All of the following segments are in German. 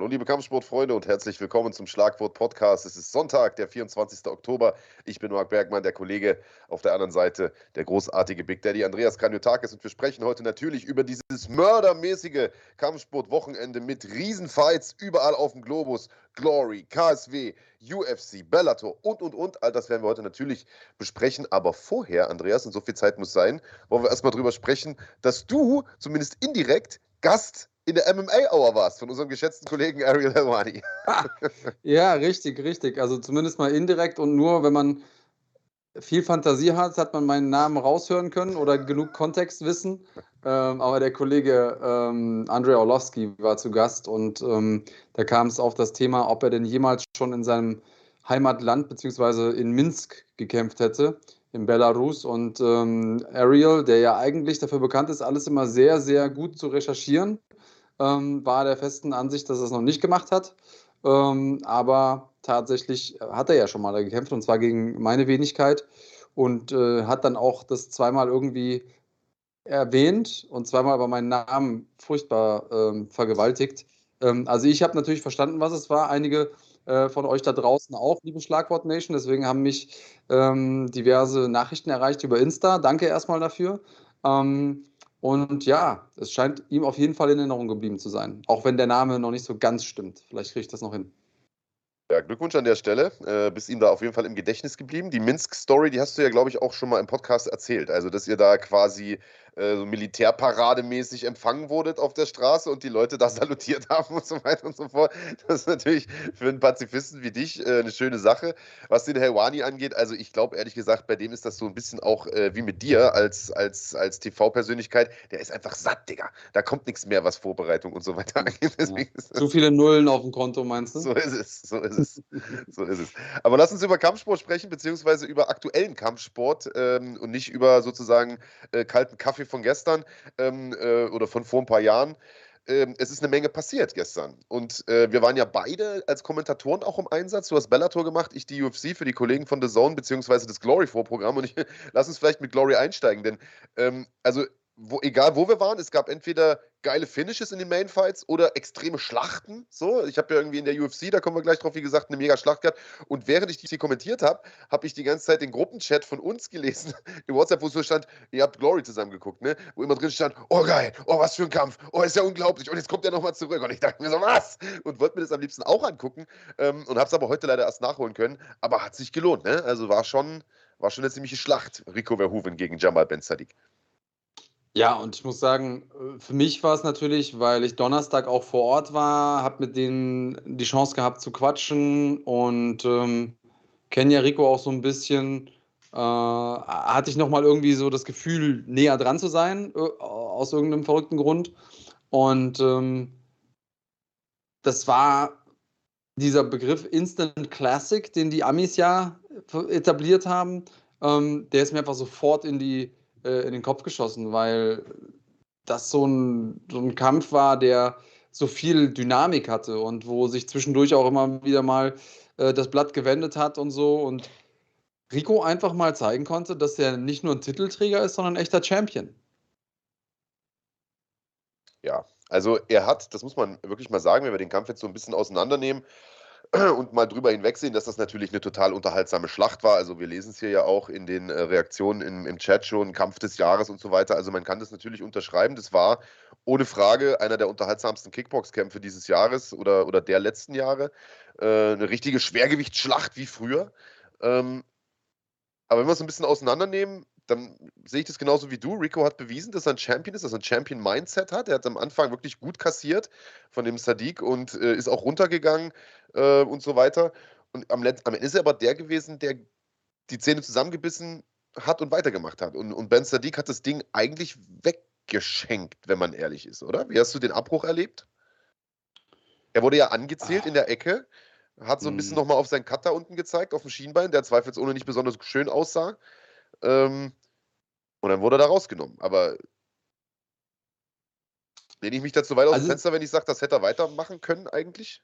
Hallo liebe Kampfsportfreunde und herzlich willkommen zum Schlagwort Podcast. Es ist Sonntag, der 24. Oktober. Ich bin Marc Bergmann, der Kollege auf der anderen Seite, der großartige Big Daddy Andreas Kranjotakis und wir sprechen heute natürlich über dieses mördermäßige Kampfsportwochenende mit Riesenfights überall auf dem Globus. Glory, KSW, UFC, Bellator und und und. All das werden wir heute natürlich besprechen. Aber vorher, Andreas, und so viel Zeit muss sein, wollen wir erstmal drüber sprechen, dass du zumindest indirekt Gast in der MMA-Hour warst von unserem geschätzten Kollegen Ariel Helwani. ja, richtig, richtig. Also zumindest mal indirekt und nur, wenn man viel Fantasie hat, hat man meinen Namen raushören können oder genug Kontextwissen. Ähm, aber der Kollege ähm, Andrei Orlowski war zu Gast und ähm, da kam es auf das Thema, ob er denn jemals schon in seinem Heimatland bzw. in Minsk gekämpft hätte, in Belarus. Und ähm, Ariel, der ja eigentlich dafür bekannt ist, alles immer sehr, sehr gut zu recherchieren, ähm, war der festen Ansicht, dass er es noch nicht gemacht hat. Ähm, aber tatsächlich hat er ja schon mal da gekämpft und zwar gegen meine Wenigkeit und äh, hat dann auch das zweimal irgendwie erwähnt und zweimal aber meinen Namen furchtbar ähm, vergewaltigt. Ähm, also ich habe natürlich verstanden, was es war. Einige äh, von euch da draußen auch, liebe Schlagwort Nation. Deswegen haben mich ähm, diverse Nachrichten erreicht über Insta. Danke erstmal dafür. Ähm, und ja, es scheint ihm auf jeden Fall in Erinnerung geblieben zu sein. Auch wenn der Name noch nicht so ganz stimmt. Vielleicht kriege ich das noch hin. Ja, Glückwunsch an der Stelle. Äh, bist ihm da auf jeden Fall im Gedächtnis geblieben. Die Minsk-Story, die hast du ja, glaube ich, auch schon mal im Podcast erzählt. Also, dass ihr da quasi äh, so militärparademäßig empfangen wurdet auf der Straße und die Leute da salutiert haben und so weiter und so fort. Das ist natürlich für einen Pazifisten wie dich äh, eine schöne Sache. Was den Helwani angeht, also ich glaube ehrlich gesagt, bei dem ist das so ein bisschen auch äh, wie mit dir als, als, als TV-Persönlichkeit. Der ist einfach satt, Digga. Da kommt nichts mehr, was Vorbereitung und so weiter angeht. Ja. Zu viele Nullen auf dem Konto, meinst du? So ist es, so ist es. so ist es. Aber lass uns über Kampfsport sprechen, beziehungsweise über aktuellen Kampfsport ähm, und nicht über sozusagen äh, kalten Kaffee von gestern ähm, äh, oder von vor ein paar Jahren. Ähm, es ist eine Menge passiert gestern. Und äh, wir waren ja beide als Kommentatoren auch im Einsatz. Du hast Bellator gemacht, ich die UFC für die Kollegen von The Zone beziehungsweise das Glory-Vorprogramm. Und ich lass uns vielleicht mit Glory einsteigen, denn ähm, also wo, egal wo wir waren, es gab entweder geile Finishes in den Mainfights oder extreme Schlachten. So, ich habe ja irgendwie in der UFC, da kommen wir gleich drauf, wie gesagt, eine mega Schlacht gehabt. Und während ich die kommentiert habe, habe ich die ganze Zeit den Gruppenchat von uns gelesen, in WhatsApp, wo so stand, ihr habt Glory zusammen geguckt, ne? Wo immer drin stand, oh geil, oh was für ein Kampf, oh ist ja unglaublich und jetzt kommt er nochmal zurück. Und ich dachte mir so, was? Und wollte mir das am liebsten auch angucken ähm, und habe es aber heute leider erst nachholen können. Aber hat sich gelohnt, ne? Also war schon, war schon eine ziemliche Schlacht, Rico Verhoeven gegen Jamal Ben Sadiq. Ja, und ich muss sagen, äh, für mich war es natürlich, weil ich Donnerstag auch vor Ort war, habe mit denen die Chance gehabt zu quatschen und ähm, kenne ja Rico auch so ein bisschen. Äh, hatte ich nochmal irgendwie so das Gefühl, näher dran zu sein, äh, aus irgendeinem verrückten Grund. Und ähm, das war dieser Begriff Instant Classic, den die Amis ja etabliert haben. Ähm, der ist mir einfach sofort in die äh, in den Kopf geschossen, weil das so ein, so ein Kampf war, der so viel Dynamik hatte und wo sich zwischendurch auch immer wieder mal äh, das Blatt gewendet hat und so. Und Rico einfach mal zeigen konnte, dass er nicht nur ein Titelträger ist, sondern ein echter Champion. Ja, also er hat, das muss man wirklich mal sagen, wenn wir den Kampf jetzt so ein bisschen auseinandernehmen, und mal drüber hinwegsehen, dass das natürlich eine total unterhaltsame Schlacht war. Also wir lesen es hier ja auch in den äh, Reaktionen im, im Chat schon, Kampf des Jahres und so weiter. Also man kann das natürlich unterschreiben. Das war ohne Frage einer der unterhaltsamsten Kickbox-Kämpfe dieses Jahres oder, oder der letzten Jahre. Äh, eine richtige Schwergewichtsschlacht wie früher. Ähm, aber wenn wir es ein bisschen auseinandernehmen, dann sehe ich das genauso wie du. Rico hat bewiesen, dass er ein Champion ist, dass er ein Champion-Mindset hat. Er hat am Anfang wirklich gut kassiert von dem Sadiq und äh, ist auch runtergegangen äh, und so weiter. Und am, am, Ende ist er aber der gewesen, der die Zähne zusammengebissen hat und weitergemacht hat. Und, und Ben Sadiq hat das Ding eigentlich weggeschenkt, wenn man ehrlich ist, oder? Wie hast du den Abbruch erlebt? Er wurde ja angezählt ah. in der Ecke, hat so ein bisschen hm. nochmal auf seinen Cutter unten gezeigt, auf dem Schienbein, der zweifelsohne nicht besonders schön aussah. Ähm, und dann wurde er da rausgenommen. Aber lehne ich mich dazu weit aus also, dem Fenster, wenn ich sage, das hätte er weitermachen können eigentlich?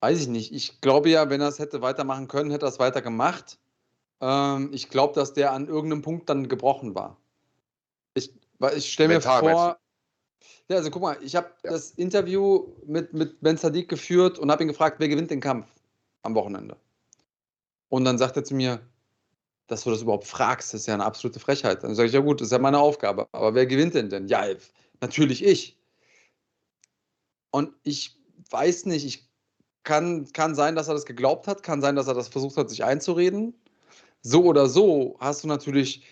Weiß ich nicht. Ich glaube ja, wenn er es hätte weitermachen können, hätte er es weiter gemacht. Ähm, ich glaube, dass der an irgendeinem Punkt dann gebrochen war. Ich, ich stelle mir vor, Ja, also guck mal, ich habe ja. das Interview mit, mit Ben Sadiq geführt und habe ihn gefragt, wer gewinnt den Kampf am Wochenende. Und dann sagt er zu mir, dass du das überhaupt fragst, ist ja eine absolute Frechheit. Dann sage ich, ja gut, das ist ja meine Aufgabe. Aber wer gewinnt denn denn? Ja, natürlich ich. Und ich weiß nicht, ich kann, kann sein, dass er das geglaubt hat, kann sein, dass er das versucht hat, sich einzureden. So oder so hast du natürlich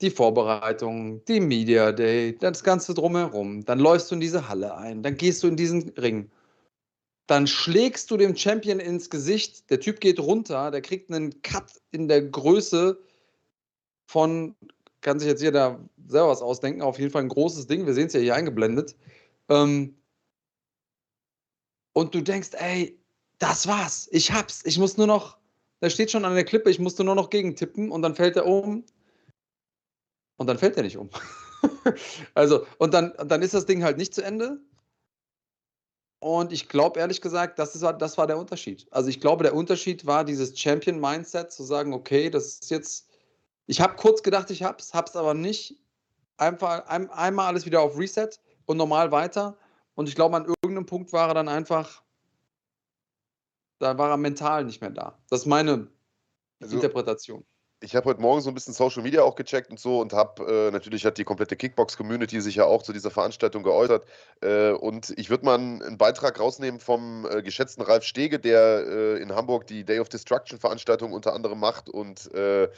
die Vorbereitung, die Media Day, das Ganze drumherum. Dann läufst du in diese Halle ein, dann gehst du in diesen Ring. Dann schlägst du dem Champion ins Gesicht, der Typ geht runter, der kriegt einen Cut in der Größe von, kann sich jetzt jeder selber was ausdenken, auf jeden Fall ein großes Ding, wir sehen es ja hier eingeblendet. Ähm, und du denkst, ey, das war's, ich hab's, ich muss nur noch, da steht schon an der Klippe, ich musste nur noch gegentippen und dann fällt er um und dann fällt er nicht um. also, und dann, dann ist das Ding halt nicht zu Ende. Und ich glaube ehrlich gesagt, das, ist, das war der Unterschied. Also ich glaube, der Unterschied war dieses Champion-Mindset, zu sagen, okay, das ist jetzt, ich habe kurz gedacht, ich hab's, hab's aber nicht. Einfach ein, einmal alles wieder auf Reset und normal weiter. Und ich glaube, an irgendeinem Punkt war er dann einfach, da war er mental nicht mehr da. Das ist meine also, Interpretation ich habe heute Morgen so ein bisschen Social Media auch gecheckt und so und habe, äh, natürlich hat die komplette Kickbox-Community sich ja auch zu dieser Veranstaltung geäußert. Äh, und ich würde mal einen, Beitrag rausnehmen vom äh, geschätzten Ralf Stege, der äh, in Hamburg die Day of Destruction-Veranstaltung unter anderem macht und äh,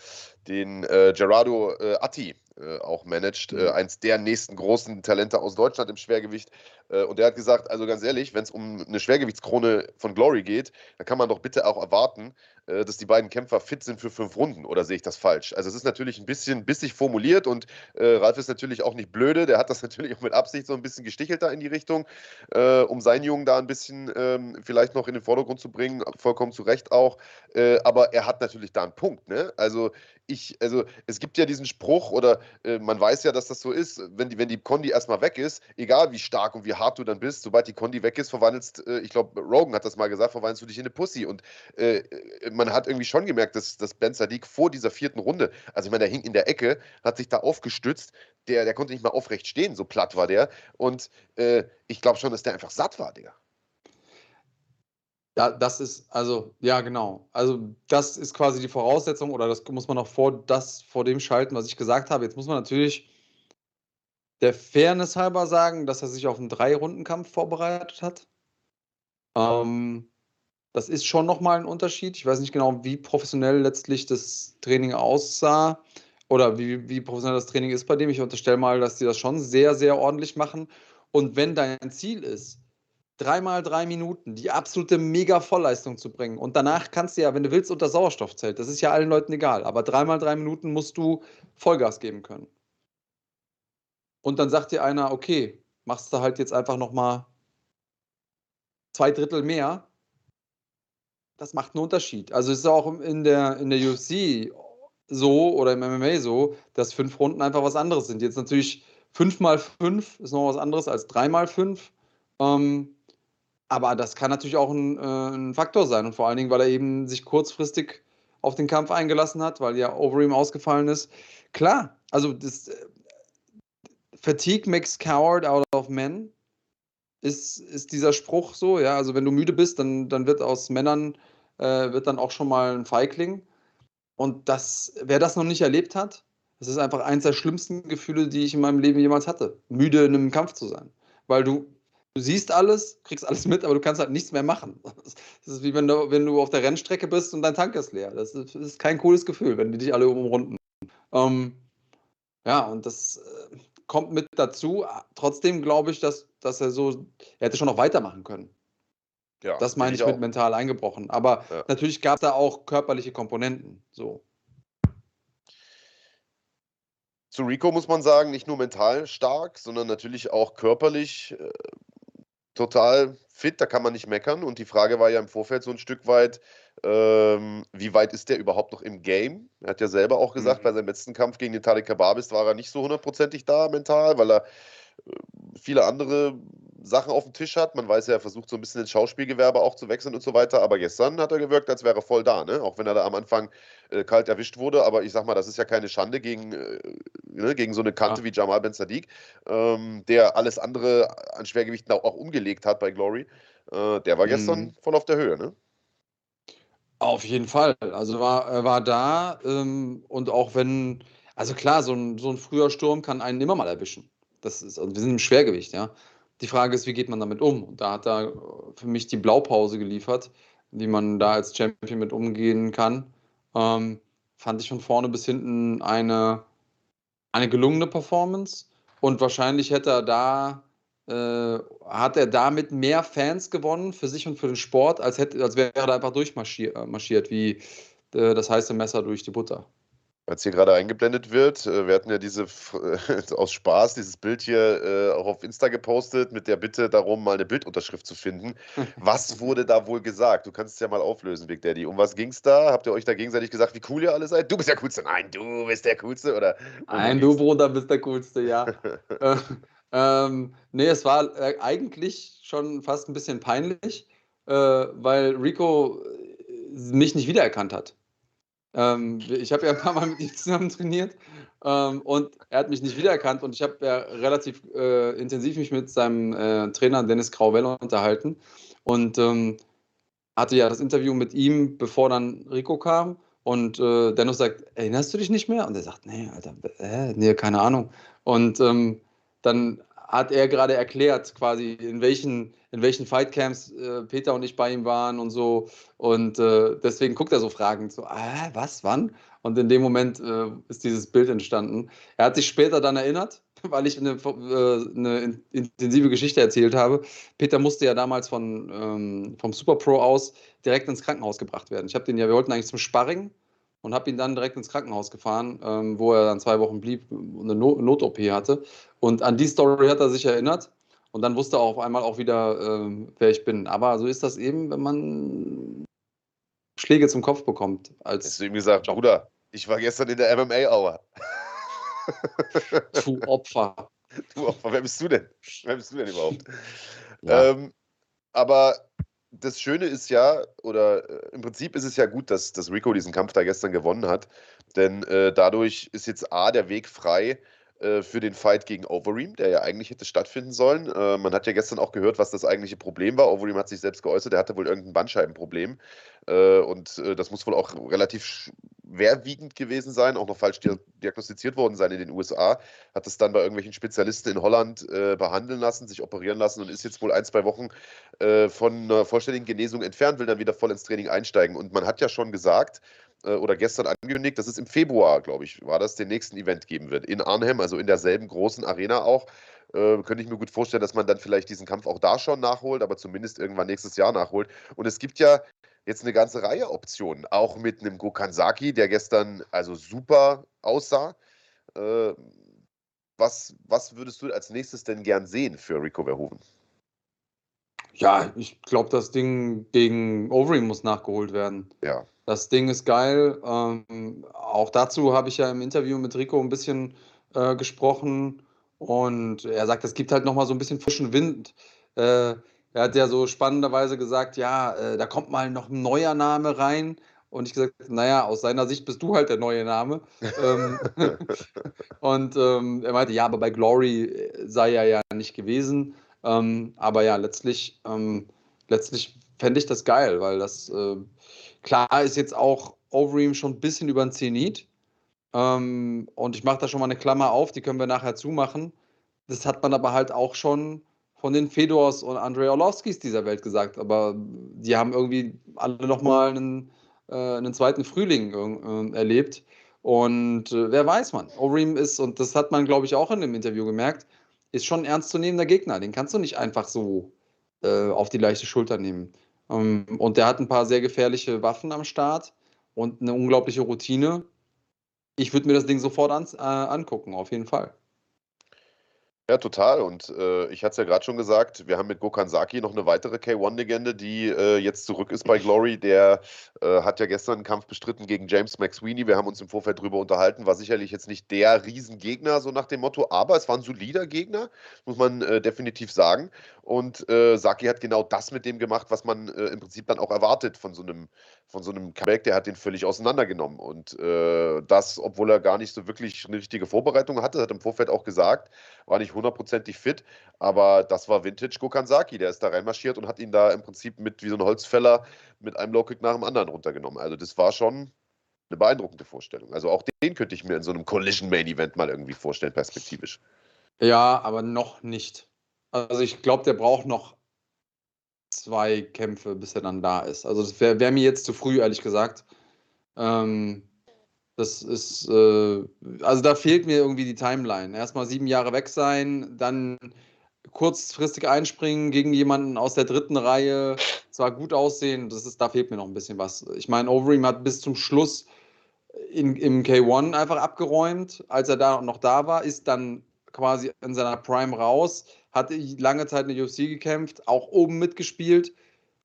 den äh, Gerardo Atti auch managt, mhm. eins der nächsten großen Talente aus Deutschland im Schwergewicht. und der hat gesagt, also ganz ehrlich, wenn es um eine Schwergewichtskrone von Glory geht, dann kann man doch bitte auch erwarten, äh, dass die beiden Kämpfer fit sind für fünf Runden. Oder sehe ich das falsch? Also es ist natürlich ein bisschen bissig formuliert und äh, Ralf ist natürlich auch nicht blöde. Der hat das natürlich auch mit Absicht so ein bisschen gestichelt da in die Richtung, äh, um seinen Jungen da ein bisschen ähm, vielleicht noch in den Vordergrund zu bringen. Vollkommen zu Recht auch. Äh, aber er hat natürlich da einen Punkt. Ne? Also ich, also es gibt ja diesen Spruch oder äh, man weiß ja, dass das so ist, wenn die, wenn die Condi erstmal weg ist, egal wie stark und wie hart du dann bist, sobald die Condi weg ist, verwandelst, äh, ich glaube, Rogan hat das mal gesagt, verwandelst du dich in eine Pussy. Und man hat irgendwie schon gemerkt, dass, dass Ben Sadiq vor dieser vierten Runde, also ich meine, der hing in der Ecke, hat sich da aufgestützt, der, der konnte nicht mal aufrecht stehen, so platt war der. Und äh, ich glaube schon, dass der einfach satt war, Digga. Ja, das ist, also, ja, genau. Also, das ist quasi die Voraussetzung, oder das muss man noch vor, das, vor dem schalten, was ich gesagt habe. Jetzt muss man natürlich der Fairness halber sagen, dass er sich auf einen Drei-Runden-Kampf vorbereitet hat. Ähm, das ist schon nochmal ein Unterschied. Ich weiß nicht genau, wie professionell letztlich das Training aussah oder wie, wie professionell das Training ist bei dem. Ich unterstelle mal, dass die das schon sehr, sehr ordentlich machen. Und wenn dein Ziel ist, dreimal drei Minuten die absolute mega Vollleistung zu bringen und danach kannst du ja, wenn du willst, unter Sauerstoffzelt, das ist ja allen Leuten egal, aber dreimal drei Minuten musst du Vollgas geben können. Und dann sagt dir einer, okay, machst du halt jetzt einfach nochmal zwei Drittel mehr, das macht einen Unterschied. Also es ist auch in der, in der UFC so oder im MMA so, dass fünf Runden einfach was anderes sind. Jetzt natürlich fünf mal fünf ist noch was anderes als drei mal fünf. Ähm, aber das kann natürlich auch ein, äh, ein, Faktor sein. Und vor allen Dingen, weil er eben sich kurzfristig auf den Kampf eingelassen hat, weil ja Overeem ausgefallen ist. Klar, also das äh, Fatigue makes coward out of men ist, ist dieser Spruch so, ja. Also wenn du müde bist, dann, dann wird aus Männern äh, wird dann auch schon mal ein Feigling. Und das, wer das noch nicht erlebt hat, das ist einfach eins der schlimmsten Gefühle, die ich in meinem Leben jemals hatte. Müde in einem Kampf zu sein. Weil du, du siehst alles, kriegst alles mit, aber du kannst halt nichts mehr machen. Das ist wie wenn du, wenn du auf der Rennstrecke bist und dein Tank ist leer. Das ist, ist kein cooles Gefühl, wenn die dich alle umrunden. Ähm, ja, und das, äh, kommt mit dazu. Trotzdem glaube ich, dass, dass er so, er hätte schon noch weitermachen können. Ja, das meine ich, ich mit mental eingebrochen. Aber ja. natürlich gab es da auch körperliche Komponenten. So. Zu Rico muss man sagen, nicht nur mental stark, sondern natürlich auch körperlich äh, total fit, da kann man nicht meckern. Und die Frage war ja im Vorfeld so ein Stück weit, ähm, wie weit ist der überhaupt noch im Game? Er hat ja selber auch gesagt, mhm. bei seinem letzten Kampf gegen den Talik Kababis war er nicht so hundertprozentig da mental, weil er viele andere Sachen auf dem Tisch hat. Man weiß ja, er versucht so ein bisschen ins Schauspielgewerbe auch zu wechseln und so weiter. Aber gestern hat er gewirkt, als wäre er voll da, ne? Auch wenn er da am Anfang äh, kalt erwischt wurde. Aber ich sag mal, das ist ja keine Schande gegen, äh, ne, gegen so eine Kante ja. wie Jamal Ben Sadiq, ähm, der alles andere an Schwergewichten auch, auch umgelegt hat bei Glory. Äh, der war gestern mhm. voll auf der Höhe, ne? Auf jeden Fall. Also war, war da ähm, und auch wenn, also klar, so ein, so ein früher Sturm kann einen immer mal erwischen. Das ist, also wir sind im Schwergewicht, ja. Die Frage ist, wie geht man damit um? Und da hat er für mich die Blaupause geliefert, wie man da als Champion mit umgehen kann. Ähm, fand ich von vorne bis hinten eine, eine gelungene Performance. Und wahrscheinlich hätte er da, äh, hat er damit mehr Fans gewonnen für sich und für den Sport, als, hätte, als wäre er da einfach durchmarschiert, wie äh, das heiße Messer durch die Butter. Als hier gerade eingeblendet wird, äh, wir hatten ja diese aus Spaß dieses Bild hier äh, auch auf Insta gepostet mit der Bitte darum, mal eine Bildunterschrift zu finden. Was wurde da wohl gesagt? Du kannst es ja mal auflösen, Big Daddy. Um was ging es da? Habt ihr euch da gegenseitig gesagt, wie cool ihr alle seid? Du bist der Coolste. Nein, du bist der Coolste. Oder Nein, du Bruder bist der Coolste, ja. äh, ähm, nee, es war äh, eigentlich schon fast ein bisschen peinlich, weil Rico mich nicht wiedererkannt hat. Ähm, ich habe ja ein paar Mal mit ihm zusammen trainiert ähm, und er hat mich nicht wiedererkannt und ich habe ja relativ äh, intensiv mich mit seinem äh, Trainer Dennis Grauwelle unterhalten und ähm, hatte ja das Interview mit ihm, bevor dann Rico kam und äh, Dennis sagt, erinnerst du dich nicht mehr? Und er sagt, nee, Alter, äh, nee, keine Ahnung. Und ähm, dann hat er gerade erklärt, quasi in welchen, in welchen Fightcamps äh, Peter und ich bei ihm waren und so. Und äh, deswegen guckt er so Fragen so, ah, was, wann? Und in dem Moment äh, ist dieses Bild entstanden. Er hat sich später dann erinnert, weil ich eine, äh, eine intensive Geschichte erzählt habe. Peter musste ja damals von, ähm, vom Super Pro aus direkt ins Krankenhaus gebracht werden. Ich habe den ja, wir wollten eigentlich zum Sparring und habe ihn dann direkt ins Krankenhaus gefahren, ähm, wo er dann zwei Wochen blieb und eine Not-OP hatte. Und an die Story hat er sich erinnert. Und dann wusste er auf einmal auch wieder, ähm, wer ich bin. Aber so ist das eben, wenn man Schläge zum Kopf bekommt. Als Hast du ihm gesagt, Job. Bruder, ich war gestern in der MMA-Hour. du Opfer. Du Opfer, wer bist du denn? Wer bist du denn überhaupt? Ja. Ähm, aber das Schöne ist ja, oder äh, im Prinzip ist es ja gut, dass, dass Rico diesen Kampf da gestern gewonnen hat, denn äh, dadurch ist jetzt A, der Weg frei äh, für den Fight gegen Overeem, der ja eigentlich hätte stattfinden sollen. Äh, man hat ja gestern auch gehört, was das eigentliche Problem war. Overeem hat sich selbst geäußert, er hatte wohl irgendein Bandscheibenproblem äh, und äh, das muss wohl auch relativ schwerwiegend gewesen sein, auch noch falsch diagnostiziert worden sein in den USA. Hat es dann bei irgendwelchen Spezialisten in Holland äh, behandeln lassen, sich operieren lassen und ist jetzt wohl ein, zwei Wochen von einer vollständigen Genesung entfernt, will dann wieder voll ins Training einsteigen. Und man hat ja schon gesagt, äh, oder gestern angekündigt, dass es im Februar, glaube ich, war das, den nächsten Event geben wird. In Arnhem, also in derselben großen Arena auch. Äh, könnte ich mir gut vorstellen, dass man dann vielleicht diesen Kampf auch da schon nachholt, aber zumindest irgendwann nächstes Jahr nachholt. Und es gibt ja jetzt eine ganze Reihe Optionen, auch mit einem Gokansaki, der gestern also super aussah. Äh, was, was würdest du als nächstes denn gern sehen für Rico Verhoeven? Ja, ich glaube, das Ding gegen Overeem muss nachgeholt werden. Ja. Das Ding ist geil. Ähm, auch dazu habe ich ja im Interview mit Rico ein bisschen äh, gesprochen. Und er sagt, es gibt halt nochmal so ein bisschen frischen Wind. Äh, er hat ja so spannenderweise gesagt, ja, äh, da kommt mal noch ein neuer Name rein. Und ich gesagt, naja, aus seiner Sicht bist du halt der neue Name. Ähm, und ähm, er meinte, ja, aber bei Glory äh, sei er ja nicht gewesen. Ähm, aber ja, letztlich, ähm, letztlich fände ich das geil, weil das äh, klar ist jetzt auch Overeem schon ein bisschen über den Zenit. Ähm, und ich mache da schon mal eine Klammer auf, die können wir nachher zumachen. Das hat man aber halt auch schon von den Fedors und Andrei Orlovskis dieser Welt gesagt, aber die haben irgendwie alle nochmal einen, äh, einen zweiten Frühling äh, erlebt. Und äh, wer weiß man, Orim ist, und das hat man, glaube ich, auch in dem Interview gemerkt, ist schon ein ernstzunehmender Gegner. Den kannst du nicht einfach so äh, auf die leichte Schulter nehmen. Ähm, und der hat ein paar sehr gefährliche Waffen am Start und eine unglaubliche Routine. Ich würde mir das Ding sofort an, äh, angucken, auf jeden Fall. Ja, total. Und äh, ich hatte es ja gerade schon gesagt, wir haben mit Gokhan Saki noch eine weitere K1-Legende, die äh, jetzt zurück ist bei Glory. Der äh, hat ja gestern einen Kampf bestritten gegen James McSweeney. Wir haben uns im Vorfeld darüber unterhalten. War sicherlich jetzt nicht der Riesengegner, so nach dem Motto, aber es war ein solider Gegner, muss man äh, definitiv sagen. Und äh, Saki hat genau das mit dem gemacht, was man äh, im Prinzip dann auch erwartet von so einem, von so einem Comeback. Der hat den völlig auseinandergenommen. Und das, obwohl er gar nicht so wirklich eine richtige Vorbereitung hatte, hat im Vorfeld auch gesagt, war nicht hundertprozentig fit, aber das war Vintage Gokansaki. Der ist da reinmarschiert und hat ihn da im Prinzip mit wie so ein Holzfäller mit einem Low-Kick nach dem anderen runtergenommen. Also das war schon eine beeindruckende Vorstellung. Also auch den könnte ich mir in so einem Collision-Main-Event mal irgendwie vorstellen, perspektivisch. Ja, aber noch nicht. Also ich glaube, der braucht noch zwei Kämpfe, bis er dann da ist. Also das wäre wär mir jetzt zu früh, ehrlich gesagt. Ähm, das ist, äh, also da fehlt mir irgendwie die Timeline. Erstmal sieben Jahre weg sein, dann kurzfristig einspringen gegen jemanden aus der dritten Reihe, zwar gut aussehen, das ist, da fehlt mir noch ein bisschen was. Ich meine, Overeem hat bis zum Schluss in, im K1 einfach abgeräumt, als er da noch da war, ist dann quasi in seiner Prime raus, hat lange Zeit in der UFC gekämpft, auch oben mitgespielt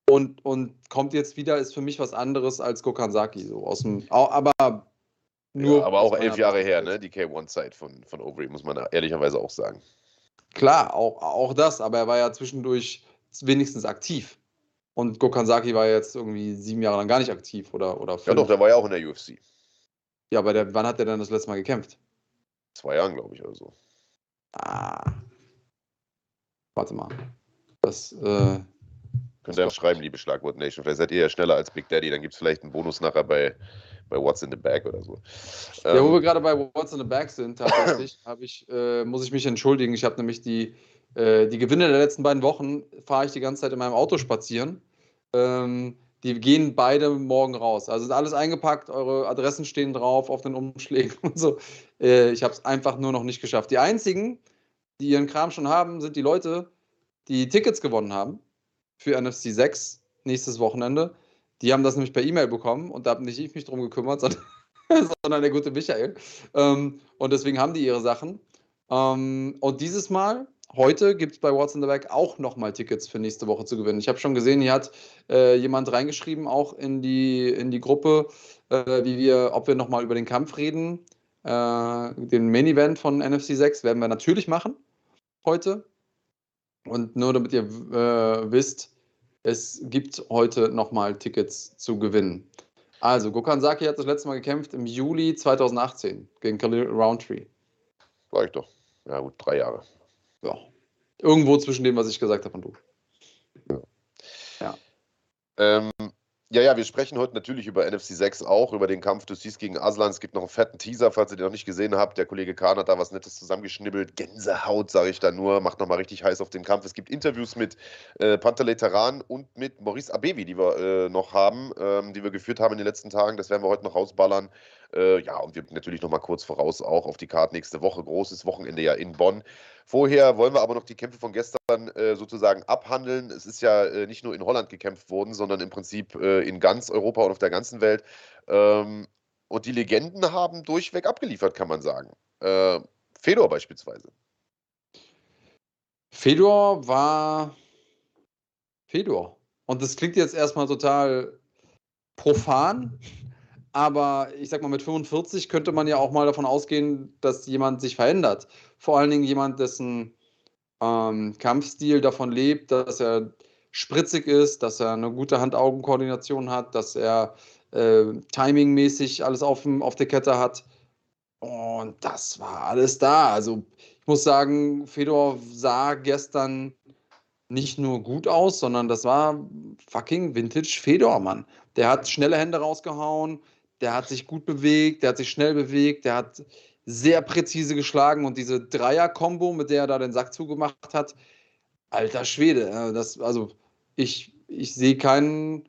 und, und kommt jetzt wieder, ist für mich was anderes als Gokansaki. So aus dem, aber nur ja, aber auch elf Jahre her, ne? Die K1-Zeit von, von Overy, muss man ehrlicherweise auch sagen. Klar, auch, auch das, aber er war ja zwischendurch wenigstens aktiv. Und Gokansaki war jetzt irgendwie sieben Jahre lang gar nicht aktiv oder, oder Ja, doch, der war ja auch in der UFC. Ja, aber der, wann hat er dann das letzte Mal gekämpft? Zwei Jahren, glaube ich, oder so. Ah. Warte mal. Das, äh, Könnt ihr ja schreiben, liebe Schlagwort Nation. Vielleicht seid ihr ja schneller als Big Daddy, dann gibt es vielleicht einen Bonus nachher bei, bei What's in the Bag oder so. Ja, ähm, wo wir gerade bei What's in the Bag sind, tatsächlich, ich, äh, muss ich mich entschuldigen. Ich habe nämlich die, äh, die Gewinne der letzten beiden Wochen, fahre ich die ganze Zeit in meinem Auto spazieren. Ähm, die gehen beide morgen raus. Also ist alles eingepackt, eure Adressen stehen drauf auf den Umschlägen und so. Äh, ich habe es einfach nur noch nicht geschafft. Die einzigen, die ihren Kram schon haben, sind die Leute, die Tickets gewonnen haben für NFC 6 nächstes Wochenende. Die haben das nämlich per E-Mail bekommen und da habe nicht ich mich drum gekümmert, sondern, sondern der gute Michael. Ähm, und deswegen haben die ihre Sachen. Ähm, und dieses Mal, heute, gibt es bei What's in the Back auch nochmal Tickets für nächste Woche zu gewinnen. Ich habe schon gesehen, hier hat äh, jemand reingeschrieben, auch in die, in die Gruppe, äh, wie wir, ob wir nochmal über den Kampf reden. Äh, den Main-Event von NFC 6 werden wir natürlich machen heute. Und nur damit ihr äh, wisst, es gibt heute nochmal Tickets zu gewinnen. Also, Gokan Saki hat das letzte Mal gekämpft im Juli 2018 gegen Khalil Roundtree. War ich doch. Ja, gut, drei Jahre. Ja. Irgendwo zwischen dem, was ich gesagt habe und du. Ja. ja. Ähm, ja, ja, wir sprechen heute natürlich über NFC 6 auch, über den Kampf du siehst gegen Aslan. Es gibt noch einen fetten Teaser, falls ihr den noch nicht gesehen habt. Der Kollege Kahn hat da was Nettes zusammengeschnibbelt. Gänsehaut, sage ich da nur. Macht nochmal richtig heiß auf den Kampf. Es gibt Interviews mit äh, Pantalei Taran und mit Maurice Abevi, die wir äh, noch haben, ähm, die wir geführt haben in den letzten Tagen. Das werden wir heute noch rausballern. Äh, ja, und wir natürlich nochmal kurz voraus auch auf die Karte nächste Woche. Großes Wochenende ja in Bonn. Vorher wollen wir aber noch die Kämpfe von gestern äh, sozusagen abhandeln. Es ist ja äh, nicht nur in Holland gekämpft worden, sondern im Prinzip äh, in ganz Europa und auf der ganzen Welt. Ähm, und die Legenden haben durchweg abgeliefert, kann man sagen. Äh, Fedor beispielsweise. Fedor war Fedor. Und das klingt jetzt erstmal total profan, aber ich sag mal, mit 45 könnte man ja auch mal davon ausgehen, dass jemand sich verändert. Vor allen Dingen jemand, dessen ähm, Kampfstil davon lebt, dass er spritzig ist, dass er eine gute Hand-Augen-Koordination hat, dass er äh, timingmäßig alles auf, auf der Kette hat. Und das war alles da. Also ich muss sagen, Fedor sah gestern nicht nur gut aus, sondern das war fucking Vintage Fedor, Mann. Der hat schnelle Hände rausgehauen, der hat sich gut bewegt, der hat sich schnell bewegt, der hat sehr präzise geschlagen und diese Dreier-Kombo, mit der er da den Sack zugemacht hat, alter Schwede. Das, also ich, ich sehe keinen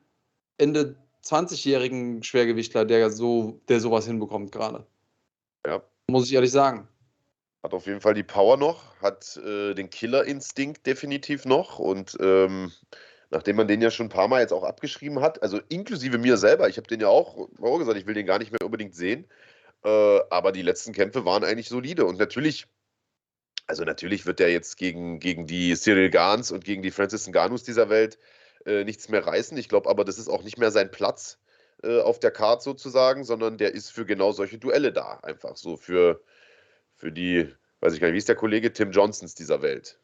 Ende 20-jährigen Schwergewichtler, der so, der sowas hinbekommt gerade. Ja. Muss ich ehrlich sagen. Hat auf jeden Fall die Power noch, hat äh, den Killer-Instinkt definitiv noch und ähm, nachdem man den ja schon ein paar Mal jetzt auch abgeschrieben hat, also inklusive mir selber, ich habe den ja auch, auch gesagt, ich will den gar nicht mehr unbedingt sehen, äh, aber die letzten Kämpfe waren eigentlich solide und natürlich Also natürlich wird er jetzt gegen, gegen die Cyril Gans und gegen die Francis Ngannus dieser Welt äh, nichts mehr reißen. Ich glaube aber, das ist auch nicht mehr sein Platz äh, auf der Karte sozusagen, sondern der ist für genau solche Duelle da. Einfach so für, für die, weiß ich gar nicht, wie ist der Kollege Tim Johnsons dieser Welt.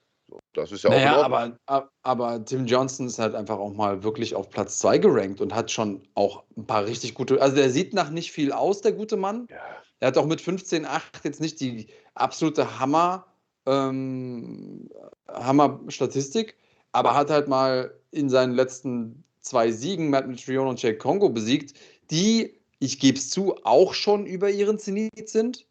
Das ist ja naja, auch aber, aber Tim Johnson ist halt einfach auch mal wirklich auf Platz 2 gerankt und hat schon auch ein paar richtig gute. Also der sieht nach nicht viel aus, der gute Mann. Ja. Er hat auch mit 15,8 jetzt nicht die absolute Hammer, ähm, Hammer-Statistik, aber hat halt mal in seinen letzten zwei Siegen Matt Mitrione und Jake Kongo besiegt, die, ich gebe es zu, auch schon über ihren Zenit sind.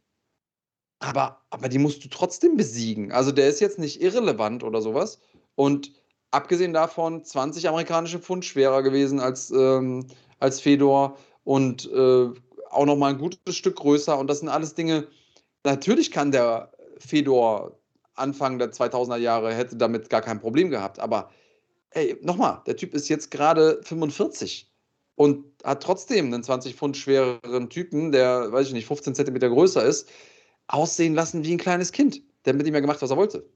Aber, aber die musst du trotzdem besiegen. Also der ist jetzt nicht irrelevant oder sowas. Und abgesehen davon 20 amerikanische Pfund schwerer gewesen als, ähm, als Fedor und äh, auch nochmal ein gutes Stück größer. Und das sind alles Dinge, natürlich kann der Fedor Anfang der 2000er Jahre hätte damit gar kein Problem gehabt. Aber ey, nochmal, der Typ ist jetzt gerade 45 und hat trotzdem einen 20 Pfund schwereren Typen, der, weiß ich nicht, 15 Zentimeter größer ist aussehen lassen wie ein kleines Kind. Der hat mit ihm ja gemacht, was er wollte.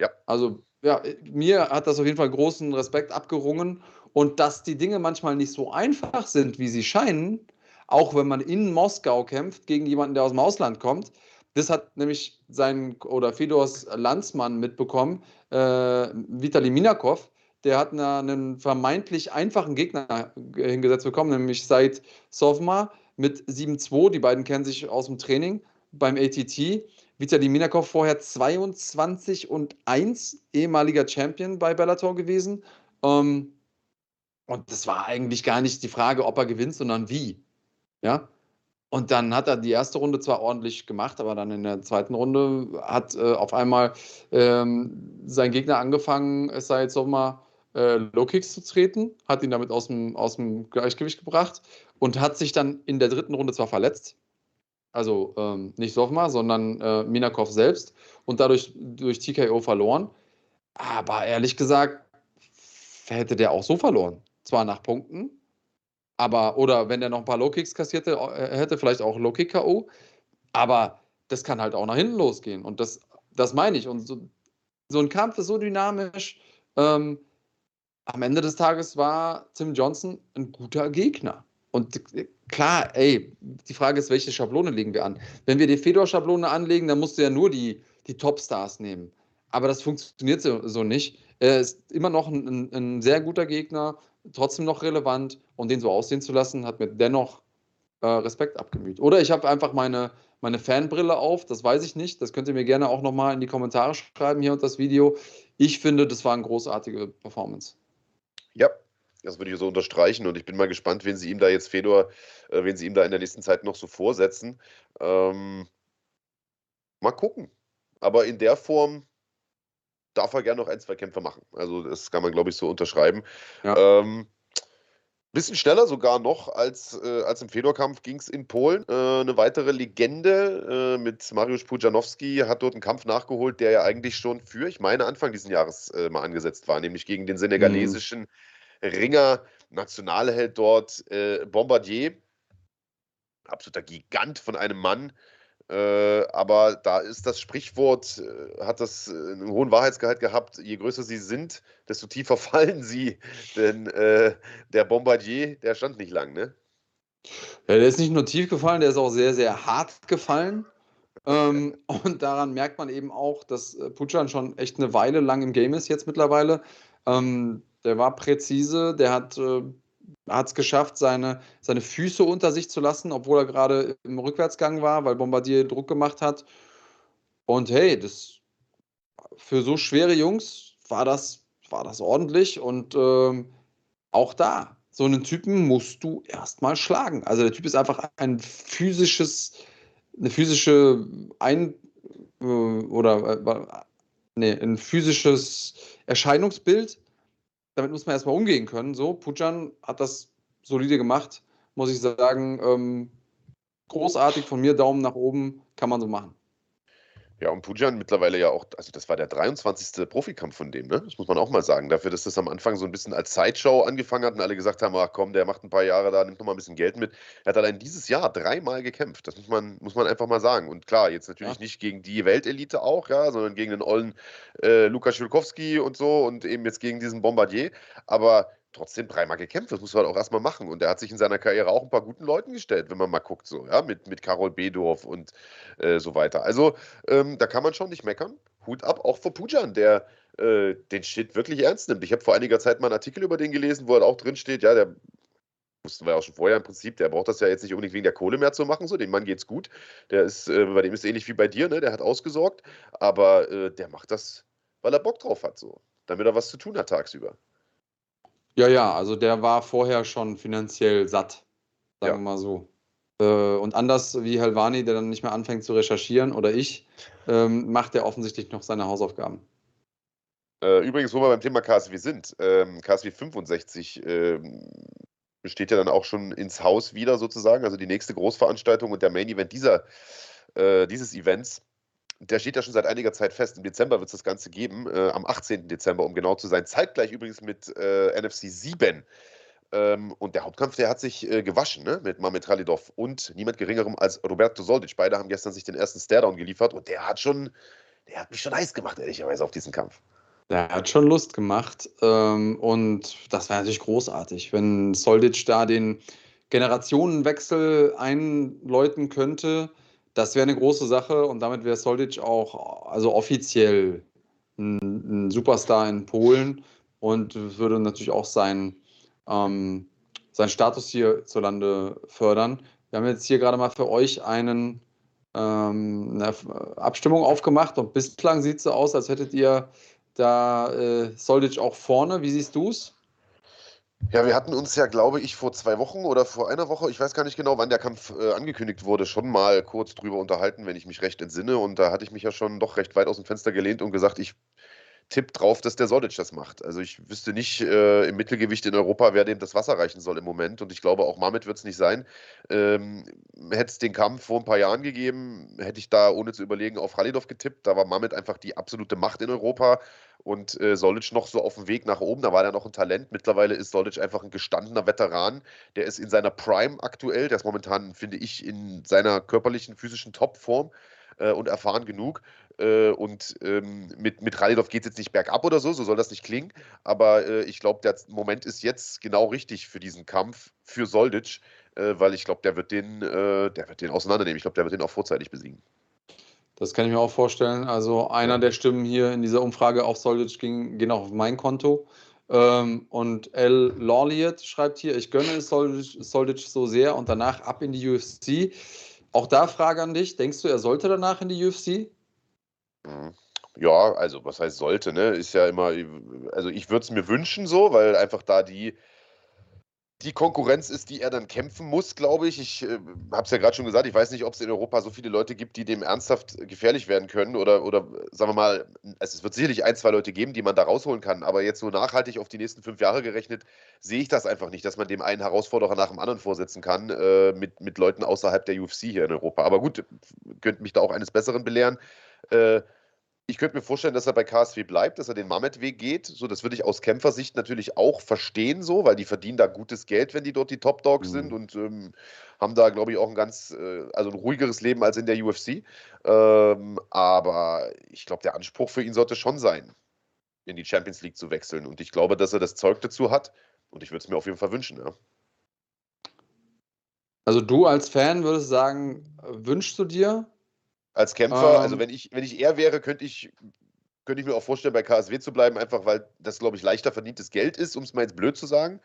Ja. Also, ja, mir hat das auf jeden Fall großen Respekt abgerungen. Und dass die Dinge manchmal nicht so einfach sind, wie sie scheinen, auch wenn man in Moskau kämpft gegen jemanden, der aus dem Ausland kommt, das hat nämlich sein oder Fedors Landsmann mitbekommen, äh, Vitali Minakov. Der hat einen vermeintlich einfachen Gegner hingesetzt bekommen, nämlich Said Sovma mit 7-2. Die beiden kennen sich aus dem Training beim ATT. Vitali Minakov vorher 22 und 1, ehemaliger Champion bei Bellator gewesen. Ähm, und das war eigentlich gar nicht die Frage, ob er gewinnt, sondern wie. Ja. Und dann hat er die erste Runde zwar ordentlich gemacht, aber dann in der zweiten Runde hat äh, auf einmal ähm, sein Gegner angefangen, es sei jetzt auch mal äh, Low Kicks zu treten, hat ihn damit aus dem, aus dem Gleichgewicht gebracht und hat sich dann in der dritten Runde zwar verletzt, also ähm, nicht Sovma, sondern äh, Minakov selbst und dadurch durch TKO verloren. Aber ehrlich gesagt, hätte der auch so verloren. Zwar nach Punkten, aber, oder wenn er noch ein paar Low-Kicks kassierte, äh, hätte vielleicht auch Low-Kick-K.O. Aber das kann halt auch nach hinten losgehen. Und das, das meine ich. Und so, so ein Kampf ist so dynamisch. Ähm, am Ende des Tages war Tim Johnson ein guter Gegner. Und klar, ey, die Frage ist, welche Schablone legen wir an? Wenn wir die Fedor-Schablone anlegen, dann musst du ja nur die, die Topstars nehmen. Aber das funktioniert so, so nicht. Er ist immer noch ein, ein, sehr guter Gegner, trotzdem noch relevant und den so aussehen zu lassen, hat mir dennoch äh, Respekt abgemüht. Oder ich habe einfach meine, meine Fanbrille auf, das weiß ich nicht. Das könnt ihr mir gerne auch nochmal in die Kommentare schreiben hier unter das Video. Ich finde, das war eine großartige Performance. Ja, das würde ich so unterstreichen und ich bin mal gespannt, wen sie ihm da jetzt Fedor, äh, wen sie ihm da in der nächsten Zeit noch so vorsetzen. Ähm, mal gucken. Aber in der Form darf er gerne noch ein, zwei Kämpfe machen. Also das kann man, glaube ich, so unterschreiben. Ja. Ähm, bisschen schneller sogar noch als, äh, als im Fedor-Kampf ging es in Polen. Äh, eine weitere Legende äh, mit Mariusz Pujanowski hat dort einen Kampf nachgeholt, der ja eigentlich schon für, ich meine, Anfang dieses Jahres äh, mal angesetzt war, nämlich gegen den senegalesischen mhm. Ringer, Nationalheld dort, äh, Bombardier. Absoluter Gigant von einem Mann. Äh, aber da ist das Sprichwort, äh, hat das äh, einen hohen Wahrheitsgehalt gehabt, je größer sie sind, desto tiefer fallen sie. Denn äh, der Bombardier, der stand nicht lang, ne? Ja, der ist nicht nur tief gefallen, der ist auch sehr, sehr hart gefallen. Ähm, und daran merkt man eben auch, dass äh, Puchan schon echt eine Weile lang im Game ist jetzt mittlerweile. Ähm, der war präzise, der hat äh, es geschafft, seine, seine Füße unter sich zu lassen, obwohl er gerade im Rückwärtsgang war, weil Bombardier Druck gemacht hat. Und hey, das für so schwere Jungs war das, war das ordentlich. Und ähm, auch da, so einen Typen musst du erstmal schlagen. Also der Typ ist einfach ein physisches, eine physische Ein- äh, oder äh, nee, ein physisches Erscheinungsbild damit muss man erstmal umgehen können. So, Pujan hat das solide gemacht, muss ich sagen. Ähm, großartig von mir, Daumen nach oben, kann man so machen. Ja, und Pujan mittlerweile ja auch, also das war der 23. Profikampf von dem, ne? Das muss man auch mal sagen. Dafür, dass das am Anfang so ein bisschen als Sideshow angefangen hat und alle gesagt haben, ach komm, der macht ein paar Jahre da, nimmt noch mal ein bisschen Geld mit. Er hat allein dieses Jahr dreimal gekämpft. Das muss man, muss man einfach mal sagen. Und klar, jetzt natürlich ja. nicht gegen die Weltelite auch, ja, sondern gegen den ollen äh, Lukas Schulkowski und so und eben jetzt gegen diesen Bombardier. Aber trotzdem dreimal gekämpft. Das muss man auch erstmal machen. Und er hat sich in seiner Karriere auch ein paar guten Leuten gestellt, wenn man mal guckt, so, ja, mit, mit Karol Bedorf und äh, so weiter. Also, ähm, da kann man schon nicht meckern. Hut ab, auch vor Pujan, der äh, den Shit wirklich ernst nimmt. Ich habe vor einiger Zeit mal einen Artikel über den gelesen, wo er auch drin steht, ja, der wussten wir ja auch schon vorher im Prinzip, der braucht das ja jetzt nicht unbedingt wegen der Kohle mehr zu machen, so, dem Mann geht's gut. Der ist, äh, bei dem ist es ähnlich wie bei dir, ne? Der hat ausgesorgt, aber äh, der macht das, weil er Bock drauf hat, so, damit er was zu tun hat tagsüber. Ja, ja, also der war vorher schon finanziell satt, sagen ja. wir mal so. Äh, und anders wie Helvani, der dann nicht mehr anfängt zu recherchieren, oder ich, ähm, macht er offensichtlich noch seine Hausaufgaben. Äh, übrigens, wo wir beim Thema KSW sind, ähm, KSW 65 ähm, steht ja dann auch schon ins Haus wieder sozusagen, also die nächste Großveranstaltung und der Main Event dieser, äh, dieses Events der steht ja schon seit einiger Zeit fest. Im Dezember wird es das Ganze geben, äh, am 18. Dezember, um genau zu sein. Zeitgleich übrigens mit äh, NFC 7. Ähm, und der Hauptkampf, der hat sich äh, gewaschen ne? mit Mamet Ralidov und niemand geringerem als Roberto Soldic. Beide haben gestern sich den ersten Staredown geliefert und der hat schon, der hat mich schon heiß gemacht, ehrlicherweise, auf diesen Kampf. Der hat schon Lust gemacht ähm, und das wäre natürlich großartig, wenn Soldic da den Generationenwechsel einläuten könnte das wäre eine große Sache und damit wäre Soldic auch also offiziell ein, ein, Superstar in Polen und würde natürlich auch sein, ähm, seinen Status hierzulande fördern. Wir haben jetzt hier gerade mal für euch einen, ähm, eine Abstimmung aufgemacht und bislang sieht es so aus, als hättet ihr da äh, Soldic auch vorne. Wie siehst du es? Ja, wir hatten uns ja, glaube ich, vor zwei Wochen oder vor einer Woche, ich weiß gar nicht genau, wann der Kampf äh, angekündigt wurde, schon mal kurz drüber unterhalten, wenn ich mich recht entsinne. Und da hatte ich mich ja schon doch recht weit aus dem Fenster gelehnt und gesagt, ich tippe drauf, dass der Sodic das macht. Also ich wüsste nicht äh, im Mittelgewicht in Europa, wer dem das Wasser reichen soll im Moment. Und ich glaube, auch Mamet wird es nicht sein. Ähm, hätte es den Kampf vor ein paar Jahren gegeben, hätte ich da ohne zu überlegen auf Khalidov getippt. Da war Mamet einfach die absolute Macht in Europa und äh, Solic noch so auf dem Weg nach oben. Da war er noch ein Talent. Mittlerweile ist Solic einfach ein gestandener Veteran. Der ist in seiner Prime aktuell. Der ist momentan, finde ich, in seiner körperlichen, physischen Topform äh, und erfahren genug. Äh, und ähm, mit, mit Ralidov geht es jetzt nicht bergab oder so, so soll das nicht klingen. Aber äh, ich glaube, der Moment ist jetzt genau richtig für diesen Kampf, für Soldic, äh, weil ich glaube, der wird den, äh, der wird den auseinandernehmen. Ich glaube, der wird den auch vorzeitig besiegen. Das kann ich mir auch vorstellen. Also einer der Stimmen hier in dieser Umfrage auf Soldic ging, gehen auch auf mein Konto. Ähm, und L. Lawliet schreibt hier, ich gönne Soldic, Soldic so sehr und danach ab in die UFC. Auch da Frage an dich, denkst du, er sollte danach in die UFC? Mhm. Ja, also was heißt sollte, ne? Ist ja immer, also ich würde es mir wünschen so, weil einfach da die die Konkurrenz ist, die er dann kämpfen muss, glaube ich. Ich äh, habe es ja gerade schon gesagt, ich weiß nicht, ob es in Europa so viele Leute gibt, die dem ernsthaft gefährlich werden können. Oder, oder sagen wir mal, es wird sicherlich ein, zwei Leute geben, die man da rausholen kann. Aber jetzt so nachhaltig auf die nächsten fünf Jahre gerechnet, sehe ich das einfach nicht, dass man dem einen Herausforderer nach dem anderen vorsetzen kann äh, mit, mit Leuten außerhalb der UFC hier in Europa. Aber gut, könnte mich da auch eines Besseren belehren. Äh, ich könnte mir vorstellen, dass er bei KSW bleibt, dass er den Mamet-Weg geht. So, das würde ich aus Kämpfersicht natürlich auch verstehen, so, weil die verdienen da gutes Geld, wenn die dort die Top Dogs mhm. sind und ähm, haben da, glaube ich, auch ein ganz, äh, also ein ruhigeres Leben als in der UFC. Ähm, aber ich glaube, der Anspruch für ihn sollte schon sein, in die Champions League zu wechseln. Und ich glaube, dass er das Zeug dazu hat. Und ich würde es mir auf jeden Fall wünschen, ja. Also du als Fan würdest sagen, wünschst du dir, als Kämpfer. Also ähm, also wenn ich, wenn ich er wäre, könnte ich, könnte ich mir auch vorstellen, bei KSW zu bleiben, einfach weil das, glaube ich, leichter verdientes Geld ist, um es mal jetzt blöd zu sagen.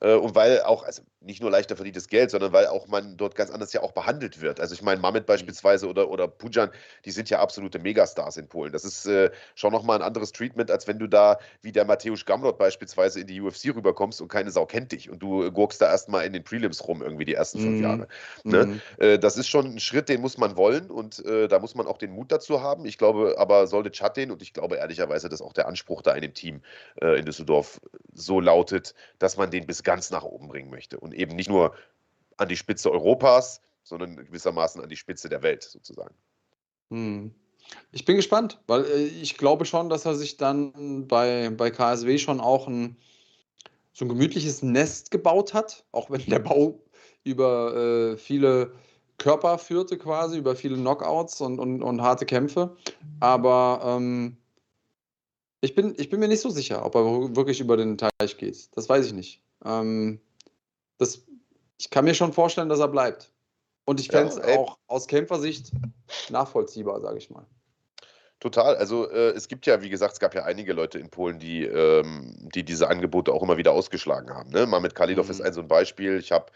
Äh, und weil auch, also nicht nur leichter verdientes Geld, sondern weil auch man dort ganz anders ja auch behandelt wird. Also ich meine, Mamet mhm. beispielsweise oder, oder Pujan, die sind ja absolute Megastars in Polen. Das ist äh, schon nochmal ein anderes Treatment, als wenn du da wie der Mateusz Gamrot beispielsweise in die UFC rüberkommst und keine Sau kennt dich und du gurkst da erstmal in den Prelims rum irgendwie die ersten fünf mm. Jahre. Ne? Mm. Äh, das ist schon ein Schritt, den muss man wollen und äh, da muss man auch den Mut dazu haben. Ich glaube aber, Soldic hat den und ich glaube ehrlicherweise, dass auch der Anspruch da in dem Team äh, in Düsseldorf so lautet, dass man den bis ganz nach oben bringen möchte und eben nicht nur an die Spitze Europas, sondern gewissermaßen an die Spitze der Welt sozusagen. Hm. Ich bin gespannt, weil äh, ich glaube schon, dass er sich dann bei, bei KSW schon auch ein, so ein gemütliches Nest gebaut hat, auch wenn der Bau über äh, viele Körper führte quasi, über viele Knockouts und, und, und harte Kämpfe. Aber ähm, ich, bin, ich bin mir nicht so sicher, ob er wirklich über den Teich geht. Das weiß ich nicht. Ähm, das, ich kann mir schon vorstellen, dass er bleibt. Und ich fände es ja, auch aus Kämpfersicht nachvollziehbar, sage ich mal. Total. Also äh, es gibt ja, wie gesagt, es gab ja einige Leute in Polen, die, ähm, die diese Angebote auch immer wieder ausgeschlagen haben. Ne? Mal mit Kalidov mhm. ist ein so ein Beispiel. Ich habe,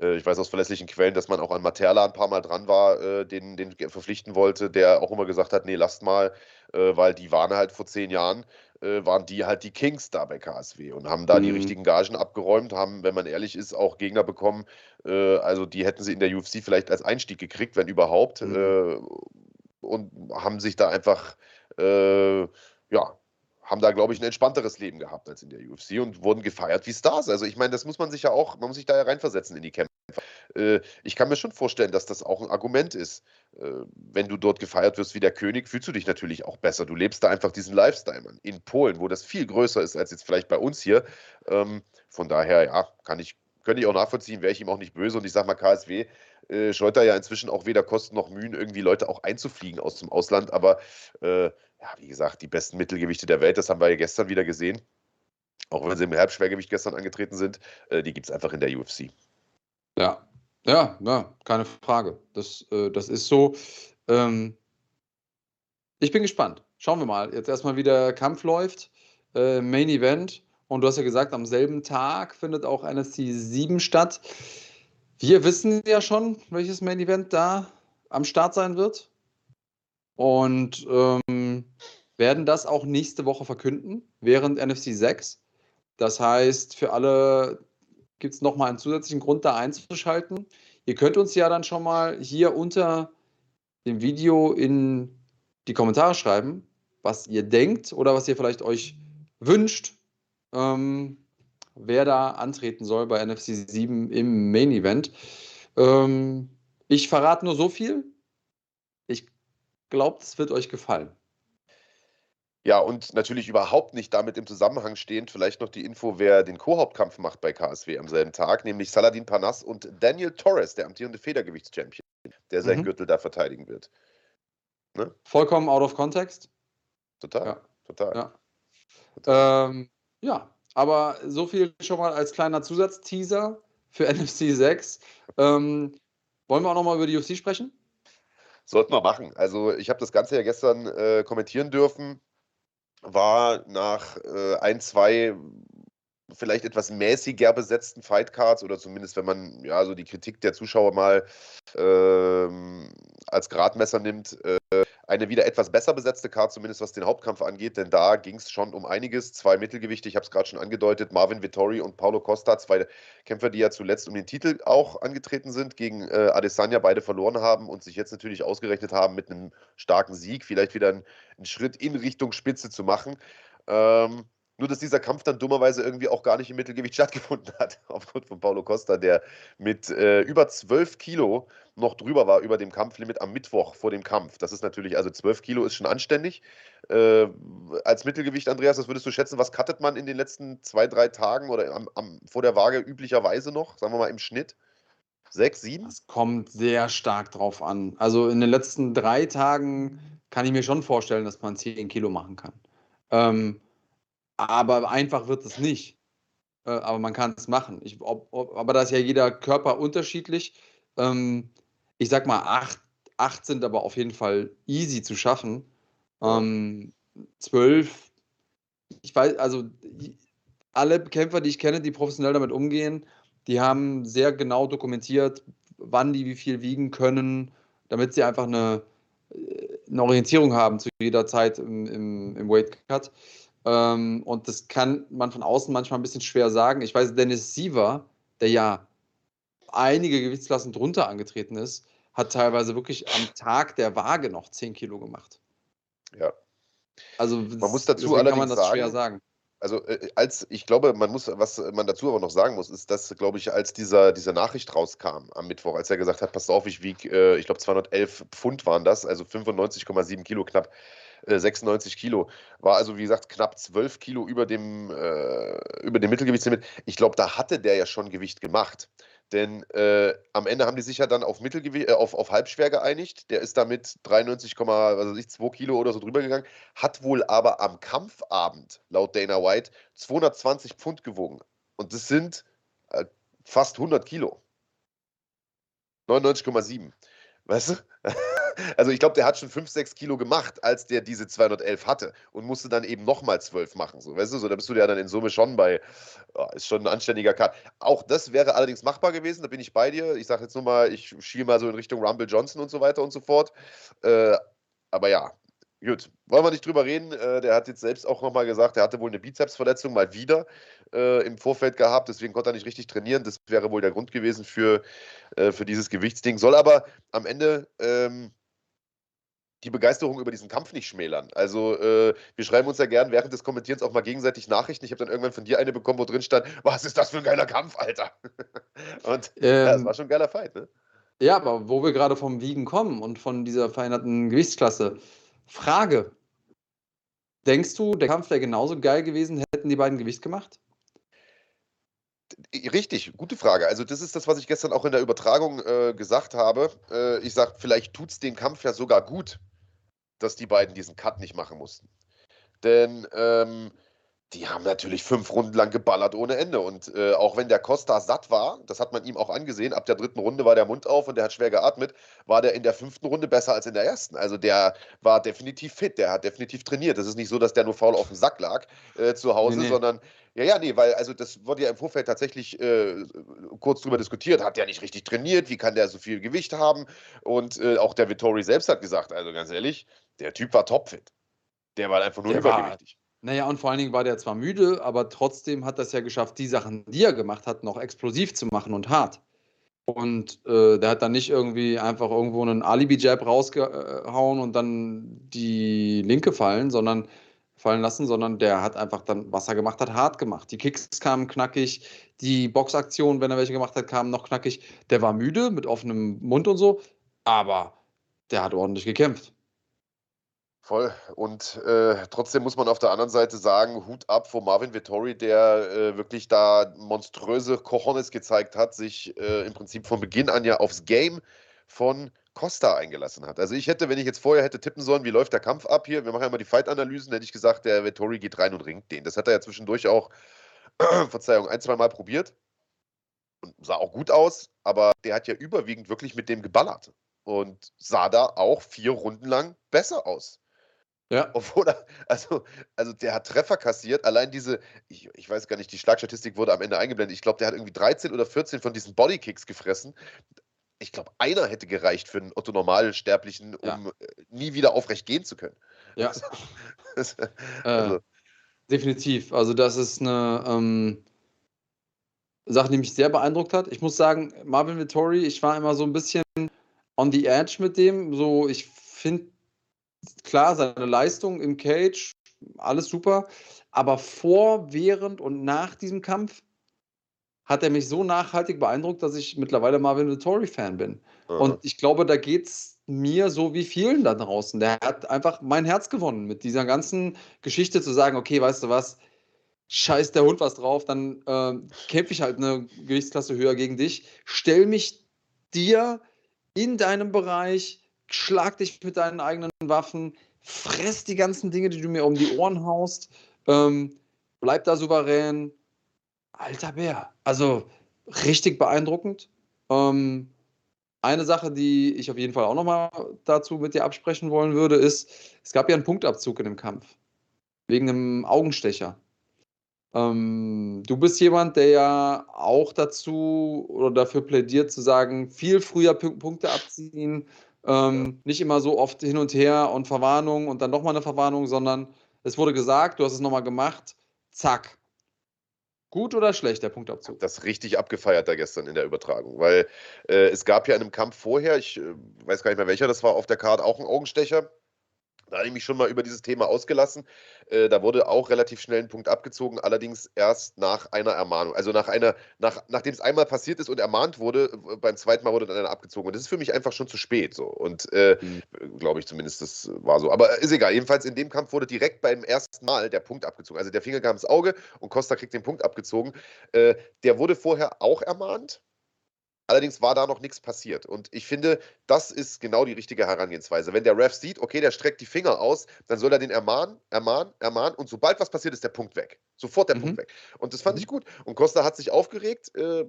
äh, ich weiß aus verlässlichen Quellen, dass man auch an Materla ein paar Mal dran war, äh, den, den verpflichten wollte, der auch immer gesagt hat, nee, lasst mal, äh, weil die waren halt vor zehn Jahren, äh, waren die halt die Kings da bei KSW und haben da mhm. die richtigen Gagen abgeräumt, haben, wenn man ehrlich ist, auch Gegner bekommen. Äh, also die hätten sie in der UFC vielleicht als Einstieg gekriegt, wenn überhaupt. Mhm und haben sich da einfach, äh, ja, haben da, glaube ich, ein entspannteres Leben gehabt als in der UFC und wurden gefeiert wie Stars. Also ich meine, das muss man sich ja auch, man muss sich da ja reinversetzen in die Kämpfe. Äh, ich kann mir schon vorstellen, dass das auch ein Argument ist. Äh, wenn du dort gefeiert wirst wie der König, fühlst du dich natürlich auch besser. Du lebst da einfach diesen Lifestyle, man. In Polen, wo das viel größer ist als jetzt vielleicht bei uns hier. Ähm, von daher, ja, kann ich, könnte ich auch nachvollziehen, wäre ich ihm auch nicht böse. Und ich sage mal, KSW äh, scheut er ja inzwischen auch weder Kosten noch Mühen, irgendwie Leute auch einzufliegen aus dem Ausland. Aber äh, ja, wie gesagt, die besten Mittelgewichte der Welt, das haben wir ja gestern wieder gesehen. Auch wenn sie im Herbstschwergewicht gestern angetreten sind, die gibt es einfach in der UFC. Ja, ja, ja, keine Frage. Das, äh, das ist so. Ähm, ich bin gespannt. Schauen wir mal. Jetzt erstmal, wie der Kampf läuft. Äh, Main Event. Und du hast ja gesagt, am selben Tag findet auch NSC 7 statt. Wir wissen ja schon, welches Main Event da am Start sein wird. Und ähm, werden das auch nächste Woche verkünden, während NFC 6. Das heißt, für alle gibt es nochmal einen zusätzlichen Grund, da einzuschalten. Ihr könnt uns ja dann schon mal hier unter dem Video in die Kommentare schreiben, was ihr denkt oder was ihr vielleicht euch wünscht. Ähm, wer da antreten soll bei NFC 7 im Main Event. Ähm, ich verrate nur so viel. Ich glaube, es wird euch gefallen. Ja, und natürlich überhaupt nicht damit im Zusammenhang stehend, vielleicht noch die Info, wer den Co-Hauptkampf macht bei KSW am selben Tag, nämlich Saladin Panas und Daniel Torres, der amtierende Federgewichtschampion, der seinen mhm. Gürtel da verteidigen wird. Ne? Vollkommen out of context. Total, ja. total. Ja. Total. Ähm, ja, aber so viel schon mal als kleiner Zusatzteaser für NFC 6. Ähm, wollen wir auch nochmal über die UFC sprechen? Sollten wir machen. Also ich habe das Ganze ja gestern äh, kommentieren dürfen. War nach äh, ein, zwei vielleicht etwas mäßiger besetzten Fightcards oder zumindest wenn man ja so die Kritik der Zuschauer mal ähm, als Gradmesser nimmt, äh, eine wieder etwas besser besetzte Card, zumindest was den Hauptkampf angeht, denn da ging es schon um einiges. Zwei Mittelgewichte, ich habe es gerade schon angedeutet, Marvin Vittori und Paulo Costa, zwei Kämpfer, die ja zuletzt um den Titel auch angetreten sind, gegen äh, Adesanya beide verloren haben und sich jetzt natürlich ausgerechnet haben, mit einem starken Sieg vielleicht wieder einen, einen Schritt in Richtung Spitze zu machen. Ähm, nur, dass dieser Kampf dann dummerweise irgendwie auch gar nicht im Mittelgewicht stattgefunden hat, aufgrund von Paulo Costa, der mit äh, über 12 Kilo noch drüber war über dem Kampflimit am Mittwoch vor dem Kampf. Das ist natürlich, also 12 Kilo ist schon anständig. Äh, als Mittelgewicht, Andreas, was würdest du schätzen, was cuttet man in den letzten zwei, drei Tagen oder am, am, vor der Waage üblicherweise noch, sagen wir mal im Schnitt? Sechs, sieben? Es kommt sehr stark drauf an. Also in den letzten drei Tagen kann ich mir schon vorstellen, dass man 10 Kilo machen kann. Ähm, aber einfach wird es nicht. Äh, aber man kann es machen. Ich, ob, ob, aber da ist ja jeder Körper unterschiedlich. Ähm, ich sag mal, acht, acht sind aber auf jeden Fall easy zu schaffen. Ähm, zwölf, ich weiß, also alle Kämpfer, die ich kenne, die professionell damit umgehen, die haben sehr genau dokumentiert, wann die wie viel wiegen können, damit sie einfach eine, äh, eine Orientierung haben zu jeder Zeit im, im, im Weight Cut. Ähm, und das kann man von außen manchmal ein bisschen schwer sagen. Ich weiß, Dennis Siever, der ja einige Gewichtsklassen drunter angetreten ist, hat teilweise wirklich am Tag der Waage noch 10 Kilo gemacht. Ja. Also man muss dazu allerdings kann man das sagen, schwer sagen. Also äh, als ich glaube, man muss, was man dazu aber noch sagen muss, ist, dass, glaube ich, als dieser, diese Nachricht rauskam am Mittwoch, als er gesagt hat, passt auf, ich wiege, äh, ich glaube 211 Pfund waren das, also 95,7 Kilo knapp. 96 äh, Kilo. War also, wie gesagt, knapp 12 Kilo über dem, äh, über dem Mittelgewichtslimit. Ich glaube, da hatte der ja schon Gewicht gemacht. Denn äh, am Ende haben die sich ja dann auf, Mittelgewicht, äh, auf, auf Halbschwer geeinigt. Der ist damit 93,2 Kilo oder so drüber gegangen, hat wohl aber am Kampfabend, laut Dana White, 220 Pfund gewogen. Und das sind äh, fast 100 Kilo. 99,7. Weißt du? Also ich glaube, der hat schon 5, 6 Kilo gemacht, als der diese 211 hatte und musste dann eben nochmal 12 machen. So, weißt du, so, da bist du ja dann in Summe schon bei, oh, ist schon ein anständiger Cut. Auch das wäre allerdings machbar gewesen, da bin ich bei dir. Ich sage jetzt nur mal, ich schiele mal so in Richtung Rumble Johnson und so weiter und so fort. Äh, aber ja, Gut, wollen wir nicht drüber reden. Äh, der hat jetzt selbst auch nochmal gesagt, er hatte wohl eine Bizepsverletzung mal wieder äh, im Vorfeld gehabt, deswegen konnte er nicht richtig trainieren. Das wäre wohl der Grund gewesen für, äh, für dieses Gewichtsding. Soll aber am Ende ähm, die Begeisterung über diesen Kampf nicht schmälern. Also äh, wir schreiben uns ja gern während des Kommentierens auch mal gegenseitig Nachrichten. Ich habe dann irgendwann von dir eine bekommen, wo drin stand, was ist das für ein geiler Kampf, Alter? Und ähm, ja, das war schon ein geiler Fight, ne? Ja, aber wo wir gerade vom Wiegen kommen und von dieser veränderten Gewichtsklasse. Frage. Denkst du, der Kampf wäre genauso geil gewesen, hätten die beiden Gewicht gemacht? Richtig, gute Frage. Also das ist das, was ich gestern auch in der Übertragung äh, gesagt habe. Äh, ich sage, vielleicht tut es den Kampf ja sogar gut, dass die beiden diesen Cut nicht machen mussten. Denn ähm, die haben natürlich fünf Runden lang geballert ohne Ende. Und äh, auch wenn der Costa satt war, das hat man ihm auch angesehen, ab der dritten Runde war der Mund auf und der hat schwer geatmet, war der in der fünften Runde besser als in der ersten. Also der war definitiv fit, der hat definitiv trainiert. Das ist nicht so, dass der nur faul auf dem Sack lag äh, zu Hause, nee, nee. sondern ja, ja, nee, weil also das wurde ja im Vorfeld tatsächlich äh, kurz drüber diskutiert. Hat der nicht richtig trainiert? Wie kann der so viel Gewicht haben? Und äh, auch der Vittori selbst hat gesagt, also ganz ehrlich, der Typ war topfit. Der war einfach nur der übergewichtig. War, naja, und vor allen Dingen war der zwar müde, aber trotzdem hat er es ja geschafft, die Sachen, die er gemacht hat, noch explosiv zu machen und hart. Und äh, der hat dann nicht irgendwie einfach irgendwo einen Alibi-Jab rausgehauen und dann die linke fallen, sondern fallen lassen, sondern der hat einfach dann, was er gemacht hat, hart gemacht. Die Kicks kamen knackig, die Boxaktion, wenn er welche gemacht hat, kamen noch knackig. Der war müde mit offenem Mund und so, aber der hat ordentlich gekämpft. Voll. Und äh, trotzdem muss man auf der anderen Seite sagen, Hut ab vor Marvin Vittori, der äh, wirklich da monströse Cojones gezeigt hat, sich äh, im Prinzip von Beginn an ja aufs Game von Costa eingelassen hat. Also ich hätte, wenn ich jetzt vorher hätte tippen sollen, wie läuft der Kampf ab hier, wir machen ja immer die Fight-Analysen, hätte ich gesagt, der Vittori geht rein und ringt den. Das hat er ja zwischendurch auch, Verzeihung, ein, zwei Mal probiert und sah auch gut aus, aber der hat ja überwiegend wirklich mit dem geballert und sah da auch vier Runden lang besser aus. Ja. Obwohl er, also, also der hat Treffer kassiert. Allein diese, ich, ich weiß gar nicht, die Schlagstatistik wurde am Ende eingeblendet. Ich glaube, der hat irgendwie 13 oder 14 von diesen Bodykicks gefressen. Ich glaube, einer hätte gereicht für einen Otto Normalsterblichen, um ja. Äh, nie wieder aufrecht gehen zu können. Ja. also. äh, definitiv. Also, das ist eine ähm, Sache, die mich sehr beeindruckt hat. Ich muss sagen, Marvin Vittori, ich war immer so ein bisschen on the edge mit dem. So, ich finde klar, seine Leistung im Cage, alles super. Aber vor, während und nach diesem Kampf hat er mich so nachhaltig beeindruckt, dass ich mittlerweile Marvin Vittori-Fan bin. Mhm. Und ich glaube, da geht es mir so wie vielen da draußen. Der hat einfach mein Herz gewonnen mit dieser ganzen Geschichte zu sagen, okay, weißt du was, scheiß der Hund was drauf, dann äh, kämpfe ich halt eine Gewichtsklasse höher gegen dich, stell mich dir in deinem Bereich, schlag dich mit deinen eigenen Waffen, fress die ganzen Dinge, die du mir um die Ohren haust, ähm, bleib da souverän. Alter Bär. Also richtig beeindruckend. Ähm, eine Sache, die ich auf jeden Fall auch nochmal dazu mit dir absprechen wollen würde, ist, es gab ja einen Punktabzug in dem Kampf. Wegen einem Augenstecher. Ähm, du bist jemand, der ja auch dazu oder dafür plädiert zu sagen, viel früher Punkte abziehen, ähm, nicht immer so oft hin und her und Verwarnung und dann nochmal eine Verwarnung, sondern es wurde gesagt, du hast es nochmal gemacht, zack. Gut oder schlecht, der Punktabzug? Das richtig abgefeiert da gestern in der Übertragung, weil äh, es gab ja in einem Kampf vorher, ich äh, weiß gar nicht mehr welcher, das war auf der Karte auch ein Augenstecher. Da habe ich mich schon mal über dieses Thema ausgelassen. Äh, da wurde auch relativ schnell ein Punkt abgezogen, allerdings erst nach einer Ermahnung. Also nach einer, nach, nachdem es einmal passiert ist und ermahnt wurde, beim zweiten Mal wurde dann einer abgezogen. Und das ist für mich einfach schon zu spät. So. Und äh, mhm. glaube ich zumindest, das war so. Aber ist egal. Jedenfalls in dem Kampf wurde direkt beim ersten Mal der Punkt abgezogen. Also der Finger kam ins Auge und Costa kriegt den Punkt abgezogen. Äh, der wurde vorher auch ermahnt. Allerdings war da noch nichts passiert. Und ich finde, das ist genau die richtige Herangehensweise. Wenn der Ref sieht, okay, der streckt die Finger aus, dann soll er den ermahnen, ermahnen, ermahnen und sobald was passiert, ist der Punkt weg. Sofort der mhm. Punkt weg. Und das fand mhm. ich gut. Und Costa hat sich aufgeregt. Äh,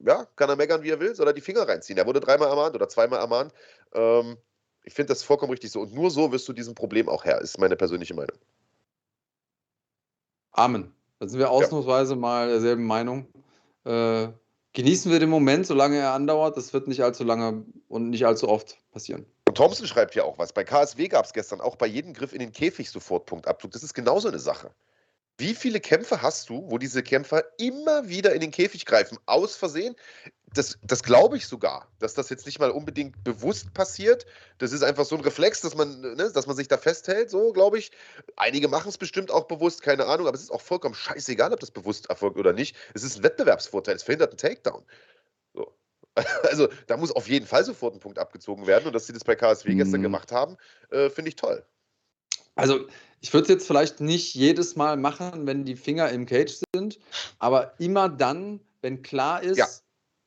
ja, kann er meckern, wie er will, soll er die Finger reinziehen. Er wurde dreimal ermahnt oder zweimal ermahnt. Ähm, ich finde das vollkommen richtig so. Und nur so wirst du diesem Problem auch Herr, ist meine persönliche Meinung. Amen. Da sind wir ausnahmsweise ja. mal derselben Meinung. Äh, genießen wir den Moment, solange er andauert. Das wird nicht allzu lange und nicht allzu oft passieren. Thompson schreibt ja auch was. Bei KSW gab es gestern auch bei jedem Griff in den Käfig sofort Punktabzug. Das ist genauso eine Sache. Wie viele Kämpfe hast du, wo diese Kämpfer immer wieder in den Käfig greifen, aus Versehen? Das, das glaube ich sogar, dass das jetzt nicht mal unbedingt bewusst passiert. Das ist einfach so ein Reflex, dass man, ne, dass man sich da festhält, so glaube ich. Einige machen es bestimmt auch bewusst, keine Ahnung, aber es ist auch vollkommen scheißegal, ob das bewusst erfolgt oder nicht. Es ist ein Wettbewerbsvorteil, es verhindert einen Takedown. So. Also da muss auf jeden Fall sofort ein Punkt abgezogen werden und dass sie das bei KSW mhm. gestern gemacht haben, äh, finde ich toll. Also ich würde es jetzt vielleicht nicht jedes Mal machen, wenn die Finger im Cage sind, aber immer dann, wenn klar ist, ja.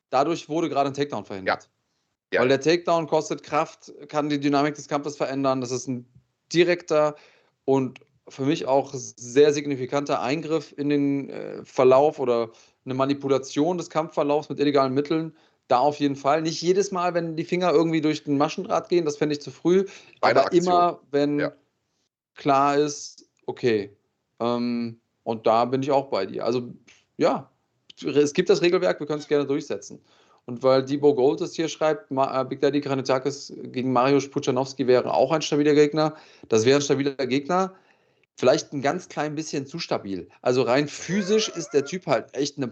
Dadurch wurde gerade ein Takedown verhindert. Ja. Ja. Weil der Takedown kostet Kraft, kann die Dynamik des Kampfes verändern. Das ist ein direkter und für mich auch sehr signifikanter Eingriff in den äh, Verlauf oder eine Manipulation des Kampfverlaufs mit illegalen Mitteln. Da auf jeden Fall. Nicht jedes Mal, wenn die Finger irgendwie durch den Maschendraht gehen, das fände ich zu früh. Eine aber immer, wenn. Ja klar ist, okay. Ähm, und da bin ich auch bei dir. Also ja, es gibt das Regelwerk, wir können es gerne durchsetzen. Und weil Debo Gold hier schreibt, äh, Big Daddy Kranitakis gegen Mariusz Puchanowski wäre auch ein stabiler Gegner. Das wäre ein stabiler Gegner. Vielleicht ein ganz klein bisschen zu stabil. Also rein physisch ist der Typ halt echt eine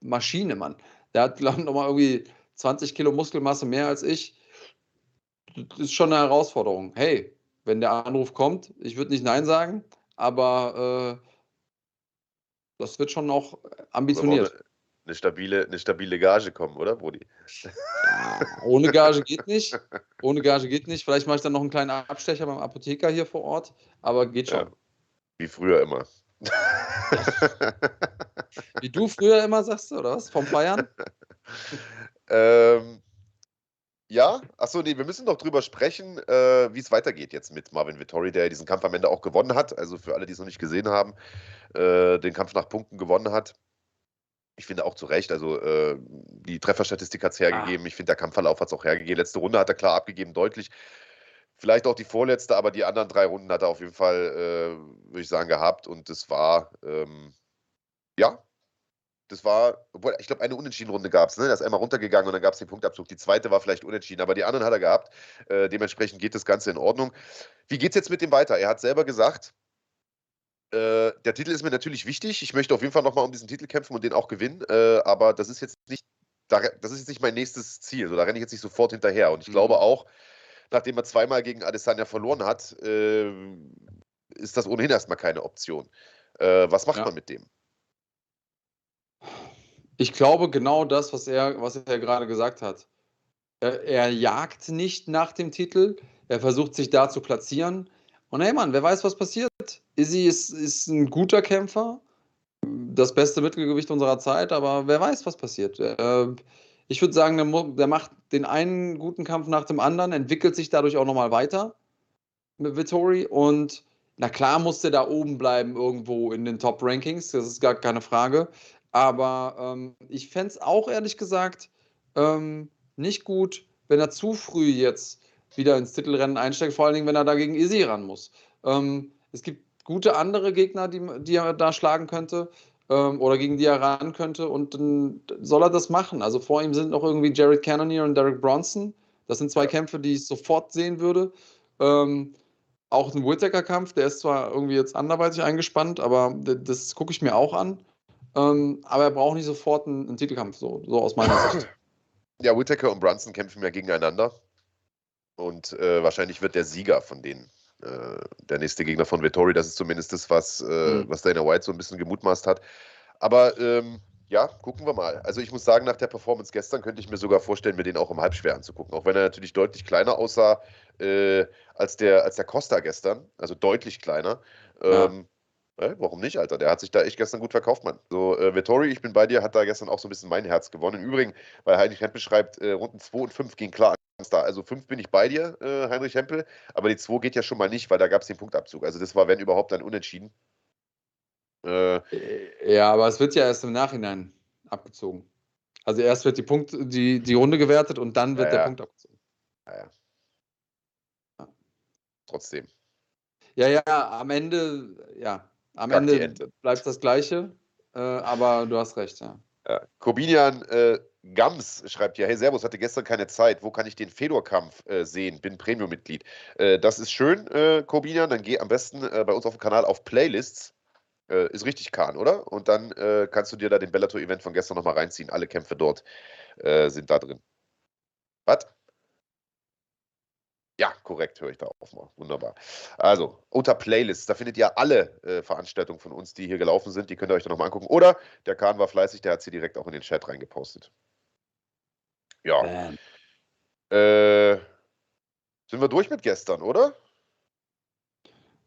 Maschine, Mann. Der hat, glaube ich, nochmal irgendwie 20 Kilo Muskelmasse mehr als ich. Das ist schon eine Herausforderung. Hey, wenn der Anruf kommt. Ich würde nicht Nein sagen, aber äh, das wird schon noch ambitioniert. Eine stabile, eine stabile Gage kommen, oder? Ja, ohne Gage geht nicht. Ohne Gage geht nicht. Vielleicht mache ich dann noch einen kleinen Abstecher beim Apotheker hier vor Ort, aber geht schon. Ja, wie früher immer. Wie du früher immer sagst, oder was? Vom Feiern? ähm, ja, achso, nee, wir müssen noch drüber sprechen, äh, wie es weitergeht jetzt mit Marvin Vittori, der diesen Kampf am Ende auch gewonnen hat. Also für alle, die es noch nicht gesehen haben, äh, den Kampf nach Punkten gewonnen hat. Ich finde auch zu Recht, also äh, die Trefferstatistik hat es hergegeben. Ah. Ich finde, der Kampfverlauf hat es auch hergegeben. Letzte Runde hat er klar abgegeben, deutlich. Vielleicht auch die vorletzte, aber die anderen drei Runden hat er auf jeden Fall, äh, würde ich sagen, gehabt. Und es war, ähm, ja, das war, obwohl, ich glaube, eine Unentschieden-Runde gab es, ne? Er ist einmal runtergegangen und dann gab es den Punktabzug. Die zweite war vielleicht unentschieden, aber die anderen hat er gehabt. Äh, dementsprechend geht das Ganze in Ordnung. Wie geht es jetzt mit dem weiter? Er hat selber gesagt, äh, der Titel ist mir natürlich wichtig. Ich möchte auf jeden Fall nochmal um diesen Titel kämpfen und den auch gewinnen, äh, aber das ist jetzt nicht, das ist jetzt nicht mein nächstes Ziel. So, da renne ich jetzt nicht sofort hinterher. Und ich mhm. glaube auch, nachdem er zweimal gegen Adesanya verloren hat, äh, ist das ohnehin erstmal keine Option. Äh, was macht ja. man mit dem? Ich glaube genau das, was er, was er gerade gesagt hat. Er, er, jagt nicht nach dem Titel, er versucht sich da zu platzieren. Und hey Mann, wer weiß, was passiert. Izzy ist, ist ein guter Kämpfer, das beste Mittelgewicht unserer Zeit, aber wer weiß, was passiert. Äh, ich würde sagen, der, der, macht den einen guten Kampf nach dem anderen, entwickelt sich dadurch auch nochmal weiter mit Vittori und na klar muss der da oben bleiben, irgendwo in den Top-Rankings, das ist gar keine Frage. Aber ähm, ich fände es auch ehrlich gesagt ähm, nicht gut, wenn er zu früh jetzt wieder ins Titelrennen einsteigt, vor allen Dingen, wenn er da gegen Izzy ran muss. Ähm, es gibt gute andere Gegner, die, die er da schlagen könnte ähm, oder gegen die er ran könnte und dann soll er das machen. Also vor ihm sind noch irgendwie Jared Cannonier und Derek Bronson. Das sind zwei Kämpfe, die ich sofort sehen würde. Ähm, auch ein Whittaker-Kampf, der ist zwar irgendwie jetzt anderweitig eingespannt, aber das gucke ich mir auch an. Ähm, aber er braucht nicht sofort einen, einen Titelkampf, so, so, aus meiner Sicht. Ja, Whittaker und Brunson kämpfen ja gegeneinander. Und äh, wahrscheinlich wird der Sieger von denen äh, der nächste Gegner von Vettori. Das ist zumindest das, was, äh, mhm. was Dana White so ein bisschen gemutmaßt hat. Aber ähm, ja, gucken wir mal. Also ich muss sagen, nach der Performance gestern könnte ich mir sogar vorstellen, mir den auch im Halbschwer anzugucken. Auch wenn er natürlich deutlich kleiner aussah äh, als, der, als der Costa gestern. Also deutlich kleiner. Ähm, ja. Äh, warum nicht, Alter? Der hat sich da echt gestern gut verkauft, Mann. So, äh, Vittori, ich bin bei dir, hat da gestern auch so ein bisschen mein Herz gewonnen. Im Übrigen, weil Heinrich Hempel schreibt, äh, Runden 2 und 5 gehen klar da. Also 5 bin ich bei dir, äh, Heinrich Hempel, aber die 2 geht ja schon mal nicht, weil da gab es den Punktabzug. Also das war, wenn überhaupt, dann unentschieden. Äh, ja, aber es wird ja erst im Nachhinein abgezogen. Also erst wird die, Punkt, die, die Runde gewertet und dann wird ja, der ja. Punkt abgezogen. Ja, ja. Trotzdem. Ja, ja, am Ende, ja, am Kack Ende bleibt das Gleiche, äh, aber du hast recht, ja. ja. Kobinian äh, Gams schreibt ja, hey Servus, hatte gestern keine Zeit, wo kann ich den Fedor-Kampf äh, sehen? Bin Premium-Mitglied. Äh, das ist schön, äh, Kobinian, dann geh am besten äh, bei uns auf dem Kanal auf Playlists äh, ist richtig Kahn, oder? Und dann äh, kannst du dir da den Bellator-Event von gestern nochmal reinziehen. Alle Kämpfe dort äh, sind da drin. Was? Korrekt, höre ich da auf mal. Wunderbar. Also, unter Playlists, da findet ihr alle äh, Veranstaltungen von uns, die hier gelaufen sind. Die könnt ihr euch dann nochmal angucken. Oder der Kahn war fleißig, der hat sie direkt auch in den Chat reingepostet. Ja. Äh, sind wir durch mit gestern, oder?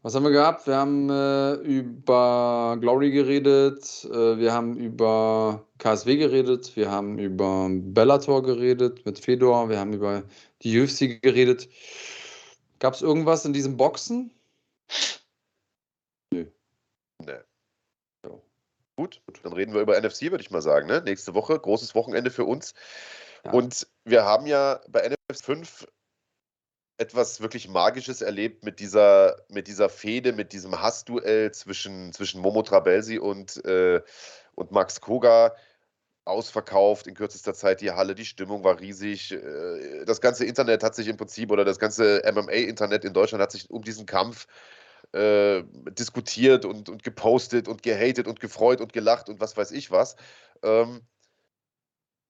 Was haben wir gehabt? Wir haben äh, über Glory geredet, äh, wir haben über KSW geredet, wir haben über Bellator geredet mit Fedor, wir haben über die UFC geredet. Gab es irgendwas in diesen Boxen? Nö. Nee. Ja. Gut, dann reden wir über NFC, würde ich mal sagen. Ne? Nächste Woche, großes Wochenende für uns. Ja. Und wir haben ja bei NFC 5 etwas wirklich Magisches erlebt mit dieser, mit dieser Fehde, mit diesem Hassduell zwischen, zwischen Momo Trabelsi und, äh, und Max Koga. Ausverkauft in kürzester Zeit die Halle, die Stimmung war riesig. Äh, das ganze Internet hat sich im Prinzip oder das ganze MMA-Internet in Deutschland hat sich um diesen Kampf äh, diskutiert und, und gepostet und gehatet und gefreut und gelacht und was weiß ich was. Ähm,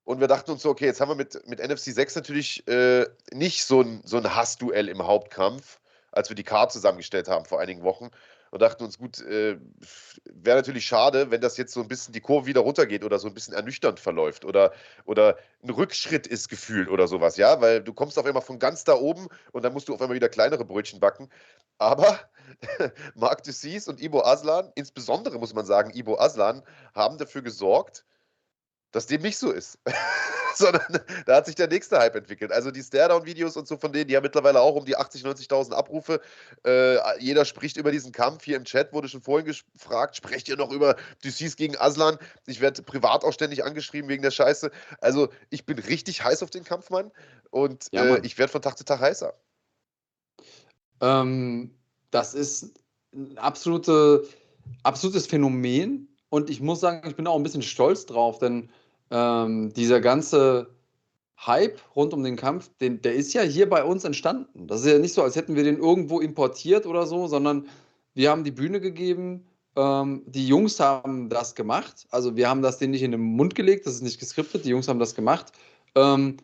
und wir dachten uns so, okay, jetzt haben wir mit, mit NFC 6 natürlich äh, nicht so ein, so ein Hassduell im Hauptkampf, als wir die Card zusammengestellt haben vor einigen Wochen. Und dachten uns, gut, äh, wäre natürlich schade, wenn das jetzt so ein bisschen die Kurve wieder runtergeht oder so ein bisschen ernüchternd verläuft oder, oder ein Rückschritt ist gefühlt oder sowas, ja, weil du kommst auf einmal von ganz da oben und dann musst du auf einmal wieder kleinere Brötchen backen. Aber Marc Dussis und Ibo Aslan, insbesondere muss man sagen, Ibo Aslan, haben dafür gesorgt, dass dem nicht so ist. Sondern da hat sich der nächste Hype entwickelt. Also die Staredown-Videos und so von denen, die haben mittlerweile auch um die 80.000, 90.000 Abrufe. Äh, jeder spricht über diesen Kampf. Hier im Chat wurde schon vorhin gefragt, sprecht ihr noch über Ducis gegen Aslan? Ich werde privat auch ständig angeschrieben wegen der Scheiße. Also ich bin richtig heiß auf den Kampf, Mann. Und ja, äh, ich werde von Tag zu Tag heißer. Ähm, das ist ein absolute, absolutes Phänomen. Und ich muss sagen, ich bin auch ein bisschen stolz drauf, denn ähm, dieser ganze Hype rund um den Kampf, den, der ist ja hier bei uns entstanden. Das ist ja nicht so, als hätten wir den irgendwo importiert oder so, sondern wir haben die Bühne gegeben. Ähm, die Jungs haben das gemacht. Also wir haben das denen nicht in den Mund gelegt, das ist nicht geskriptet. Die Jungs haben das gemacht. Ähm,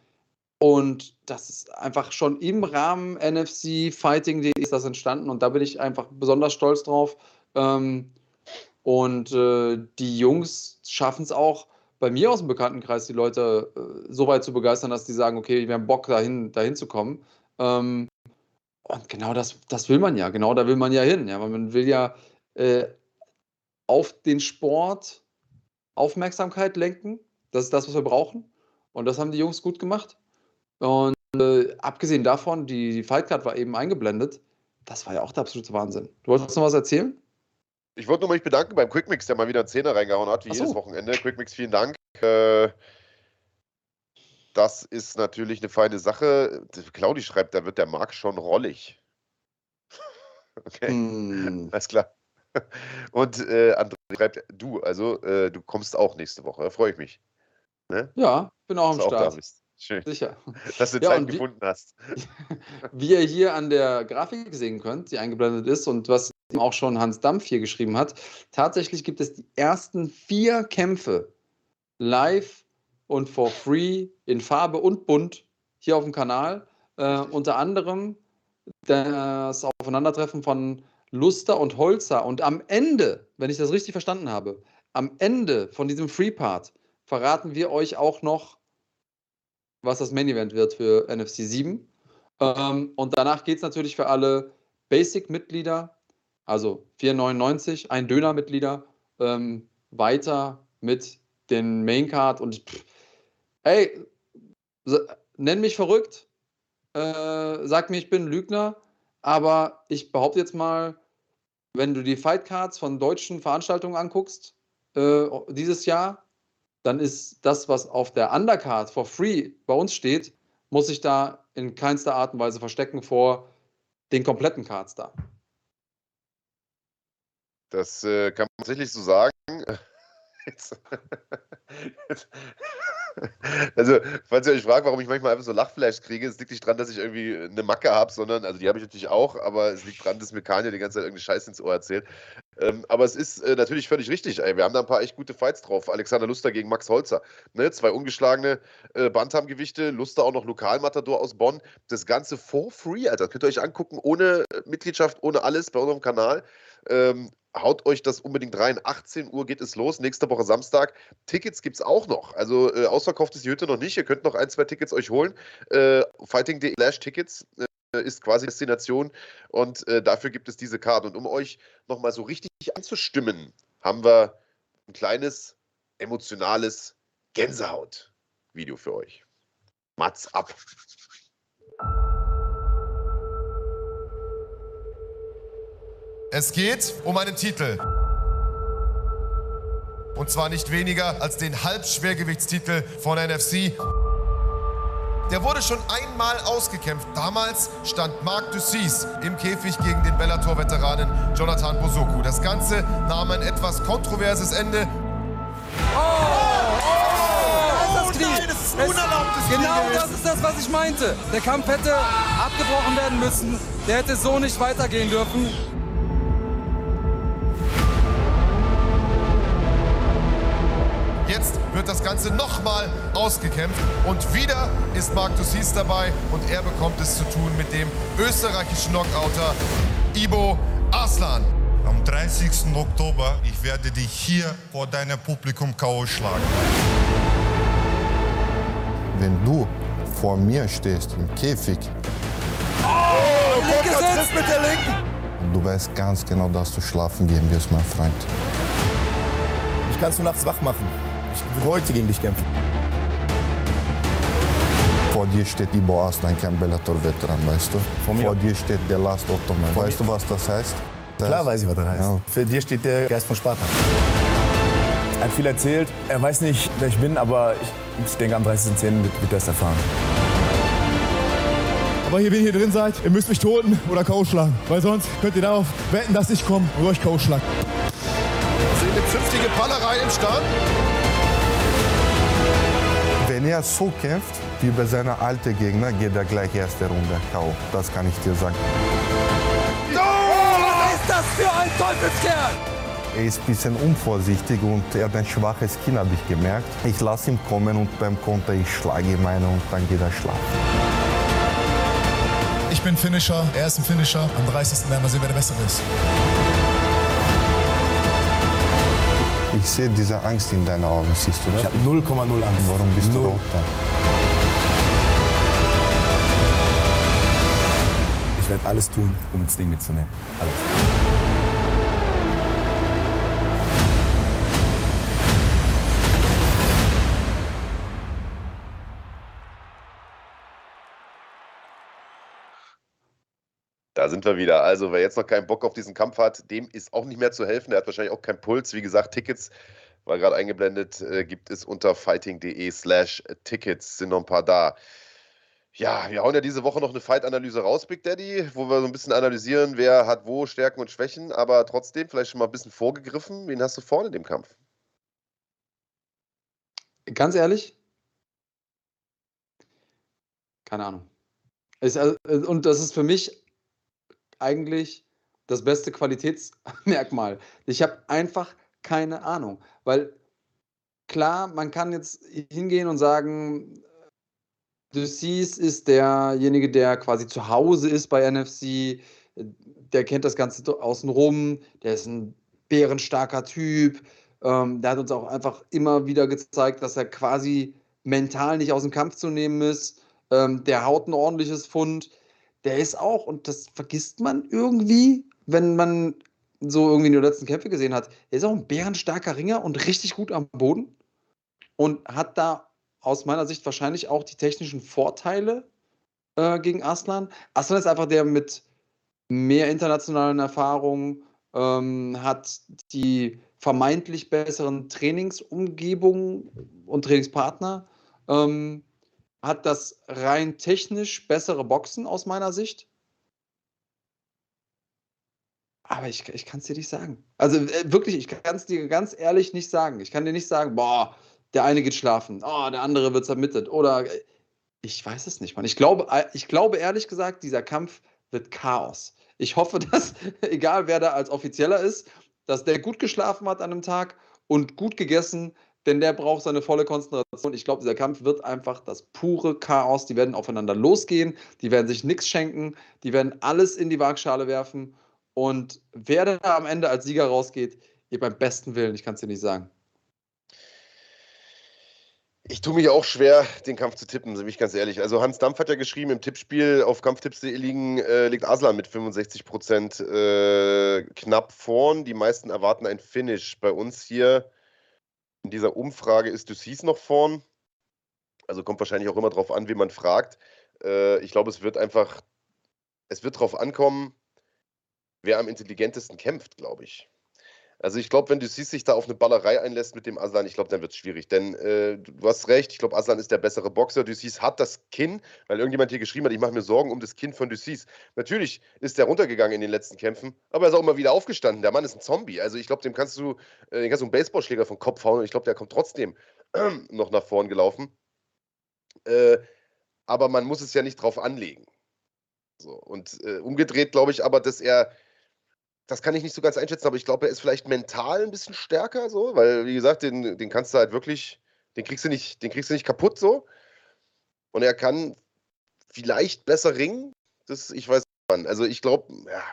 und das ist einfach schon im Rahmen NFC Fighting.de ist das entstanden und da bin ich einfach besonders stolz drauf. Ähm, und äh, die Jungs schaffen es auch, bei mir aus dem Bekanntenkreis die Leute äh, so weit zu begeistern, dass die sagen, okay, wir haben Bock, dahin, dahin zu kommen. Ähm, und genau das, das will man ja, genau da will man ja hin. Ja? Man will ja äh, auf den Sport Aufmerksamkeit lenken. Das ist das, was wir brauchen. Und das haben die Jungs gut gemacht. Und äh, abgesehen davon, die, die Fightcard war eben eingeblendet. Das war ja auch der absolute Wahnsinn. Du wolltest noch was erzählen? Ich wollte nur mich bedanken beim Quickmix, der mal wieder einen Zehner reingehauen hat, wie so. jedes Wochenende. Quickmix, vielen Dank. Äh, das ist natürlich eine feine Sache. Claudi schreibt, da wird der Markt schon rollig. okay, hm. alles klar. Und äh, André schreibt, du, also äh, du kommst auch nächste Woche, da freue ich mich. Ne? Ja, bin auch am Start. Auch da bist. Schön. Sicher. Dass du ja, Zeit gefunden wie, hast. Wie ihr hier an der Grafik sehen könnt, die eingeblendet ist und was auch schon Hans Dampf hier geschrieben hat, tatsächlich gibt es die ersten vier Kämpfe live und for free in Farbe und bunt hier auf dem Kanal. Äh, unter anderem das Aufeinandertreffen von Luster und Holzer. Und am Ende, wenn ich das richtig verstanden habe, am Ende von diesem Free Part verraten wir euch auch noch, was das Main Event wird für NFC 7. Ähm, und danach geht es natürlich für alle Basic-Mitglieder, also 4,99, ein Döner-Mitglieder, ähm, weiter mit den Main Card und pff, ey, nenn mich verrückt, äh, sag mir, ich bin Lügner, aber ich behaupte jetzt mal, wenn du die Fight Cards von deutschen Veranstaltungen anguckst, äh, dieses Jahr, dann ist das, was auf der Undercard for free bei uns steht, muss sich da in keinster Art und Weise verstecken vor den kompletten Cards da. Das äh, kann man tatsächlich so sagen. Also, falls ihr euch fragt, warum ich manchmal einfach so Lachfleisch kriege, es liegt nicht dran, dass ich irgendwie eine Macke habe, sondern, also die habe ich natürlich auch, aber es liegt dran, dass mir Kanye die ganze Zeit irgendeine Scheiße ins Ohr erzählt. Ähm, aber es ist äh, natürlich völlig richtig. Ey. Wir haben da ein paar echt gute Fights drauf. Alexander Luster gegen Max Holzer. Ne? Zwei ungeschlagene äh, Bantamgewichte. Luster auch noch Lokalmatador aus Bonn. Das Ganze for free, Alter. Könnt ihr euch angucken, ohne Mitgliedschaft, ohne alles bei unserem Kanal. Ähm, haut euch das unbedingt rein. 18 Uhr geht es los, nächste Woche Samstag. Tickets gibt es auch noch. Also äh, ausverkauft ist die Hütte noch nicht. Ihr könnt noch ein, zwei Tickets euch holen. Äh, Fighting.de Tickets äh, ist quasi Destination und äh, dafür gibt es diese Karte. Und um euch nochmal so richtig anzustimmen, haben wir ein kleines emotionales Gänsehaut-Video für euch. Mats ab. Es geht um einen Titel. Und zwar nicht weniger als den Halbschwergewichtstitel von NFC. Der wurde schon einmal ausgekämpft. Damals stand Marc Dussis im Käfig gegen den Bellator-Veteranen Jonathan Bosoku. Das Ganze nahm ein etwas kontroverses Ende. Oh! oh, das, nein, das ist ein unerlaubtes Genau das ist das, was ich meinte. Der Kampf hätte abgebrochen werden müssen. Der hätte so nicht weitergehen dürfen. Jetzt wird das Ganze nochmal ausgekämpft und wieder ist Marc Dussis dabei und er bekommt es zu tun mit dem österreichischen Knockouter Ibo Arslan. Am 30. Oktober, ich werde dich hier vor deinem Publikum K.O. schlagen. Wenn du vor mir stehst im Käfig. Oh, linke Sitz mit der linken. Du weißt ganz genau, dass du schlafen gehen wirst, mein Freund. Ich kann es nur nachts wach machen. Ich will heute gegen dich kämpfen. Vor dir steht Ibo Aslan, kein Bellator-Veteran, weißt du? Vor mir? Vor dir steht der Last Ottoman. Vor weißt mir? du, was das heißt? Das Klar weiß ich, was das heißt. Ja. Für dir steht der Geist von Sparta. Er hat viel erzählt. Er weiß nicht, wer ich bin, aber ich, ich denke, am 30.10. wird, wird er es erfahren. Aber hier, wenn ihr hier drin seid, ihr müsst mich toten oder K.O. schlagen. Weil sonst könnt ihr darauf wetten, dass ich komme und euch K.O. schlag. Sehen eine pfiftige Ballerei im Start. Wenn er so kämpft wie bei seiner alten Gegner, geht er gleich erste Runde K.O. Das kann ich dir sagen. Was ist das für ein Teufelskerl? Er ist ein bisschen unvorsichtig und er hat ein schwaches Kinn, habe ich gemerkt. Ich lasse ihn kommen und beim Konter, ich schlage ihm eine und dann geht er schlafen. Ich bin Finisher, er ist ein Finisher. Am 30. werden wir sehen, wer der Bessere ist. Ich sehe diese Angst in deinen Augen, siehst du das? Ich habe 0,0 Angst. Warum bist du Null. rot dann? Ich werde alles tun, um das Ding mitzunehmen. Alles. Da sind wir wieder. Also, wer jetzt noch keinen Bock auf diesen Kampf hat, dem ist auch nicht mehr zu helfen. Der hat wahrscheinlich auch keinen Puls. Wie gesagt, Tickets, war gerade eingeblendet, äh, gibt es unter fighting.de slash Tickets. Sind noch ein paar da. Ja, wir hauen ja diese Woche noch eine Fight-Analyse raus, Big Daddy, wo wir so ein bisschen analysieren, wer hat wo Stärken und Schwächen, aber trotzdem vielleicht schon mal ein bisschen vorgegriffen. Wen hast du vorne in dem Kampf? Ganz ehrlich? Keine Ahnung. Ist, also, und das ist für mich eigentlich das beste Qualitätsmerkmal. Ich habe einfach keine Ahnung, weil klar, man kann jetzt hingehen und sagen, Ducis ist derjenige, der quasi zu Hause ist bei NFC. Der kennt das Ganze außenrum. Der ist ein bärenstarker Typ. Ähm, der hat uns auch einfach immer wieder gezeigt, dass er quasi mental nicht aus dem Kampf zu nehmen ist. Ähm, der haut ein ordentliches Fund. Der ist auch, und das vergisst man irgendwie, wenn man so irgendwie nur die letzten Kämpfe gesehen hat, er ist auch ein bärenstarker Ringer und richtig gut am Boden und hat da aus meiner Sicht wahrscheinlich auch die technischen Vorteile äh, gegen Aslan. Aslan ist einfach der mit mehr internationalen Erfahrungen, ähm, hat die vermeintlich besseren Trainingsumgebungen und Trainingspartner, ähm, hat das rein technisch bessere Boxen aus meiner Sicht. Aber ich, ich kann es dir nicht sagen. Also äh, wirklich, ich kann es dir ganz ehrlich nicht sagen. Ich kann dir nicht sagen, boah, der eine geht schlafen, oh, der andere wird submitted. Oder äh, ich weiß es nicht, Mann. Ich glaube, äh, ich glaube ehrlich gesagt, dieser Kampf wird Chaos. Ich hoffe, dass, egal wer da als Offizieller ist, dass der gut geschlafen hat an einem Tag und gut gegessen, denn der braucht seine volle Konzentration. Ich glaube, dieser Kampf wird einfach das pure Chaos. Die werden aufeinander losgehen, die werden sich nichts schenken, die werden alles in die Waagschale werfen. Und wer da am Ende als Sieger rausgeht, ihr beim besten Willen, ich kann es dir nicht sagen. Ich tue mich auch schwer, den Kampf zu tippen, bin ich ganz ehrlich. Also Hans Dampf hat ja geschrieben, im Tippspiel auf Kampftipps.de liegen, äh, liegt Aslan mit 65 Prozent äh, knapp vorn. Die meisten erwarten ein Finish. Bei uns hier in dieser Umfrage ist Ducis noch vorn. Also kommt wahrscheinlich auch immer darauf an, wie man fragt. Äh, ich glaube, es wird einfach, es wird darauf ankommen, wer am intelligentesten kämpft, glaube ich. Also ich glaube, wenn du siehst, sich da auf eine Ballerei einlässt mit dem Aslan, ich glaube, dann wird es schwierig. Denn äh, du hast recht, ich glaube, Aslan ist der bessere Boxer. Ducis hat das Kinn, weil irgendjemand hier geschrieben hat, ich mache mir Sorgen um das Kinn von Ducis. Natürlich ist der runtergegangen in den letzten Kämpfen, aber er ist auch immer wieder aufgestanden. Der Mann ist ein Zombie. Also ich glaube, dem kannst du, äh, den kannst du einen Baseballschläger vom Kopf hauen und ich glaube, der kommt trotzdem äh, noch nach vorn gelaufen. Äh, aber man muss es ja nicht drauf anlegen. So, und äh, umgedreht glaube ich aber, dass er das kann ich nicht so ganz einschätzen, aber ich glaube, er ist vielleicht mental ein bisschen stärker, so, weil, wie gesagt, den, den kannst du halt wirklich, den kriegst du nicht, den kriegst du nicht kaputt so. Und er kann vielleicht besser ringen. Das, ich weiß nicht. Also ich glaube, ja,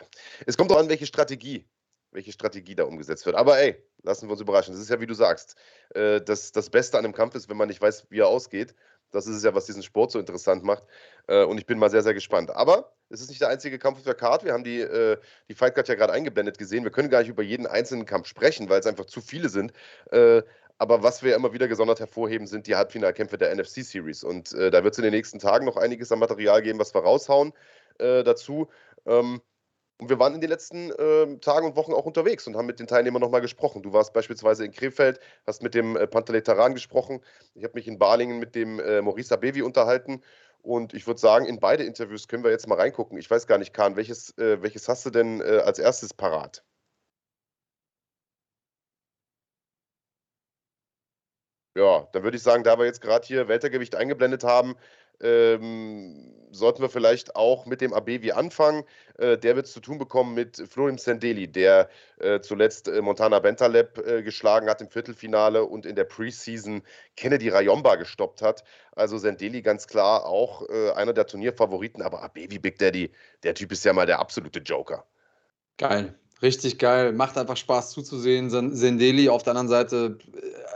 es kommt auch an, welche Strategie, welche Strategie da umgesetzt wird. Aber ey, lassen wir uns überraschen. Das ist ja, wie du sagst, äh, das, das Beste an einem Kampf ist, wenn man nicht weiß, wie er ausgeht. Das ist es ja, was diesen Sport so interessant macht. Äh, und ich bin mal sehr, sehr gespannt. Aber es ist nicht der einzige Kampf auf der Karte. Wir haben die, äh, die Fight Card ja gerade eingeblendet gesehen. Wir können gar nicht über jeden einzelnen Kampf sprechen, weil es einfach zu viele sind. Äh, aber was wir immer wieder gesondert hervorheben, sind die Halbfinalkämpfe der NFC Series. Und äh, da wird es in den nächsten Tagen noch einiges an Material geben, was wir raushauen äh, dazu. Ähm, und wir waren in den letzten äh, Tagen und Wochen auch unterwegs und haben mit den Teilnehmern nochmal gesprochen. Du warst beispielsweise in Krefeld, hast mit dem äh, Pantaletaran gesprochen. Ich habe mich in Balingen mit dem äh, Maurice Abevi unterhalten. Und ich würde sagen, in beide Interviews können wir jetzt mal reingucken. Ich weiß gar nicht, Kahn, welches, äh, welches hast du denn äh, als erstes parat? Ja, dann würde ich sagen, da wir jetzt gerade hier Weltergewicht eingeblendet haben, ähm, sollten wir vielleicht auch mit dem Abevi anfangen. Äh, der wird es zu tun bekommen mit Florim Sendeli, der äh, zuletzt äh, Montana Bentaleb äh, geschlagen hat im Viertelfinale und in der Preseason Kennedy Rayomba gestoppt hat. Also Sendeli ganz klar auch äh, einer der Turnierfavoriten, aber Abevi Big Daddy, der Typ ist ja mal der absolute Joker. Geil. Richtig geil, macht einfach Spaß zuzusehen. Sendeli auf der anderen Seite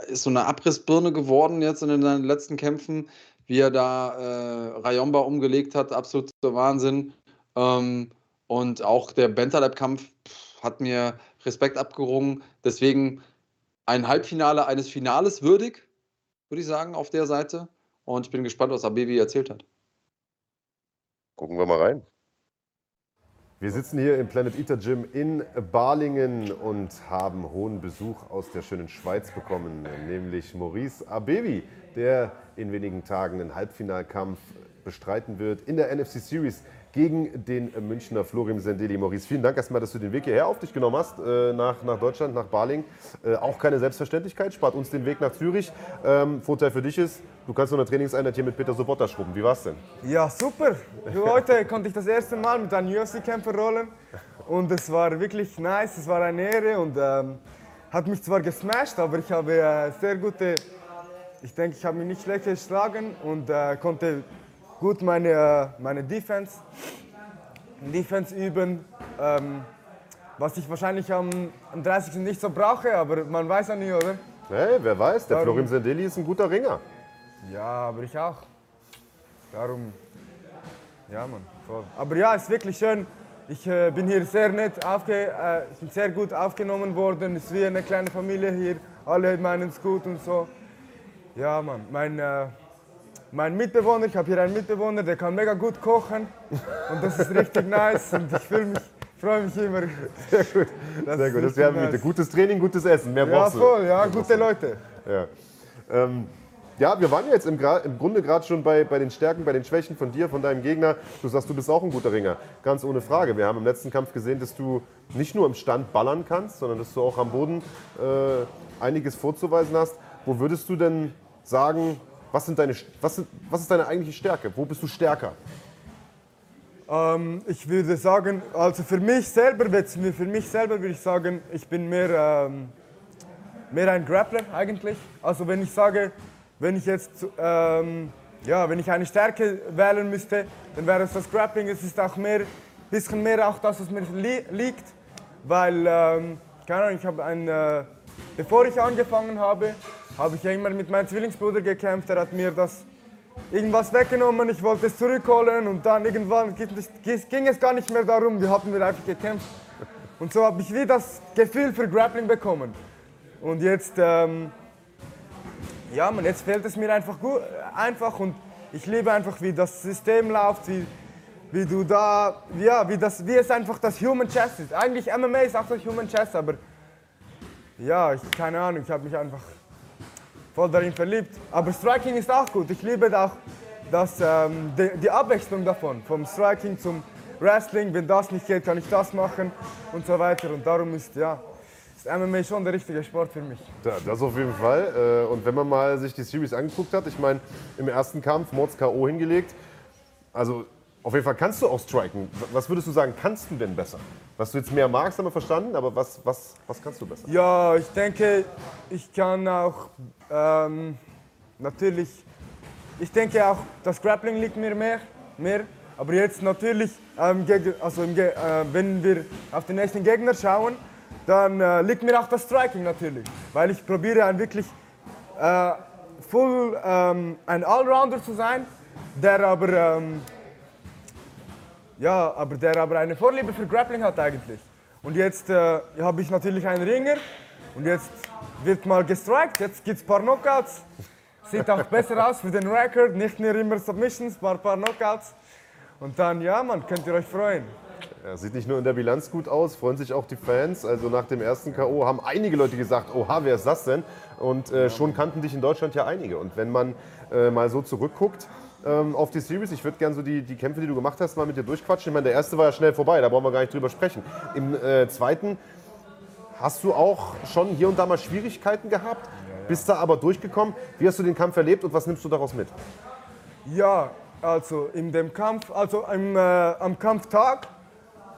äh, ist so eine Abrissbirne geworden jetzt in den letzten Kämpfen wie er da äh, Rayomba umgelegt hat, absoluter Wahnsinn. Ähm, und auch der Bentaleb-Kampf hat mir Respekt abgerungen. Deswegen ein Halbfinale eines Finales würdig, würde ich sagen, auf der Seite. Und ich bin gespannt, was Abevi erzählt hat. Gucken wir mal rein. Wir sitzen hier im Planet Eater Gym in Balingen und haben hohen Besuch aus der schönen Schweiz bekommen, nämlich Maurice Abevi, der in wenigen Tagen einen Halbfinalkampf bestreiten wird in der NFC Series gegen den Münchner Florim Sendeli. Maurice, vielen Dank erstmal, dass du den Weg hierher auf dich genommen hast, äh, nach, nach Deutschland, nach Baling. Äh, auch keine Selbstverständlichkeit, spart uns den Weg nach Zürich. Ähm, Vorteil für dich ist, du kannst eine Trainingseinheit hier mit Peter Sobotta schrubben. Wie war's denn? Ja, super. Heute konnte ich das erste Mal mit einem UFC-Kämpfer rollen und es war wirklich nice, es war eine Ehre und ähm, hat mich zwar gesmashed, aber ich habe äh, sehr gute, ich denke, ich habe mich nicht schlecht geschlagen und äh, konnte gut meine, meine Defense, Defense üben, ähm, was ich wahrscheinlich am, am 30. nicht so brauche, aber man weiß ja nie, oder? Hey, wer weiß, der Darum- Florim Sendeli ist ein guter Ringer. Ja, aber ich auch. Darum, ja, Mann, voll. Aber ja, es ist wirklich schön. Ich äh, bin hier sehr nett, aufge, äh, ich bin sehr gut aufgenommen worden. Es ist wie eine kleine Familie hier. Alle meinen es gut und so. Ja, Mann, mein, äh, mein Mitbewohner, ich habe hier einen Mitbewohner, der kann mega gut kochen. Und das ist richtig nice. Und ich fühle mich, freue mich immer. Sehr gut. Das Sehr gut. Das wäre nice. nice. gutes Training, gutes Essen. Mehr Ja, brauchst du. voll, ja, Mehr gute. Leute. Ja. Ähm, ja, wir waren ja jetzt im, Gra im Grunde gerade schon bei, bei den Stärken, bei den Schwächen von dir, von deinem Gegner. Du sagst, du bist auch ein guter Ringer. Ganz ohne Frage. Wir haben im letzten Kampf gesehen, dass du nicht nur im Stand ballern kannst, sondern dass du auch am Boden äh, einiges vorzuweisen hast. Wo würdest du denn sagen, was, sind deine, was, sind, was ist deine eigentliche Stärke? Wo bist du stärker? Ähm, ich würde sagen, also für mich selber, für mich selber würde ich sagen, ich bin mehr, ähm, mehr ein Grappler eigentlich. Also wenn ich sage, wenn ich jetzt, ähm, ja, wenn ich eine Stärke wählen müsste, dann wäre es das Grappling. Es ist auch mehr, bisschen mehr auch das, was mir li liegt, weil, ähm, keine Ahnung, ich habe ein, äh, bevor ich angefangen habe, habe ich immer mit meinem Zwillingsbruder gekämpft. Er hat mir das irgendwas weggenommen, ich wollte es zurückholen und dann irgendwann ging es- gar nicht mehr darum, wir hatten wir einfach gekämpft. Und so habe ich wie das Gefühl für Grappling bekommen. Und jetzt, ähm, ja man, jetzt fehlt es mir einfach gut, einfach und ich liebe einfach, wie das System läuft, wie, wie du da, ja, wie, das, wie es einfach das Human Chess ist. Eigentlich MMA ist auch das Human Chess, aber ja, ich, keine Ahnung, ich habe mich einfach voll darin verliebt. Aber Striking ist auch gut. Ich liebe auch das, ähm, die, die Abwechslung davon. Vom Striking zum Wrestling. Wenn das nicht geht, kann ich das machen und so weiter. Und darum ist, ja, MMA schon der richtige Sport für mich. Ja, das auf jeden Fall. Äh, Und wenn man mal sich die Series angeguckt hat, ich meine, im ersten Kampf Mords K.O. hingelegt. Also auf jeden Fall kannst du auch striken. Was würdest du sagen, kannst du denn besser? Was du jetzt mehr magst, haben wir verstanden, aber was, was, was kannst du besser? Ja, ich denke, ich kann auch ähm, natürlich, ich denke auch, das Grappling liegt mir mehr, mehr. Aber jetzt natürlich, ähm, also im, äh, wenn wir auf den nächsten Gegner schauen, dann äh, liegt mir auch das Striking natürlich. Weil ich probiere ein wirklich äh, full ähm, ein Allrounder zu sein, der aber, ähm, ja, aber der aber eine Vorliebe für Grappling hat eigentlich. Und jetzt äh, habe ich natürlich einen Ringer und jetzt wird mal gestrikt, jetzt gibt es ein paar Knockouts. Sieht auch besser aus für den Record, nicht nur immer Submissions, ein paar, Knockouts. Und dann, ja man, könnt ihr euch freuen. Ja, sieht nicht nur in der Bilanz gut aus, freuen sich auch die Fans. Also nach dem ersten K.O. haben einige Leute gesagt, oha, wer ist das denn? Und äh, schon kannten dich in Deutschland ja einige. Und wenn man äh, mal so zurückguckt ähm, auf die Series, ich würde gerne so die, die Kämpfe, die du gemacht hast, mal mit dir durchquatschen. Ich meine, der erste war ja schnell vorbei, da brauchen wir gar nicht drüber sprechen. Im äh, zweiten hast du auch schon hier und da mal Schwierigkeiten gehabt, bist da aber durchgekommen. Wie hast du den Kampf erlebt und was nimmst du daraus mit? Ja, also in dem Kampf, also im, äh, am Kampftag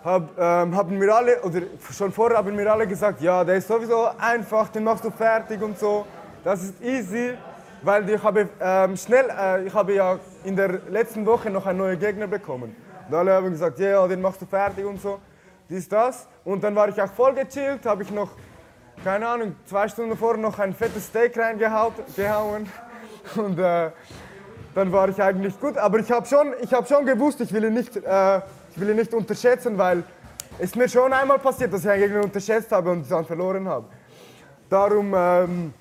hab, ähm, haben mir alle, oder schon vorher haben mir alle gesagt, ja, der ist sowieso einfach, den machst du fertig und so. Das ist easy, weil ich habe ähm, schnell, äh, ich habe ja in der letzten Woche noch einen neuen Gegner bekommen. Und alle haben gesagt, ja, ja, den machst du fertig und so. Dies, das. Und dann war ich auch voll gechillt, habe ich noch, keine Ahnung, zwei Stunden vorher noch ein fettes Steak reingehauen. gehauen. Und äh, dann war ich eigentlich gut. Aber ich habe schon, hab schon gewusst, ich will, ihn nicht, äh, ich will ihn nicht unterschätzen, weil es mir schon einmal passiert, dass ich einen Gegner unterschätzt habe und dann verloren habe. Darum, ähm,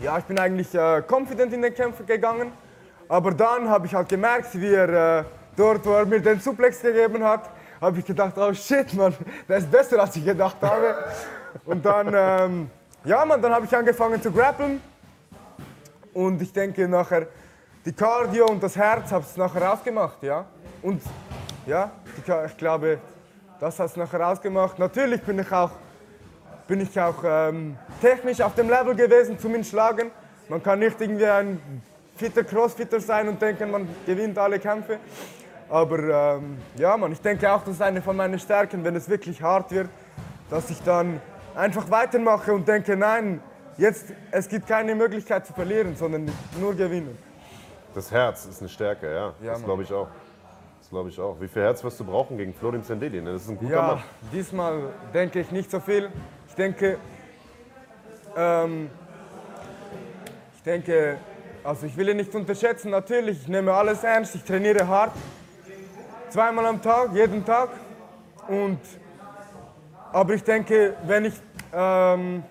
ja, ich bin eigentlich äh, confident in den Kämpfen gegangen. Aber dann habe ich halt gemerkt, wie er äh, dort, wo er mir den Suplex gegeben hat, habe ich gedacht, oh shit, Mann, der ist besser, als ich gedacht habe. Und dann, ähm, ja, Mann, dann habe ich angefangen zu grappeln. Und ich denke nachher, die Cardio und das Herz haben es nachher ausgemacht, ja. Und ja, ich glaube, das hat es nachher ausgemacht. Natürlich bin ich auch, bin ich auch ähm, technisch auf dem Level gewesen zum Schlagen. Man kann nicht irgendwie ein fitter Crossfitter sein und denken, man gewinnt alle Kämpfe. Aber ähm, ja, man, ich denke auch, das ist eine von meinen Stärken, wenn es wirklich hart wird, dass ich dann einfach weitermache und denke, nein, jetzt, es gibt keine Möglichkeit zu verlieren, sondern nur gewinnen. Das Herz ist eine Stärke, ja. Ja, das glaube ich auch. Das glaube ich auch. Wie viel Herz wirst du brauchen gegen Florim Sendeli? ne? Das ist ein guter Ja, Mann. diesmal denke ich nicht so viel. Ich denke, ähm, ich denke, also ich will ihn nicht unterschätzen, natürlich, ich nehme alles ernst, ich trainiere hart, zweimal am Tag, jeden Tag. Und, aber ich denke, wenn ich, ähm,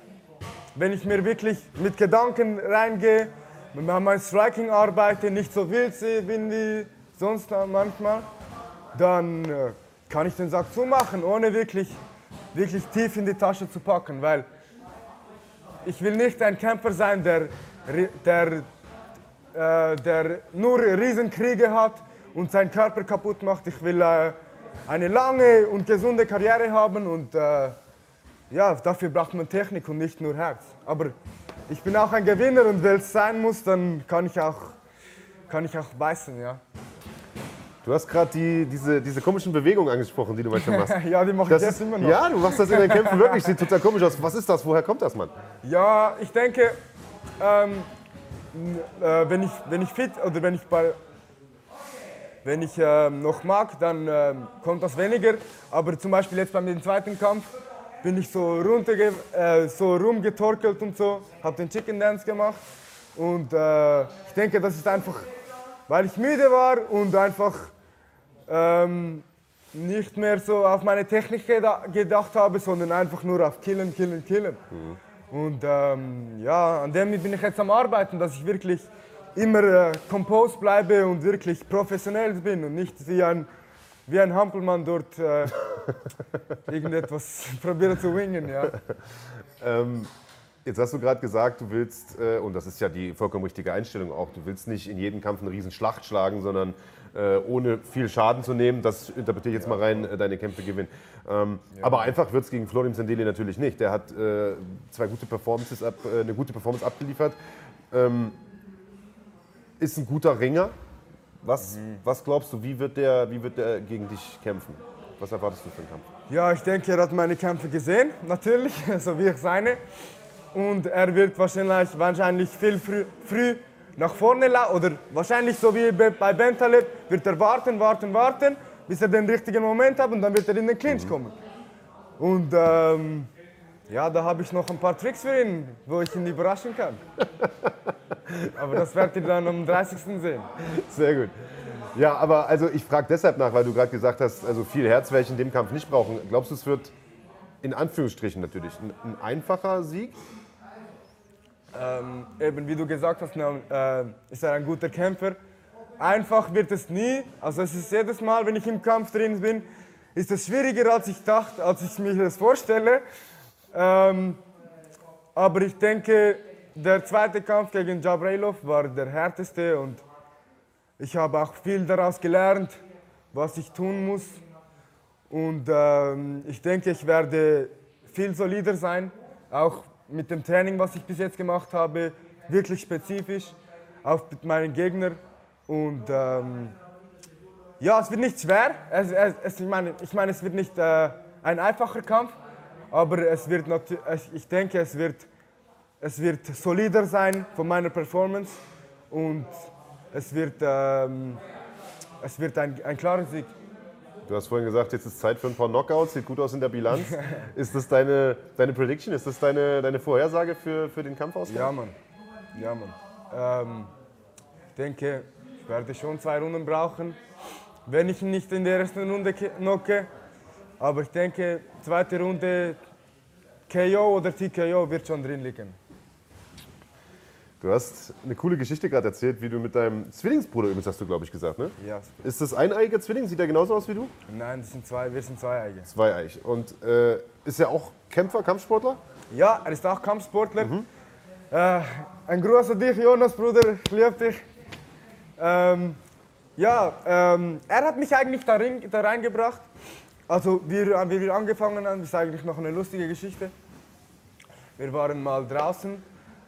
wenn ich mir wirklich mit Gedanken reingehe, mit meinem Striking arbeite, nicht so wild bin wie sonst manchmal, dann äh, kann ich den Sack zumachen, ohne wirklich, wirklich tief in die Tasche zu packen, weil ich will nicht ein Kämpfer sein, der, der, äh, der nur Riesenkriege hat und seinen Körper kaputt macht. Ich will äh, eine lange und gesunde Karriere haben und äh, ja, dafür braucht man Technik und nicht nur Herz. Aber ich bin auch ein Gewinner und wenn es sein muss, dann kann ich auch, kann ich auch beißen, ja. Du hast gerade die, diese, diese komischen Bewegungen angesprochen, die du manchmal machst. ja, die mache Das ich jetzt ist, immer noch. ja, du machst das in den Kämpfen wirklich. Sieht total komisch aus. Was ist das? Woher kommt das, Mann? Ja, ich denke, ähm, äh, wenn, ich, wenn ich fit oder wenn ich, bei, wenn ich ähm, noch mag, dann ähm, kommt das weniger. Aber zum Beispiel jetzt beim zweiten Kampf bin ich so, runterge äh, so rumgetorkelt und so, habe den Chicken Dance gemacht. Und äh, ich denke, das ist einfach, weil ich müde war und einfach ähm, nicht mehr so auf meine Technik geda gedacht habe, sondern einfach nur auf Killen, Killen, Killen. Und ähm, ja, an dem bin ich jetzt am Arbeiten, dass ich wirklich immer äh, composed bleibe und wirklich professionell bin und nicht wie ein, wie ein Hampelmann dort äh, irgendetwas probiere zu wingen. Ja. Ähm, jetzt hast du gerade gesagt, du willst, äh, und das ist ja die vollkommen richtige Einstellung auch, du willst nicht in jedem Kampf eine riesen Schlacht schlagen, sondern äh, ohne viel Schaden zu nehmen, das interpretiere ich jetzt mal rein, äh, deine Kämpfe gewinnen. Ähm, Aber einfach wird es gegen Florim Sendeli natürlich nicht. Der hat zwei gute Performances, ab, eine gute Performance abgeliefert. Ähm, ist ein guter Ringer. Was, was glaubst du, wie wird, der, wie wird der gegen dich kämpfen? Was erwartest du für einen Kampf? Ja, ich denke, er hat meine Kämpfe gesehen, natürlich, so wie ich seine. Und er wird wahrscheinlich, wahrscheinlich viel früh, früh nach vorne laufen, oder wahrscheinlich so wie bei Bentaleb, wird er warten, warten, warten, bis er den richtigen Moment hat und dann wird er in den Clinch kommen. Und ähm, ja, da habe ich noch ein paar Tricks für ihn, wo ich ihn überraschen kann. Aber das werdet ihr dann am 30. sehen. Sehr gut. Ja, aber also ich frage deshalb nach, weil du gerade gesagt hast, also viel Herz werde ich in dem Kampf nicht brauchen. Glaubst du, es wird in Anführungsstrichen natürlich ein, ein einfacher Sieg? Ähm, eben wie du gesagt hast, äh, ist er ein guter Kämpfer. Einfach wird es nie. Also es ist jedes Mal, wenn ich im Kampf drin bin, ist es schwieriger, als ich dachte, als ich mir das vorstelle. Ähm, aber ich denke, der zweite Kampf gegen Jabrailov war der härteste und ich habe auch viel daraus gelernt, was ich tun muss. Und ähm, ich denke, ich werde viel solider sein, auch mit dem Training, was ich bis jetzt gemacht habe, wirklich spezifisch, mit meinen Gegnern. Und ähm, ja, es wird nicht schwer. Es, es, es, ich, meine, ich meine, es wird nicht äh, ein einfacher Kampf, aber es wird ich denke, es wird, es wird solider sein von meiner Performance und es wird, ähm, es wird ein, ein klarer Sieg. Du hast vorhin gesagt, jetzt ist Zeit für ein paar Knockouts, sieht gut aus in der Bilanz. ist das deine, deine Prediction? Ist das deine, deine Vorhersage für, für den Kampfausgang? Ja, Mann. Ja, Mann. Ähm, ich denke, ich werde schon zwei Runden brauchen, wenn ich ihn nicht in der ersten Runde knocke. Aber ich denke, zweite Runde KO oder TKO wird schon drin liegen. Du hast eine coole Geschichte gerade erzählt, wie du mit deinem Zwillingsbruder übrigens, hast du, glaube ich, gesagt, ne? Ja. Ist das ein eieiger Zwilling? Sieht er genauso aus wie du? Nein, das sind zwei, wir sind zweieige. Zweieig. Und äh, ist er auch Kämpfer, Kampfsportler? Ja, er ist auch Kampfsportler. Äh, ein Gruß an dich, Jonas, Bruder, ich liebe dich. Ähm, ja, ähm, er hat mich eigentlich da, rein, da reingebracht. Also, wir, wie wir angefangen haben, ist eigentlich noch eine lustige Geschichte. Wir waren mal draußen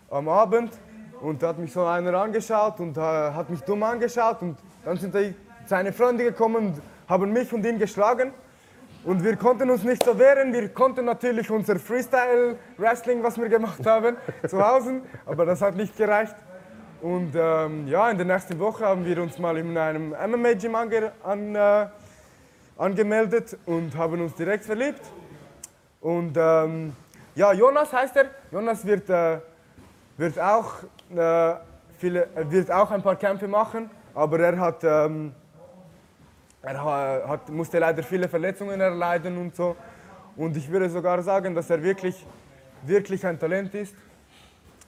am Abend und da hat mich so einer angeschaut und äh, hat mich dumm angeschaut und dann sind seine Freunde gekommen und haben mich und ihn geschlagen. Und wir konnten uns nicht so wehren. Wir konnten natürlich unser Freestyle-Wrestling, was wir gemacht haben, zu Hause, aber das hat nicht gereicht. Und ähm, ja, in der nächsten Woche haben wir uns mal in einem MMA-Gym ange an, äh, angemeldet und haben uns direkt verliebt. Und ähm, ja, Jonas heißt er. Jonas wird, äh, wird, auch, äh, viele, er wird auch ein paar Kämpfe machen, aber er hat, ähm, er ha- hat, musste leider viele Verletzungen erleiden und so. Und ich würde sogar sagen, dass er wirklich, wirklich ein Talent ist.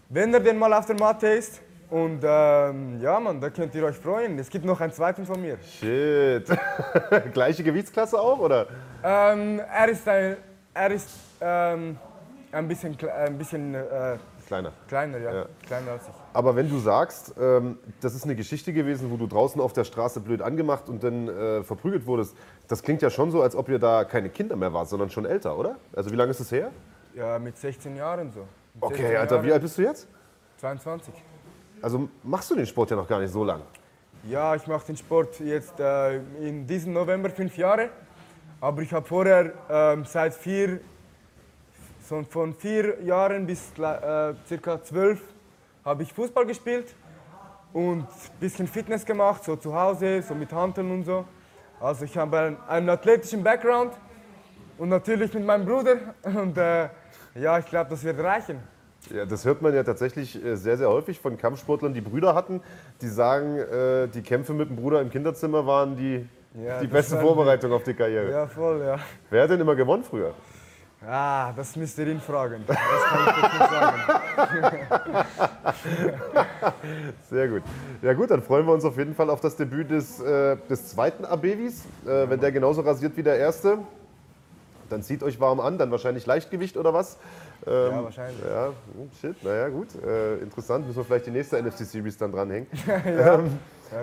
Wenn er denn mal auf der Matte ist. Und ähm, ja, Mann, da könnt ihr euch freuen. Es gibt noch einen zweiten von mir. Shit. Gleiche Gewichtsklasse auch, oder? Ähm, er ist, ein, er ist ähm, ein bisschen, ein bisschen äh, Kleiner. kleiner, ja. Ja. Kleiner als ich. Aber wenn du sagst, ähm, das ist eine Geschichte gewesen, wo du draußen auf der Straße blöd angemacht und dann äh, verprügelt wurdest, das klingt ja schon so, als ob ihr da keine Kinder mehr wart, sondern schon älter, oder? Also wie lange ist das her? Ja, mit 16 Jahren so. Mit 16 Okay, Alter, Jahren. wie alt bist du jetzt? 22. Also machst du den Sport ja noch gar nicht so lang. Ja, ich mache den Sport jetzt äh, in diesem November fünf Jahre. Aber ich habe vorher ähm, seit vier, so von vier Jahren bis äh, circa zwölf habe ich Fußball gespielt und ein bisschen Fitness gemacht, so zu Hause, so mit Hanteln und so. Also ich habe einen, einen athletischen Background und natürlich mit meinem Bruder. Und äh, ja, ich glaube, das wird reichen. Ja, das hört man ja tatsächlich äh, sehr, sehr häufig von Kampfsportlern, die Brüder hatten, die sagen, äh, die Kämpfe mit dem Bruder im Kinderzimmer waren die, Ja, die beste Vorbereitung auf die Karriere. Ja, voll, ja. Wer hat denn immer gewonnen früher? Ah, das müsst ihr ihn fragen. Das kann ich jetzt nicht sagen. Sehr gut. Ja gut, dann freuen wir uns auf jeden Fall auf das Debüt des, äh, des zweiten Abevis. Äh, wenn der genauso rasiert wie der erste, dann zieht euch warm an, dann wahrscheinlich Leichtgewicht oder was? Ähm, Ja, wahrscheinlich. Ja, hm, shit, naja gut. Äh, interessant, müssen wir vielleicht die nächste NFC-Series dann dranhängen. Ja, ähm,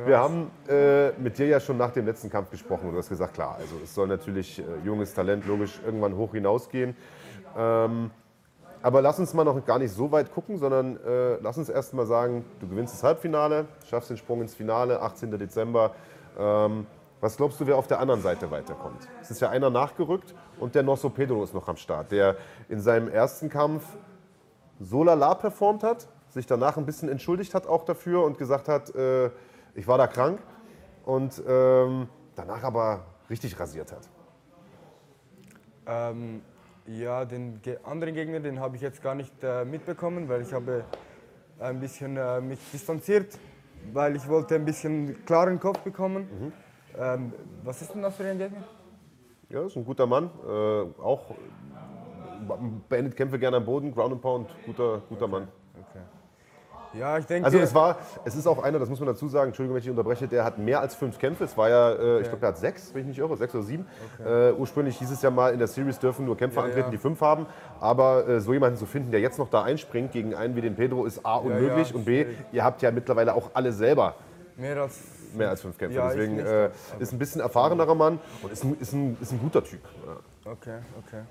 wir haben äh, mit dir ja schon nach dem letzten Kampf gesprochen und du hast gesagt, klar, also es soll natürlich äh, junges Talent logisch irgendwann hoch hinausgehen. Ähm, aber lass uns mal noch gar nicht so weit gucken, sondern äh, lass uns erst mal sagen, du gewinnst das Halbfinale, schaffst den Sprung ins Finale, 18. Dezember. Ähm, was glaubst du, wer auf der anderen Seite weiterkommt? Es ist ja einer nachgerückt und der Nosso Pedro ist noch am Start, der in seinem ersten Kampf so lala performt hat, sich danach ein bisschen entschuldigt hat auch dafür und gesagt hat, äh, ich war da krank und ähm, danach aber richtig rasiert hat. Ähm, ja, den anderen Gegner, den habe ich jetzt gar nicht äh, mitbekommen, weil ich habe ein bisschen äh, mich distanziert, weil ich wollte ein bisschen klaren Kopf bekommen. Ähm, was ist denn das für ein Gegner? Ja, ist ein guter Mann. Äh, auch beendet Kämpfe gerne am Boden, Ground and Pound, guter, guter Mann. Ja, ich denke. Also es war, es ist auch einer, das muss man dazu sagen, Entschuldigung, wenn ich unterbreche, der hat mehr als fünf Kämpfe. Es war ja, äh, ich glaube, der hat sechs, wenn ich nicht irre, sechs oder sieben. Äh, ursprünglich hieß es ja mal, in der Series dürfen nur Kämpfer Ja, antreten, ja. die fünf haben. Aber äh, so jemanden zu finden, der jetzt noch da einspringt gegen einen wie den Pedro, ist A, unmöglich und B, ihr habt ja mittlerweile auch alle selber Mehr als. mehr als fünf Kämpfe. Ja, Deswegen nicht, äh, ist ein bisschen erfahrenerer Mann und ist ein, ist ein, ist ein guter Typ. Ja. Okay, okay.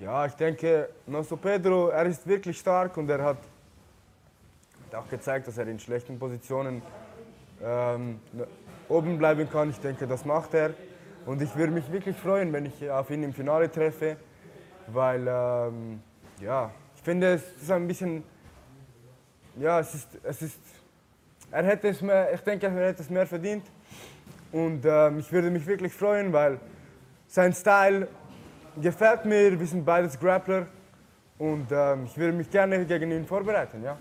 Ja, ich denke, Nosso Pedro, er ist wirklich stark und er hat hat auch gezeigt, dass er in schlechten Positionen ähm, oben bleiben kann. Ich denke, das macht er. Und ich würde mich wirklich freuen, wenn ich auf ihn im Finale treffe, weil ähm, ja, ich finde, es ist ein bisschen, ja, es ist, es ist, er hätte es mehr, ich denke, er hätte es mehr verdient. Und ähm, ich würde mich wirklich freuen, weil sein Style gefällt mir. Wir sind beides Grappler und ähm, ich würde mich gerne gegen ihn vorbereiten. Ja,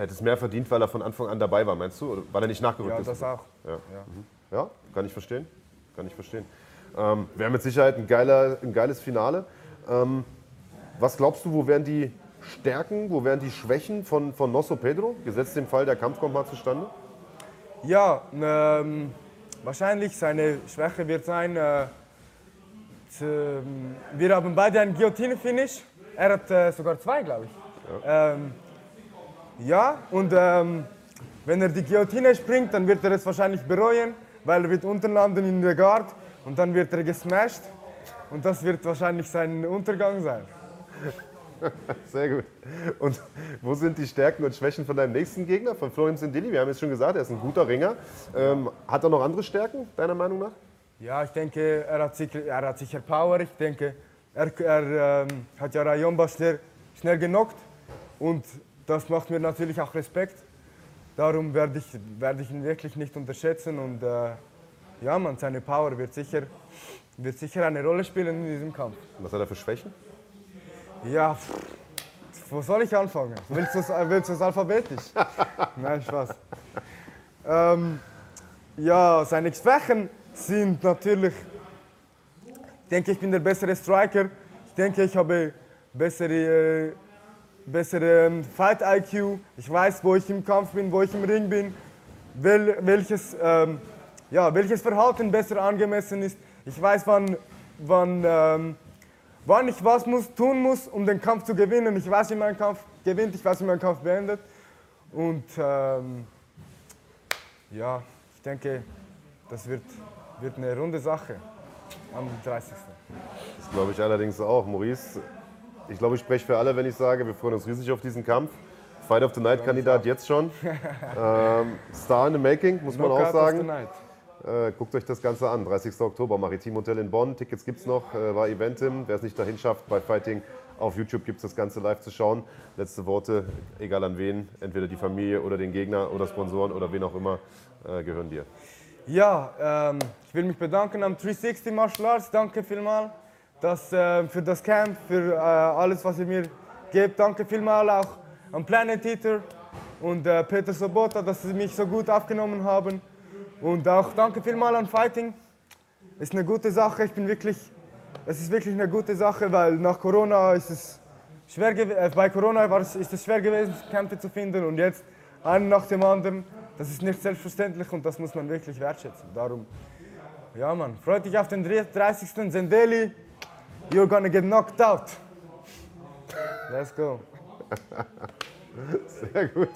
Er hätte es mehr verdient, weil er von Anfang an dabei war, meinst du? Oder weil er nicht nachgerückt ja ist? das auch. Ja. Ja. Mhm. ja, kann ich verstehen. Kann ich verstehen. Ähm, Wäre mit Sicherheit ein, geiler, ein geiles Finale. Ähm, was glaubst du, wo wären die Stärken, wo wären die Schwächen von, von Nosso Pedro? Gesetzt dem Fall, der Kampf kommt mal zustande? Ja, ähm, wahrscheinlich seine Schwäche wird sein, äh, ähm, wir haben beide einen Guillotine-Finish. Er hat äh, sogar zwei, glaube ich. Ja, ähm, ja und ähm, wenn er die Guillotine springt, dann wird er es wahrscheinlich bereuen, weil er wird unten landen in der Guard und dann wird er gesmashed. Und das wird wahrscheinlich sein Untergang sein. Sehr gut. Und wo sind die Stärken und Schwächen von deinem nächsten Gegner, von Florian Sindili? Wir haben jetzt schon gesagt, er ist ein guter Ringer. Ähm, hat er noch andere Stärken, deiner Meinung nach? Ja, ich denke, er hat sicher, er hat sicher Power. Ich denke, er, er ähm, hat ja Rayomba schnell, schnell genockt und das macht mir natürlich auch Respekt. darum werde ich, werd ich ihn wirklich nicht unterschätzen und äh, ja, man, seine Power wird sicher, wird sicher eine Rolle spielen in diesem Kampf. Was hat er für Schwächen? Ja, pff, wo soll ich anfangen? Willst du es willst alphabetisch? Nein, Spaß. Ähm, ja, seine Schwächen sind natürlich, ich denke, ich bin der bessere Striker. Ich denke, ich habe bessere, äh, bessere ähm, Fight IQ. Ich weiß, wo ich im Kampf bin, wo ich im Ring bin, wel, welches, ähm, ja, welches Verhalten besser angemessen ist. Ich weiß, wann, wann, ähm, wann ich was muss, tun muss, um den Kampf zu gewinnen. Ich weiß, wie man einen Kampf gewinnt, ich weiß, wie man einen Kampf beendet. Und ähm, ja, ich denke, das wird, wird eine runde Sache am 30. Das glaube ich allerdings auch. Maurice, ich glaube, ich spreche für alle, wenn ich sage, wir freuen uns riesig auf diesen Kampf. Fight of the Night-Kandidat jetzt schon. ähm, Star in the Making, muss man auch sagen. night. Äh, guckt euch das Ganze an. 30. Oktober, Maritim Hotel in Bonn. Tickets gibt es noch, äh, war Eventim. Wer es nicht dahin schafft, bei Fighting auf YouTube gibt es das Ganze live zu schauen. Letzte Worte, egal an wen, entweder die Familie oder den Gegner oder Sponsoren oder wen auch immer, äh, gehören dir. Ja, ähm, ich will mich bedanken am 360 Martial Arts. Danke vielmals dass, äh, für das Camp, für äh, alles, was ihr mir gebt. Danke vielmals auch am Planet Eater und äh, Peter Sobota, dass sie mich so gut aufgenommen haben. Und auch danke vielmals an Fighting. Ist eine gute Sache. Ich bin wirklich, es ist wirklich eine gute Sache, weil nach Corona ist es schwer äh, bei Corona war es, ist es schwer gewesen, Kämpfe zu finden und jetzt einen nach dem anderen. Das ist nicht selbstverständlich und das muss man wirklich wertschätzen. Darum, ja Mann, freut dich auf den 30. Zendeli. You're gonna get knocked out. Let's go. Sehr gut.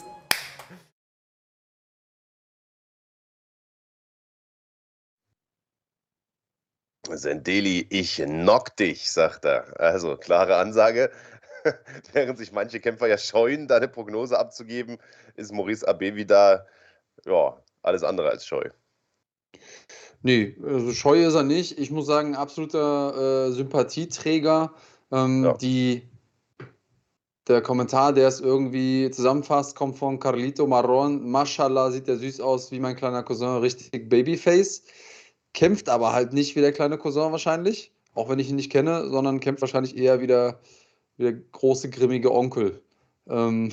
Sendeli, ich knock dich, sagt er. Also klare Ansage. Während sich manche Kämpfer ja scheuen, da eine Prognose abzugeben, ist Maurice Abevi da, ja, alles andere als scheu. Nee, also scheu ist er nicht. Ich muss sagen, absoluter äh, Sympathieträger. Ähm, Ja. die, der Kommentar, der es irgendwie zusammenfasst, kommt von Carlito Marron. Mashallah, sieht der süß aus wie mein kleiner Cousin, richtig Babyface. Kämpft aber halt nicht wie der kleine Cousin wahrscheinlich, auch wenn ich ihn nicht kenne, sondern kämpft wahrscheinlich eher wie der, wie der große, grimmige Onkel, ähm,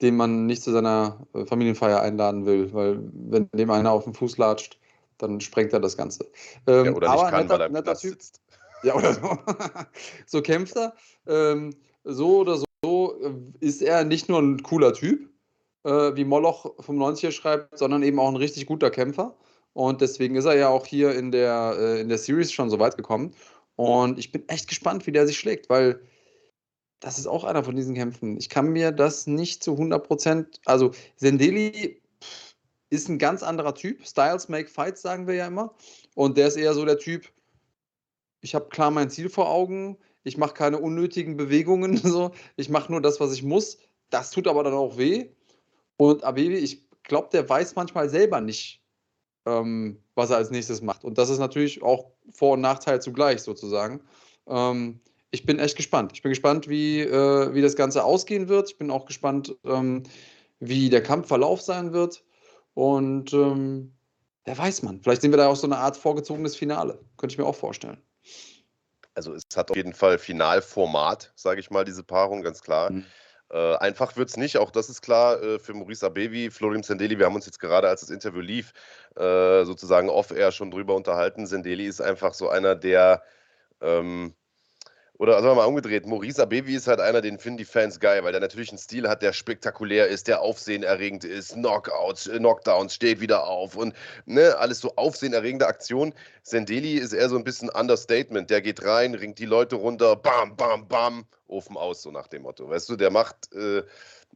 den man nicht zu seiner äh, Familienfeier einladen will, weil wenn dem einer auf den Fuß latscht, dann sprengt er das Ganze. Ähm, Ja, oder nicht kann, netter, weil er netter Typ. sitzt. Ja, oder so. so kämpft er. Ähm, so oder so äh, ist er nicht nur ein cooler Typ, äh, wie Moloch 95 schreibt, sondern eben auch ein richtig guter Kämpfer. Und deswegen ist er ja auch hier in der, äh, in der Series schon so weit gekommen. Und ich bin echt gespannt, wie der sich schlägt, weil das ist auch einer von diesen Kämpfen. Ich kann mir das nicht zu 100 Prozent. Also, Sendeli ist ein ganz anderer Typ. Styles make fights, sagen wir ja immer. Und der ist eher so der Typ, ich habe klar mein Ziel vor Augen, ich mache keine unnötigen Bewegungen, so. ich mache nur das, was ich muss. Das tut aber dann auch weh. Und Abebi, ich glaube, der weiß manchmal selber nicht, ähm, was er als nächstes macht. Und das ist natürlich auch Vor- und Nachteil zugleich sozusagen. Ähm, ich bin echt gespannt. Ich bin gespannt, wie, äh, wie das Ganze ausgehen wird. Ich bin auch gespannt, ähm, wie der Kampfverlauf sein wird. Und ähm, wer weiß man. Vielleicht sehen wir da auch so eine Art vorgezogenes Finale. Könnte ich mir auch vorstellen. Also es hat auf jeden Fall Finalformat, sage ich mal, diese Paarung, ganz klar. Mhm. Äh, einfach wird es nicht, auch das ist klar äh, für Maurice Abevi, Florim Sendeli. Wir haben uns jetzt gerade, als das Interview lief, äh, sozusagen off-air schon drüber unterhalten. Sendeli ist einfach so einer, der, ähm, oder sagen wir mal umgedreht, Maurice Abevi ist halt einer, den finden die Fans geil, weil der natürlich einen Stil hat, der spektakulär ist, der aufsehenerregend ist, Knockouts, äh, Knockdowns, steht wieder auf und ne, alles so aufsehenerregende Aktionen. Sendeli ist eher so ein bisschen Understatement. Der geht rein, ringt die Leute runter, bam, bam, bam, Ofen aus, so nach dem Motto. Weißt du, der macht äh,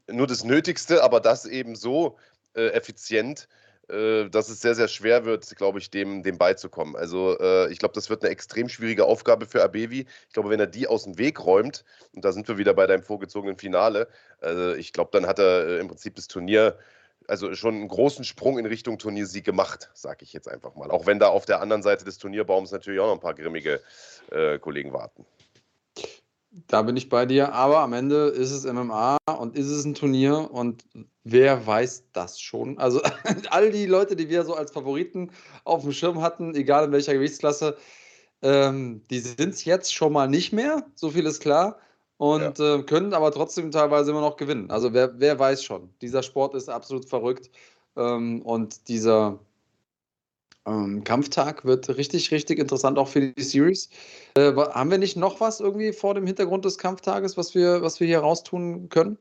nur das Nötigste, aber das eben so äh, effizient, dass es sehr, sehr schwer wird, glaube ich, dem, dem beizukommen. Also äh, ich glaube, das wird eine extrem schwierige Aufgabe für Abevi. Ich glaube, wenn er die aus dem Weg räumt, und da sind wir wieder bei deinem vorgezogenen Finale, also ich glaube, dann hat er äh, im Prinzip das Turnier also schon einen großen Sprung in Richtung Turniersieg gemacht, sage ich jetzt einfach mal. Auch wenn da auf der anderen Seite des Turnierbaums natürlich auch noch ein paar grimmige äh, Kollegen warten. Da bin ich bei dir, aber am Ende ist es MMA und ist es ein Turnier und wer weiß das schon? Also all die Leute, die wir so als Favoriten auf dem Schirm hatten, egal in welcher Gewichtsklasse, ähm, die sind es jetzt schon mal nicht mehr, so viel ist klar, und ja. äh, können aber trotzdem teilweise immer noch gewinnen. Also wer, wer weiß schon, dieser Sport ist absolut verrückt ähm, und dieser ähm, Kampftag wird richtig, richtig interessant auch für die Series. Äh, haben wir nicht noch was irgendwie vor dem Hintergrund des Kampftages, was wir, was wir hier raustun können?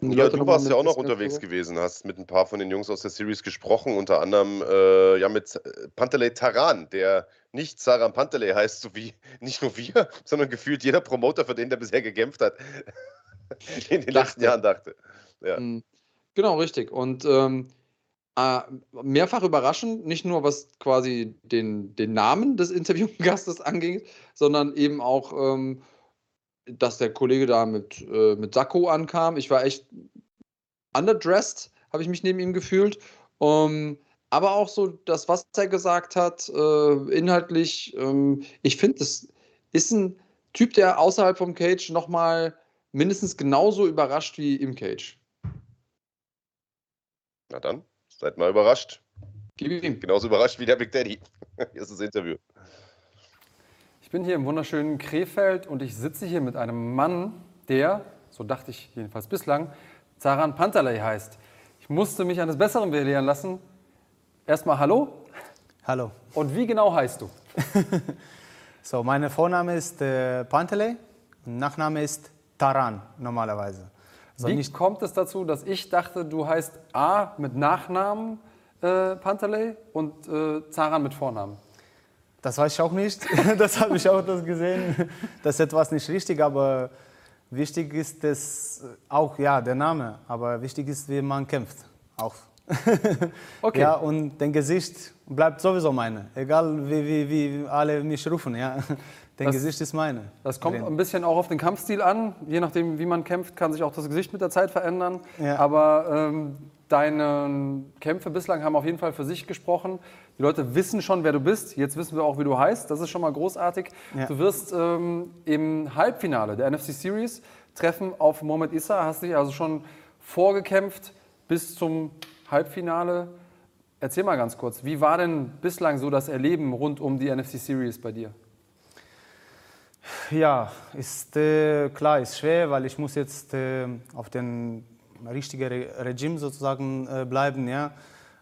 Ja, du warst ja auch noch unterwegs gewesen, hast mit ein paar von den Jungs aus der Series gesprochen, unter anderem äh, ja mit äh, Pantelei Taran, der nicht Saran Pantelei heißt, so wie nicht nur wir, sondern gefühlt jeder Promoter, für den der bisher gekämpft hat, in den letzten Jahren dachte. Ja. Hm. Genau, richtig. Und ähm, äh, mehrfach überraschend, nicht nur was quasi den, den Namen des Interviewgastes angeht, sondern eben auch, ähm, dass der Kollege da mit, äh, mit Sakko ankam. Ich war echt underdressed, habe ich mich neben ihm gefühlt. Ähm, aber auch so das, was er gesagt hat, äh, inhaltlich, ähm, ich finde, das ist ein Typ, der außerhalb vom Cage nochmal mindestens genauso überrascht wie im Cage. Na dann. Seid mal überrascht. Gib ihm. Genauso überrascht wie der Big Daddy. Hier ist das Interview. Ich bin hier im wunderschönen Krefeld und ich sitze hier mit einem Mann, der, so dachte ich jedenfalls bislang, Zaran Pantalei heißt. Ich musste mich eines Besseren belehren lassen. Erstmal Hallo. Hallo. Und wie genau heißt du? so, mein Vorname ist äh, Pantalei und Nachname ist Taran normalerweise. Also Wie kommt es dazu, dass ich dachte, du heißt A mit Nachnamen äh, Pantalei und äh, Zaran mit Vornamen? Das weiß ich auch nicht. das habe ich auch das gesehen. Das ist etwas nicht richtig, aber wichtig ist es auch, ja, der Name. Aber wichtig ist, wie man kämpft. Auch. okay. Ja, und dein Gesicht bleibt sowieso meine. Egal, wie, wie, wie alle mich rufen. Ja. Dein das, Gesicht ist meine. Das kommt ein bisschen auch auf den Kampfstil an. Je nachdem, wie man kämpft, kann sich auch das Gesicht mit der Zeit verändern. Ja. Aber ähm, deine Kämpfe bislang haben auf jeden Fall für sich gesprochen. Die Leute wissen schon, wer du bist. Jetzt wissen wir auch, wie du heißt. Das ist schon mal großartig. Ja. Du wirst ähm, im Halbfinale der NFC Series treffen auf Mohamed Issa. Hast dich also schon vorgekämpft bis zum Halbfinale. Erzähl mal ganz kurz, wie war denn bislang so das Erleben rund um die NFC Series bei dir? Ja, ist äh, klar, ist schwer, weil ich muss jetzt äh, auf den richtigen Re Regime sozusagen äh, bleiben. Ja,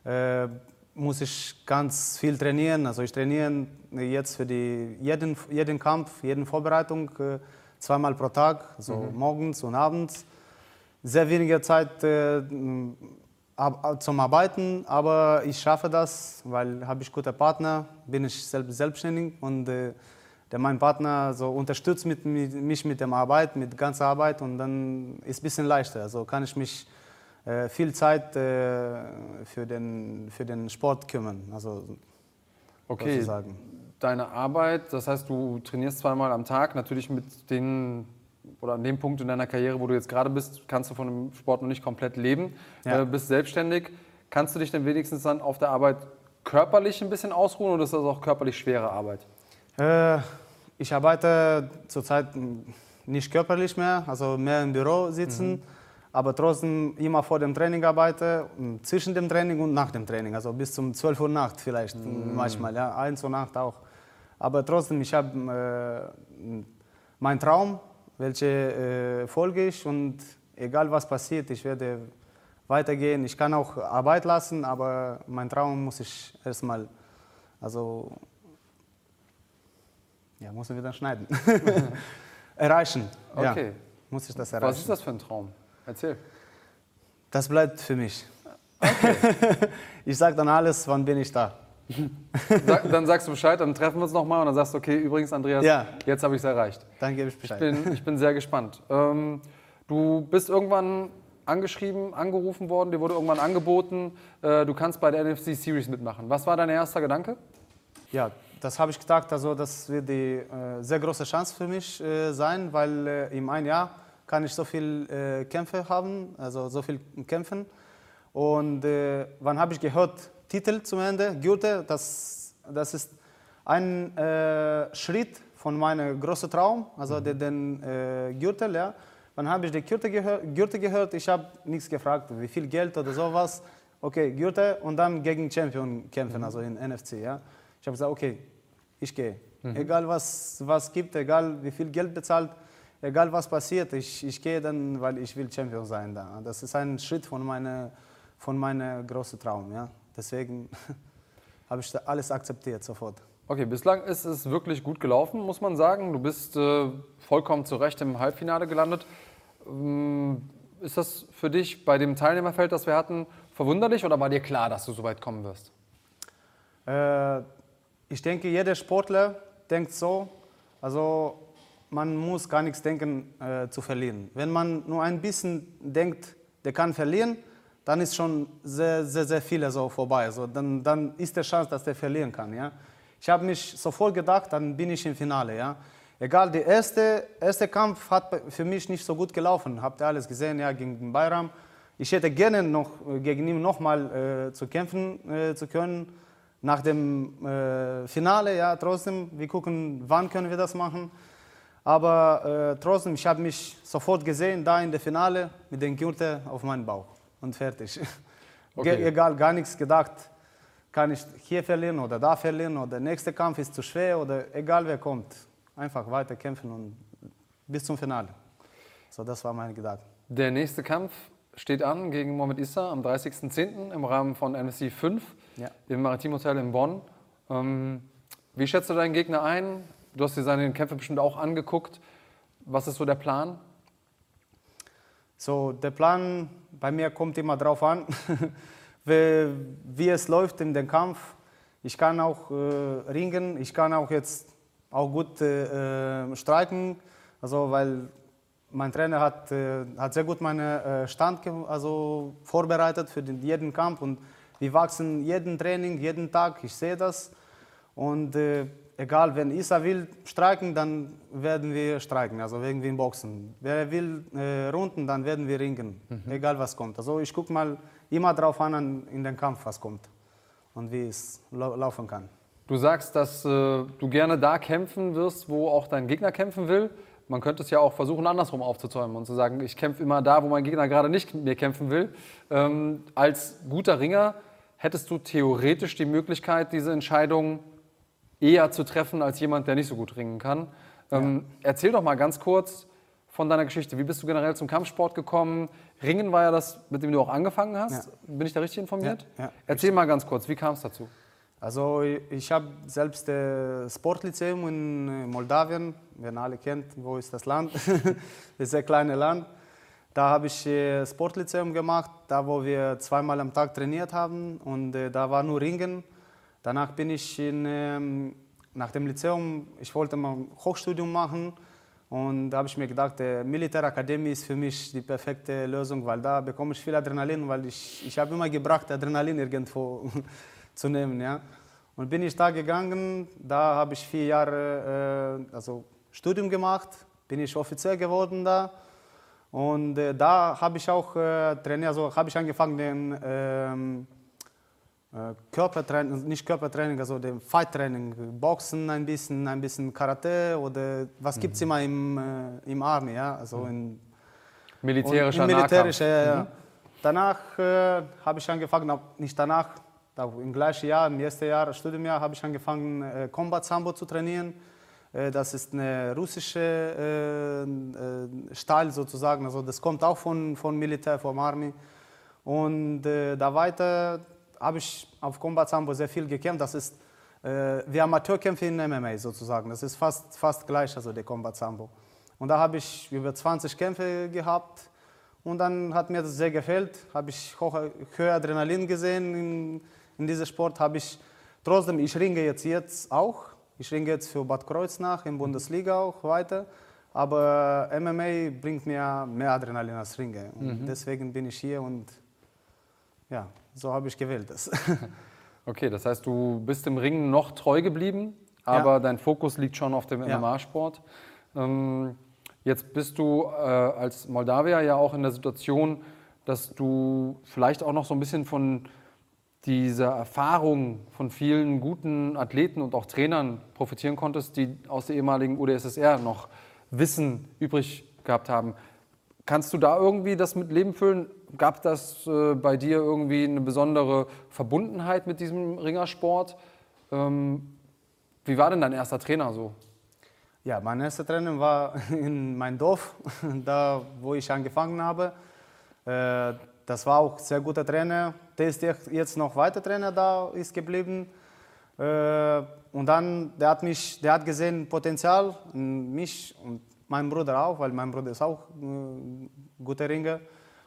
äh, muss ich ganz viel trainieren. Also ich trainiere jetzt für die, jeden, jeden Kampf, jeden Vorbereitung äh, zweimal pro Tag, so mhm. morgens und abends. Sehr wenige Zeit äh, zum Arbeiten, aber ich schaffe das, weil habe ich gute Partner, bin ich selbst selbstständig und der mein Partner so unterstützt mit, mit, mich mit der Arbeit, mit ganzer Arbeit und dann ist es ein bisschen leichter. Also kann ich mich äh, viel Zeit äh, für, den, für den Sport kümmern. Also okay. Sozusagen. Deine Arbeit, das heißt, du trainierst zweimal am Tag, natürlich mit den oder an dem Punkt in deiner Karriere, wo du jetzt gerade bist, kannst du von dem Sport noch nicht komplett leben. Ja. Äh, bist selbstständig. Kannst du dich denn wenigstens dann auf der Arbeit körperlich ein bisschen ausruhen oder ist das auch körperlich schwere Arbeit? Ich arbeite zurzeit nicht körperlich mehr, also mehr im Büro sitzen, mhm. aber trotzdem immer vor dem Training arbeite, zwischen dem Training und nach dem Training, also bis zum 12 Uhr Nacht vielleicht mhm. manchmal, ja, 1 Uhr Nacht auch. Aber trotzdem, ich habe äh, meinen Traum, welche äh, folge ich und egal was passiert, ich werde weitergehen. Ich kann auch Arbeit lassen, aber mein Traum muss ich erstmal, also ja, muss man wieder schneiden. erreichen. Okay. Ja, muss ich das erreichen. Was ist das für ein Traum? Erzähl. Das bleibt für mich. Okay. ich sage dann alles, wann bin ich da. Sag, dann sagst du Bescheid, dann treffen wir uns nochmal und dann sagst du, okay, übrigens, Andreas, ja. jetzt habe ich es erreicht. Dann gebe ich Bescheid. Ich bin, ich bin sehr gespannt. Ähm, du bist irgendwann angeschrieben, angerufen worden, dir wurde irgendwann angeboten, äh, du kannst bei der NFC Series mitmachen. Was war dein erster Gedanke? Ja, das habe ich gedacht, also das wird die äh, sehr große Chance für mich äh, sein, weil äh, in einem Jahr kann ich so viel äh, Kämpfe haben, also so viel kämpfen. Und äh, wann habe ich gehört, Titel zum Ende, Gürtel, das, das ist ein äh, Schritt von meinem großen Traum, also den, den äh, Gürtel, ja. Dann habe ich die Gürtel, gehör, Gürtel gehört, ich habe nichts gefragt, wie viel Geld oder sowas. Okay, Gürtel und dann gegen Champion kämpfen, also in NFC, ja. Ich habe gesagt, okay, ich gehe. Mhm. Egal was was gibt, egal wie viel Geld bezahlt, egal was passiert, ich, ich gehe dann, weil ich will Champion sein da. Das ist ein Schritt von meinem von meine großen Traum, ja. Deswegen habe ich alles akzeptiert sofort. Okay, bislang ist es wirklich gut gelaufen, muss man sagen. Du bist äh, vollkommen zu Recht im Halbfinale gelandet. Ähm, ist das für dich bei dem Teilnehmerfeld, das wir hatten, verwunderlich oder war dir klar, dass du so weit kommen wirst? Äh, ich denke, jeder Sportler denkt so. Also man muss gar nichts denken äh, zu verlieren. Wenn man nur ein bisschen denkt, der kann verlieren, dann ist schon sehr, sehr, sehr viel so vorbei. Also dann, dann ist die Chance, dass der verlieren kann. Ja? Ich habe mich sofort gedacht, dann bin ich im Finale. Ja? Egal, der erste, erste Kampf hat für mich nicht so gut gelaufen. Habt ihr alles gesehen, ja, gegen Bayram. Ich hätte gerne noch gegen ihn nochmal äh, zu kämpfen äh, zu können. Nach dem äh, Finale, ja, trotzdem, wir gucken, wann können wir das machen. Aber äh, trotzdem, ich habe mich sofort gesehen, da in der Finale mit dem Gürtel auf meinem Bauch und fertig. Okay. Egal, gar nichts gedacht. Kann ich hier verlieren oder da verlieren oder der nächste Kampf ist zu schwer oder egal wer kommt. Einfach weiter kämpfen und bis zum Finale. So, das war mein Gedanke. Der nächste Kampf steht an gegen Mohamed Issa am 30.10. im Rahmen von NFC 5 Ja. im Maritim Hotel in Bonn. Ähm, wie schätzt du deinen Gegner ein? Du hast dir seine Kämpfe bestimmt auch angeguckt. Was ist so der Plan? So, der Plan bei mir kommt immer drauf an, wie, wie es läuft in dem Kampf. Ich kann auch äh, ringen, ich kann auch jetzt auch gut äh, äh, streiken, also weil mein Trainer hat, äh, hat sehr gut meinen äh, Stand also vorbereitet für den, jeden Kampf und wir wachsen jeden Training, jeden Tag, ich sehe das. Und äh, egal, wenn Isa will streiken, dann werden wir streiken, also werden wir boxen. Wer will äh, runden, dann werden wir ringen, egal was kommt. Also ich gucke mal immer drauf an, an in den Kampf, was kommt und wie es lau laufen kann. Du sagst, dass äh, du gerne da kämpfen wirst, wo auch dein Gegner kämpfen will. Man könnte es ja auch versuchen, andersrum aufzuzäumen und zu sagen, ich kämpfe immer da, wo mein Gegner gerade nicht mit mir kämpfen will. Ähm, als guter Ringer hättest du theoretisch die Möglichkeit, diese Entscheidung eher zu treffen als jemand, der nicht so gut ringen kann. Ähm, Erzähl doch mal ganz kurz von deiner Geschichte. Wie bist du generell zum Kampfsport gekommen? Ringen war ja das, mit dem du auch angefangen hast. Bin ich da richtig informiert? Ja, ja. Erzähl mal ganz kurz, wie kam es dazu? Also ich, habe selbst das Sportlyzeum in äh, Moldawien, wenn alle kennt, wo ist das Land? das ist ein kleines Land. Da habe ich äh, Sportlyzeum gemacht, da wo wir zweimal am Tag trainiert haben und äh, da war nur Ringen. Danach bin ich in, ähm, nach dem Lyzeum, ich wollte mal ein Hochstudium machen und da habe ich mir gedacht, die Militärakademie ist für mich die perfekte Lösung, weil da bekomme ich viel Adrenalin, weil ich, ich habe immer gebracht, Adrenalin irgendwo zu nehmen. Ja. Und bin ich da gegangen, da habe ich vier Jahre äh, also Studium gemacht, bin ich Offizier geworden da. Und äh, da habe ich auch äh, trainiert, also habe ich angefangen, den ähm, äh, Körpertraining, nicht Körpertraining, also den Fight-Training, Boxen ein bisschen, ein bisschen Karate oder was gibt es immer im, äh, im Army, ja, also in Militärischer und in militärischer, ja. Mhm. Danach äh, habe ich angefangen, nicht danach, da im gleichen Jahr, im ersten Jahr, Studiumjahr, habe ich angefangen, äh, Combat Sambo zu trainieren. Äh, das ist eine russische äh, äh, Style sozusagen, also das kommt auch von, von Militär, vom Army. Und da weiter habe ich auf Combat Sambo sehr viel gekämpft. Das ist äh, wie Amateurkämpfe in MMA sozusagen. Das ist fast, fast gleich, also der Combat Sambo. Und da habe ich über 20 Kämpfe gehabt. Und dann hat mir das sehr gefällt. Habe ich hoch, höher Adrenalin gesehen in, in diesem Sport. Habe ich trotzdem, ich ringe jetzt, jetzt auch. Ich ringe jetzt für Bad Kreuznach in Bundesliga auch weiter. Aber MMA bringt mir mehr Adrenalin als Ringe. Und Mhm. deswegen bin ich hier und ja, so habe ich gewählt das. Okay, das heißt, du bist dem Ringen noch treu geblieben, aber dein Fokus liegt schon auf dem Ja. MMA-Sport. Ähm, jetzt bist du äh, als Moldawier ja auch in der Situation, dass du vielleicht auch noch so ein bisschen von dieser Erfahrung von vielen guten Athleten und auch Trainern profitieren konntest, die aus der ehemaligen UdSSR noch Wissen übrig gehabt haben. Kannst du da irgendwie das mit Leben füllen? Gab das äh, bei dir irgendwie eine besondere Verbundenheit mit diesem Ringersport? Ähm, wie war denn dein erster Trainer so? Ja, mein erster Trainer war in meinem Dorf, da wo ich angefangen habe. Äh, das war auch ein sehr guter Trainer. Der ist jetzt noch weiter Trainer da, ist geblieben. Äh, und dann, der hat mich, der hat gesehen Potenzial mich und meinen Bruder auch, weil mein Bruder ist auch ein äh, guter Ringer.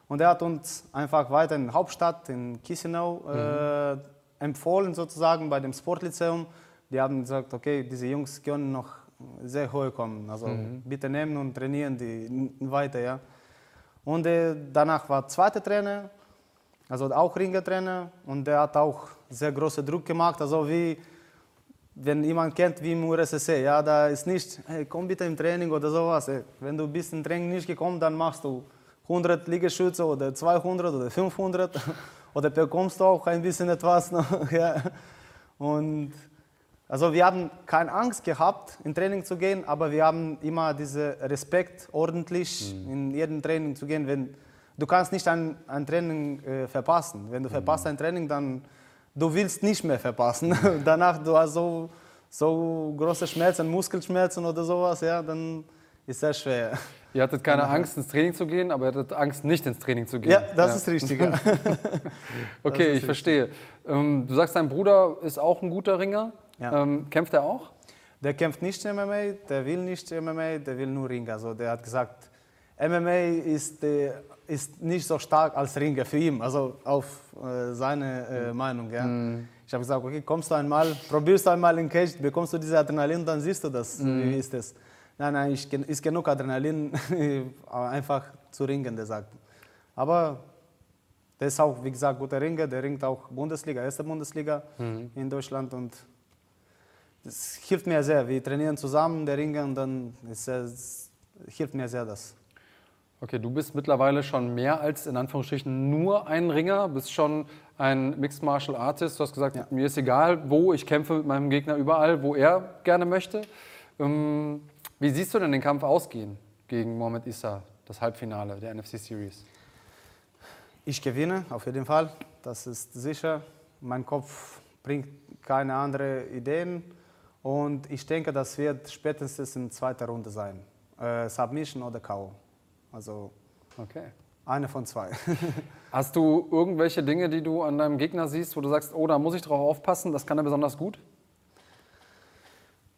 Und er hat uns einfach weiter in Hauptstadt, in Chisinau, mhm. äh, empfohlen sozusagen bei dem Sportlyzeum. Die haben gesagt, okay, diese Jungs können noch sehr hoch kommen. Also mhm. bitte nehmen und trainieren die weiter, ja. Und äh, danach war zweiter Trainer, also auch Ringertrainer. Und der hat auch sehr großen Druck gemacht. Also wie, wenn jemand kennt wie im USSC, ja, da ist nicht, hey, komm bitte im Training oder sowas. Wenn du bist im Training nicht gekommen, dann machst du 100 Liegestütze oder 200 oder 500 oder bekommst du auch ein bisschen etwas noch. Ja. Und also wir haben keine Angst gehabt, in Training zu gehen, aber wir haben immer diesen Respekt, ordentlich mhm. in jedem Training zu gehen. Wenn, du kannst nicht ein, ein Training äh, verpassen. Wenn du mhm. verpasst ein Training, dann du willst nicht mehr verpassen. Danach du hast so, so große Schmerzen, Muskelschmerzen oder sowas, ja, dann ist sehr schwer. Ihr hattet keine Angst, ins Training zu gehen, aber ihr hattet Angst, nicht ins Training zu gehen. Ja, das ja. ist richtig. Ja. okay, ich richtig. verstehe. Ähm, du sagst, dein Bruder ist auch ein guter Ringer. Ja. Ähm, kämpft er auch? Der kämpft nicht MMA, der will nicht MMA, der will nur Ring. Also der hat gesagt, MMA ist, äh, ist nicht so stark als Ringer für ihn, also auf äh, seine äh, Meinung. Ja. Mm. Ich habe gesagt, okay, kommst du einmal, probierst du einmal in Cage, bekommst du diese Adrenalin, dann siehst du das, mm. wie ist es. Nein, nein, ich, ist genug Adrenalin, einfach zu ringen, der sagt. Aber der ist auch, wie gesagt, guter Ringer, der ringt auch Bundesliga, erste Bundesliga mm. in Deutschland und das hilft mir sehr. Wir trainieren zusammen, der Ringe, und dann ist es, hilft mir sehr das. Okay, du bist mittlerweile schon mehr als in Anführungsstrichen nur ein Ringer, bist schon ein Mixed Martial Artist. Du hast gesagt, ja. mir ist egal, wo ich kämpfe mit meinem Gegner überall, wo er gerne möchte. Ähm, wie siehst du denn den Kampf ausgehen gegen Mohamed Issa, das Halbfinale der NFC Series? Ich gewinne, auf jeden Fall. Das ist sicher. Mein Kopf bringt keine anderen Ideen. Und ich denke, das wird spätestens in zweiter Runde sein. Äh, Submission oder K.O. Also okay. eine von zwei. Hast du irgendwelche Dinge, die du an deinem Gegner siehst, wo du sagst, oh, da muss ich drauf aufpassen, das kann er besonders gut?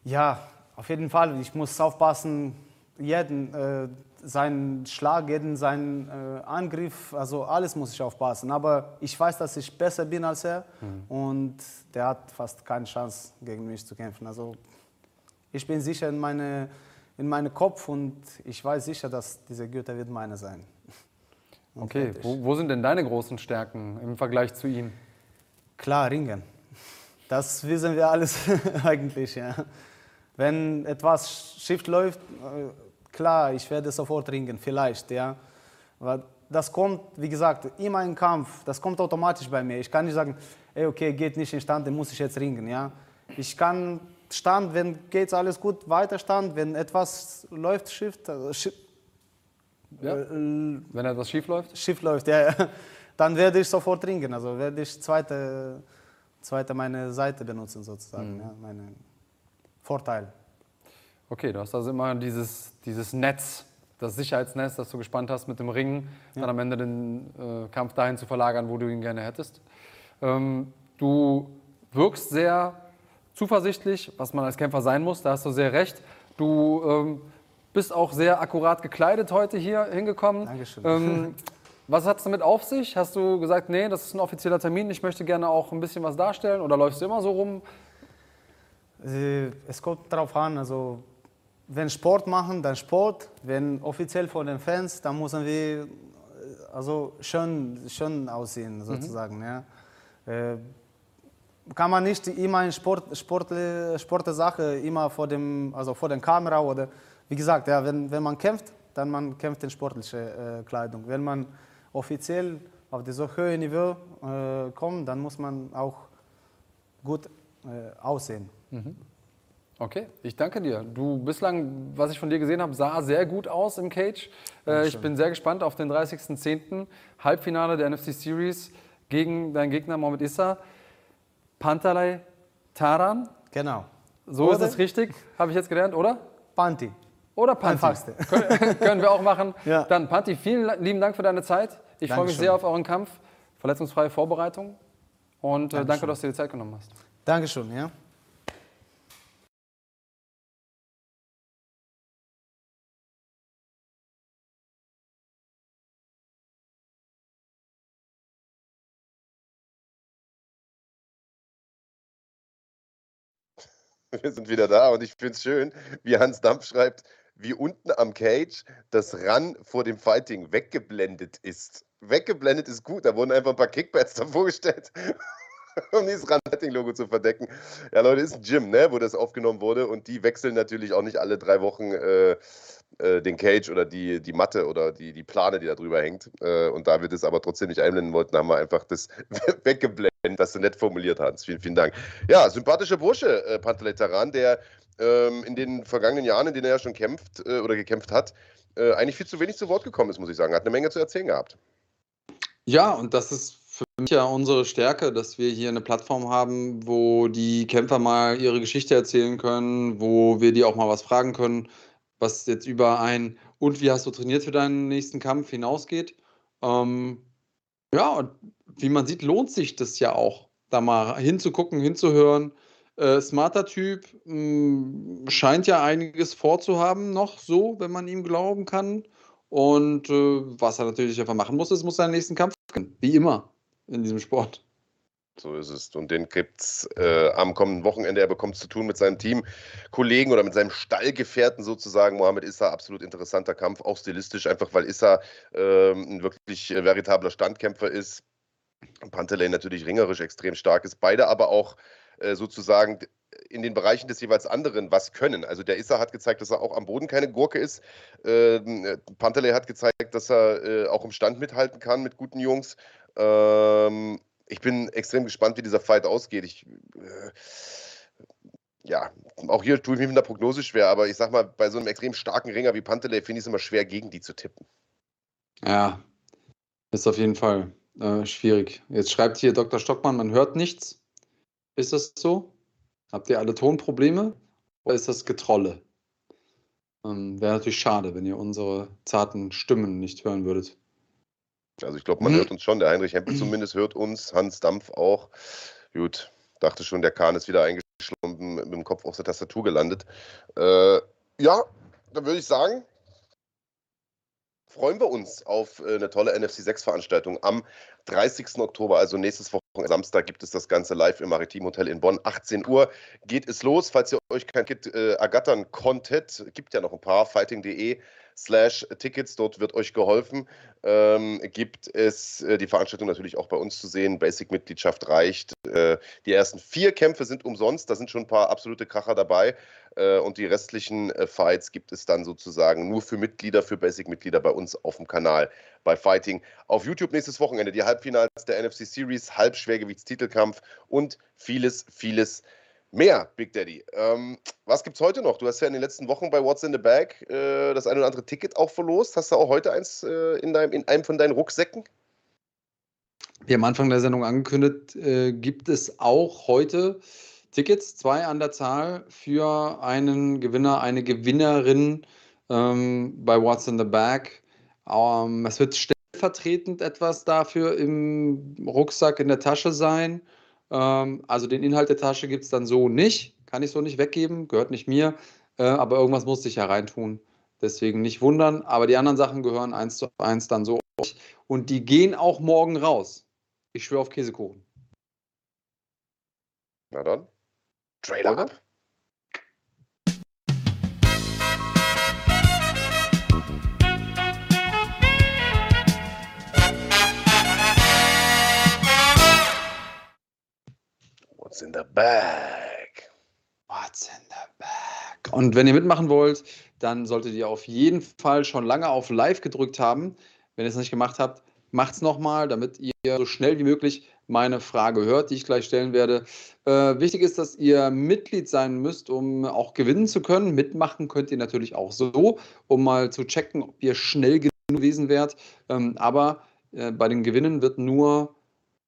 Ja, auf jeden Fall. Ich muss aufpassen, jeden, äh, seinen Schlag, jeden seinen äh, Angriff, also alles muss ich aufpassen. Aber ich weiß, dass ich besser bin als er mhm. und der hat fast keine Chance gegen mich zu kämpfen. Also ich bin sicher in meine in meinem Kopf und ich weiß sicher, dass diese Gürtel wird meine sein. okay, wo, wo, sind denn deine großen Stärken im Vergleich zu ihm? Klar, Ringen. Das wissen wir alles eigentlich. Ja. Wenn etwas schief läuft, äh, klar, ich werde sofort ringen, vielleicht, ja. Aber das kommt, wie gesagt, immer im Kampf, das kommt automatisch bei mir. Ich kann nicht sagen, ey, okay, geht nicht in Stand, dann muss ich jetzt ringen, ja. Ich kann Stand, wenn geht alles gut, weiter Stand, wenn etwas läuft, schief, also schief ja. äh, wenn etwas schief läuft? Schief läuft, ja, ja. Dann werde ich sofort ringen, also werde ich zweite, zweite meine Seite benutzen sozusagen, mhm. ja, meinen Vorteil. Okay, du hast also immer dieses, dieses Netz, das Sicherheitsnetz, das du gespannt hast mit dem Ring, ja. dann am Ende den äh, Kampf dahin zu verlagern, wo du ihn gerne hättest. Ähm, du wirkst sehr zuversichtlich, was man als Kämpfer sein muss, da hast du sehr recht. Du ähm, bist auch sehr akkurat gekleidet heute hier hingekommen. Dankeschön. Ähm, was hat es damit auf sich? Hast du gesagt, nee, das ist ein offizieller Termin, ich möchte gerne auch ein bisschen was darstellen oder läufst du immer so rum? Äh, es kommt darauf an, also wenn Sport machen, dann Sport. Wenn offiziell vor den Fans, dann müssen wir also schön, schön aussehen, mhm. sozusagen. Mhm. Ja. Äh, kann man nicht immer in Sport, Sport, Sportsache immer vor dem, also vor der Kamera oder wie gesagt, ja, wenn, wenn man kämpft, dann man kämpft in sportlicher äh, Kleidung. Wenn man offiziell auf so hohe Niveau äh, kommen, dann muss man auch gut äh, aussehen. Mhm. Okay, ich danke dir. Du bislang, was ich von dir gesehen habe, sah sehr gut aus im Cage. Äh, ich bin sehr gespannt auf den 30.10. Halbfinale der NFC Series gegen deinen Gegner Mohamed Issa. Pantalei Taran. Genau. So oder? ist es richtig, habe ich jetzt gelernt, oder? Panti. Oder Panti. Einfachste. Können, können wir auch machen. Ja. Dann Panti, vielen lieben Dank für deine Zeit. Ich freue mich sehr auf euren Kampf. Verletzungsfreie Vorbereitung. Und äh, danke, dass du dir die Zeit genommen hast. Dankeschön, ja. Wir sind wieder da und ich finde es schön, wie Hans Dampf schreibt, wie unten am Cage das Run vor dem Fighting weggeblendet ist. Weggeblendet ist gut, da wurden einfach ein paar Kickpads davor gestellt, um dieses Run-Fighting-Logo zu verdecken. Ja, Leute, ist ein Gym, ne, wo das aufgenommen wurde und die wechseln natürlich auch nicht alle drei Wochen äh, äh, den Cage oder die, die Matte oder die, die Plane, die da drüber hängt. Äh, und da wir das aber trotzdem nicht einblenden wollten, haben wir einfach das weggeblendet, das du nett formuliert hast. Vielen, vielen Dank. Ja, sympathischer Bursche, äh, Pantelei Taran, der ähm, in den vergangenen Jahren, in denen er ja schon kämpft äh, oder gekämpft hat, äh, eigentlich viel zu wenig zu Wort gekommen ist, muss ich sagen. Hat eine Menge zu erzählen gehabt. Ja, und das ist für mich ja unsere Stärke, dass wir hier eine Plattform haben, wo die Kämpfer mal ihre Geschichte erzählen können, wo wir die auch mal was fragen können, was jetzt über ein und wie hast du trainiert für deinen nächsten Kampf hinausgeht. Ähm, ja, und wie man sieht, lohnt sich das ja auch, da mal hinzugucken, hinzuhören. Äh, smarter Typ, mh, scheint ja einiges vorzuhaben noch so, wenn man ihm glauben kann. Und äh, was er natürlich einfach machen muss, ist, muss seinen nächsten Kampf gewinnen. Wie immer in diesem Sport. So ist es. Und den gibt es äh, am kommenden Wochenende. Er bekommt es zu tun mit seinem Teamkollegen oder mit seinem Stallgefährten sozusagen. Mohamed Issa, absolut interessanter Kampf, auch stilistisch, einfach weil Issa ähm, ein wirklich äh, veritabler Standkämpfer ist. Pantelei natürlich ringerisch extrem stark ist. Beide aber auch äh, sozusagen in den Bereichen des jeweils anderen was können. Also der Issa hat gezeigt, dass er auch am Boden keine Gurke ist. Ähm, äh, Pantelei hat gezeigt, dass er äh, auch im Stand mithalten kann mit guten Jungs. Ähm, ich bin extrem gespannt, wie dieser Fight ausgeht. Ich, äh, ja, auch hier tue ich mich mit einer Prognose schwer, aber ich sag mal, bei so einem extrem starken Ringer wie Pantelei finde ich es immer schwer, gegen die zu tippen. Ja, ist auf jeden Fall äh, schwierig. Jetzt schreibt hier Dr. Stockmann, man hört nichts. Ist das so? Habt ihr alle Tonprobleme? Oder ist das Getrolle? Ähm, Wäre natürlich schade, wenn ihr unsere zarten Stimmen nicht hören würdet. Also ich glaube, man Mhm. hört uns schon. Der Heinrich Hempel zumindest hört uns, Hans Dampf auch. Gut, dachte schon, der Kahn ist wieder eingeschlafen mit dem Kopf auf der Tastatur gelandet. Äh, ja, dann würde ich sagen, freuen wir uns auf äh, eine tolle NFC 6 Veranstaltung am 30. Oktober, also nächstes Wochenende Samstag gibt es das Ganze live im Maritim Hotel in Bonn. 18 Uhr geht es los. Falls ihr euch kein Kit äh, ergattern konntet, gibt ja noch ein paar, fighting.de slash Tickets, dort wird euch geholfen. Ähm, gibt es äh, die Veranstaltung natürlich auch bei uns zu sehen. Basic-Mitgliedschaft reicht. Äh, die ersten vier Kämpfe sind umsonst, da sind schon ein paar absolute Kracher dabei. Äh, und die restlichen äh, Fights gibt es dann sozusagen nur für Mitglieder, für Basic-Mitglieder bei uns auf dem Kanal bei Fighting. Auf YouTube nächstes Wochenende die Halbfinals der NFC Series, Halbschwergewichtstitelkampf und vieles, vieles Big Daddy. Ähm, was gibt's heute noch? Du hast ja in den letzten Wochen bei What's in the Bag äh, das ein oder andere Ticket auch verlost. Hast du auch heute eins äh, in, deinem, in einem von deinen Rucksäcken? Wie am Anfang der Sendung angekündigt, äh, gibt es auch heute Tickets, zwei an der Zahl, für einen Gewinner, eine Gewinnerin ähm, bei What's in the Bag. Ähm, es wird stellvertretend etwas dafür im Rucksack in der Tasche sein. Ähm, also den Inhalt der Tasche gibt es dann so nicht, kann ich so nicht weggeben, gehört nicht mir, äh, aber irgendwas musste ich ja reintun. Deswegen nicht wundern, aber die anderen Sachen gehören eins zu eins dann so. Und die gehen auch morgen raus. Ich schwöre auf Käsekuchen. Na dann, Trailer ab. What's in the bag? What's in the bag? Und wenn ihr mitmachen wollt, dann solltet ihr auf jeden Fall schon lange auf Live gedrückt haben. Wenn ihr es nicht gemacht habt, macht's nochmal, damit ihr so schnell wie möglich meine Frage hört, die ich gleich stellen werde. Äh, wichtig ist, dass ihr Mitglied sein müsst, um auch gewinnen zu können. Mitmachen könnt ihr natürlich auch so, um mal zu checken, ob ihr schnell gewesen wärt. Ähm, aber äh, bei den Gewinnen wird nur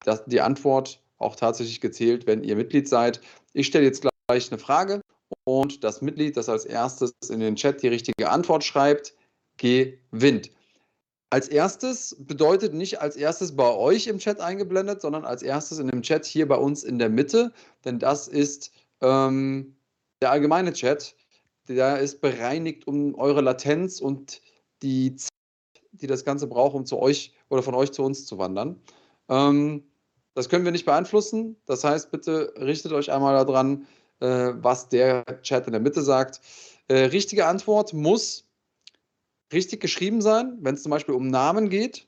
das, die Antwort auch tatsächlich gezählt, wenn ihr Mitglied seid. Ich stelle jetzt gleich eine Frage und das Mitglied, das als erstes in den Chat die richtige Antwort schreibt, gewinnt. Als erstes bedeutet nicht als erstes bei euch im Chat eingeblendet, sondern als erstes in dem Chat hier bei uns in der Mitte, denn das ist ähm, der allgemeine Chat. Der ist bereinigt um eure Latenz und die Zeit, die das Ganze braucht, um zu euch oder von euch zu uns zu wandern. Ähm, das können wir nicht beeinflussen. Das heißt, bitte richtet euch einmal daran, äh, was der Chat in der Mitte sagt. Äh, richtige Antwort muss richtig geschrieben sein, wenn es zum Beispiel um Namen geht.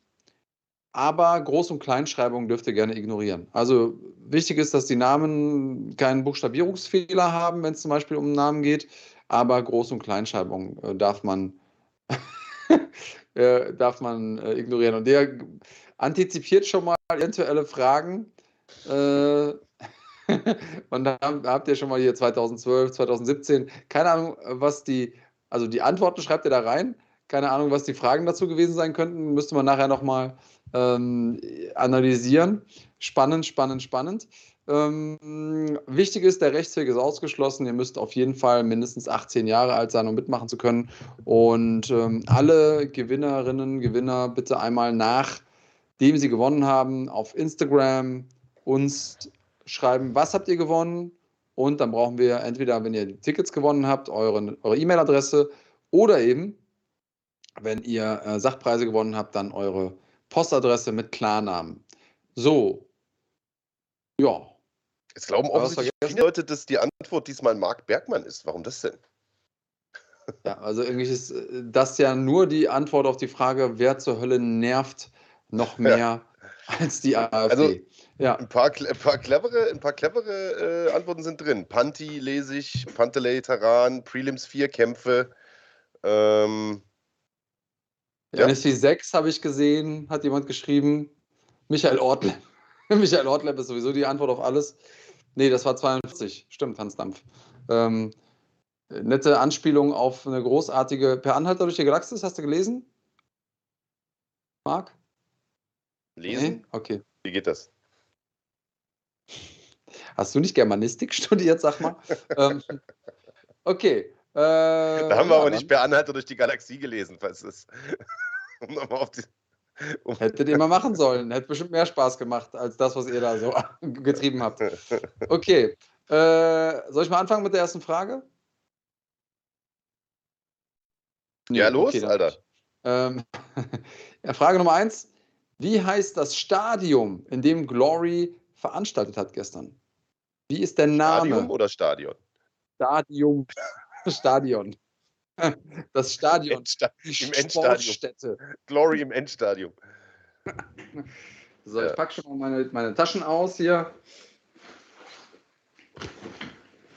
Aber Groß- und Kleinschreibung dürft ihr gerne ignorieren. Also wichtig ist, dass die Namen keinen Buchstabierungsfehler haben, wenn es zum Beispiel um Namen geht. Aber Groß- und Kleinschreibung äh, darf man, äh, darf man äh, ignorieren. Und der antizipiert schon mal eventuelle Fragen. Äh, und da habt ihr schon mal hier 2012, 2017, keine Ahnung, was die, also die Antworten schreibt ihr da rein. Keine Ahnung, was die Fragen dazu gewesen sein könnten. Müsste man nachher nochmal ähm, analysieren. Spannend, spannend, spannend. Ähm, wichtig ist, der Rechtsweg ist ausgeschlossen. Ihr müsst auf jeden Fall mindestens 18 Jahre alt sein, um mitmachen zu können. Und ähm, alle Gewinnerinnen, Gewinner bitte einmal nachdem sie gewonnen haben, auf Instagram uns schreiben, was habt ihr gewonnen? Und dann brauchen wir entweder, wenn ihr Tickets gewonnen habt, eure E-Mail-Adresse oder eben wenn ihr äh, Sachpreise gewonnen habt, dann eure Postadresse mit Klarnamen. So. Ja. Jetzt glauben offensichtlich viele Leute, dass die Antwort diesmal Marc Bergmann ist. Warum das denn? Ja, also irgendwie ist äh, das ja nur die Antwort auf die Frage, wer zur Hölle nervt noch mehr ja. als die AfD. Also, ja. ein, paar, ein paar clevere, ein paar clevere äh, Antworten sind drin. Panti lese ich, Pantelei, Taran, Prelims 4 Kämpfe. Ähm, ja. NSC 6 habe ich gesehen, hat jemand geschrieben. Michael Ortleb. Michael Ortleb ist sowieso die Antwort auf alles. Nee, das war 42. Stimmt, Hans Dampf. Ähm, nette Anspielung auf eine großartige Per Anhalter durch die Galaxis. Hast du gelesen? Marc? Lesen? Nee? Okay. Wie geht das? Hast du nicht Germanistik studiert, sag mal? ähm, okay. Äh, da haben wir aber nicht per Anhalter durch die Galaxie gelesen, falls es. um nochmal auf die. Um Hättet ihr mal machen sollen. Hätte bestimmt mehr Spaß gemacht, als das, was ihr da so getrieben habt. Okay. Äh, soll ich mal anfangen mit der ersten Frage? Nee, ja, los, okay, Alter. Ähm, ja, Frage Nummer eins. Wie heißt das Stadium, in dem Glory veranstaltet hat gestern? Wie ist der Name? Stadium oder Stadion? Stadium. Stadion. Das Stadion. Endsta Im Endstadium. Glory im Endstadium. So, ich packe schon mal meine, meine Taschen aus hier.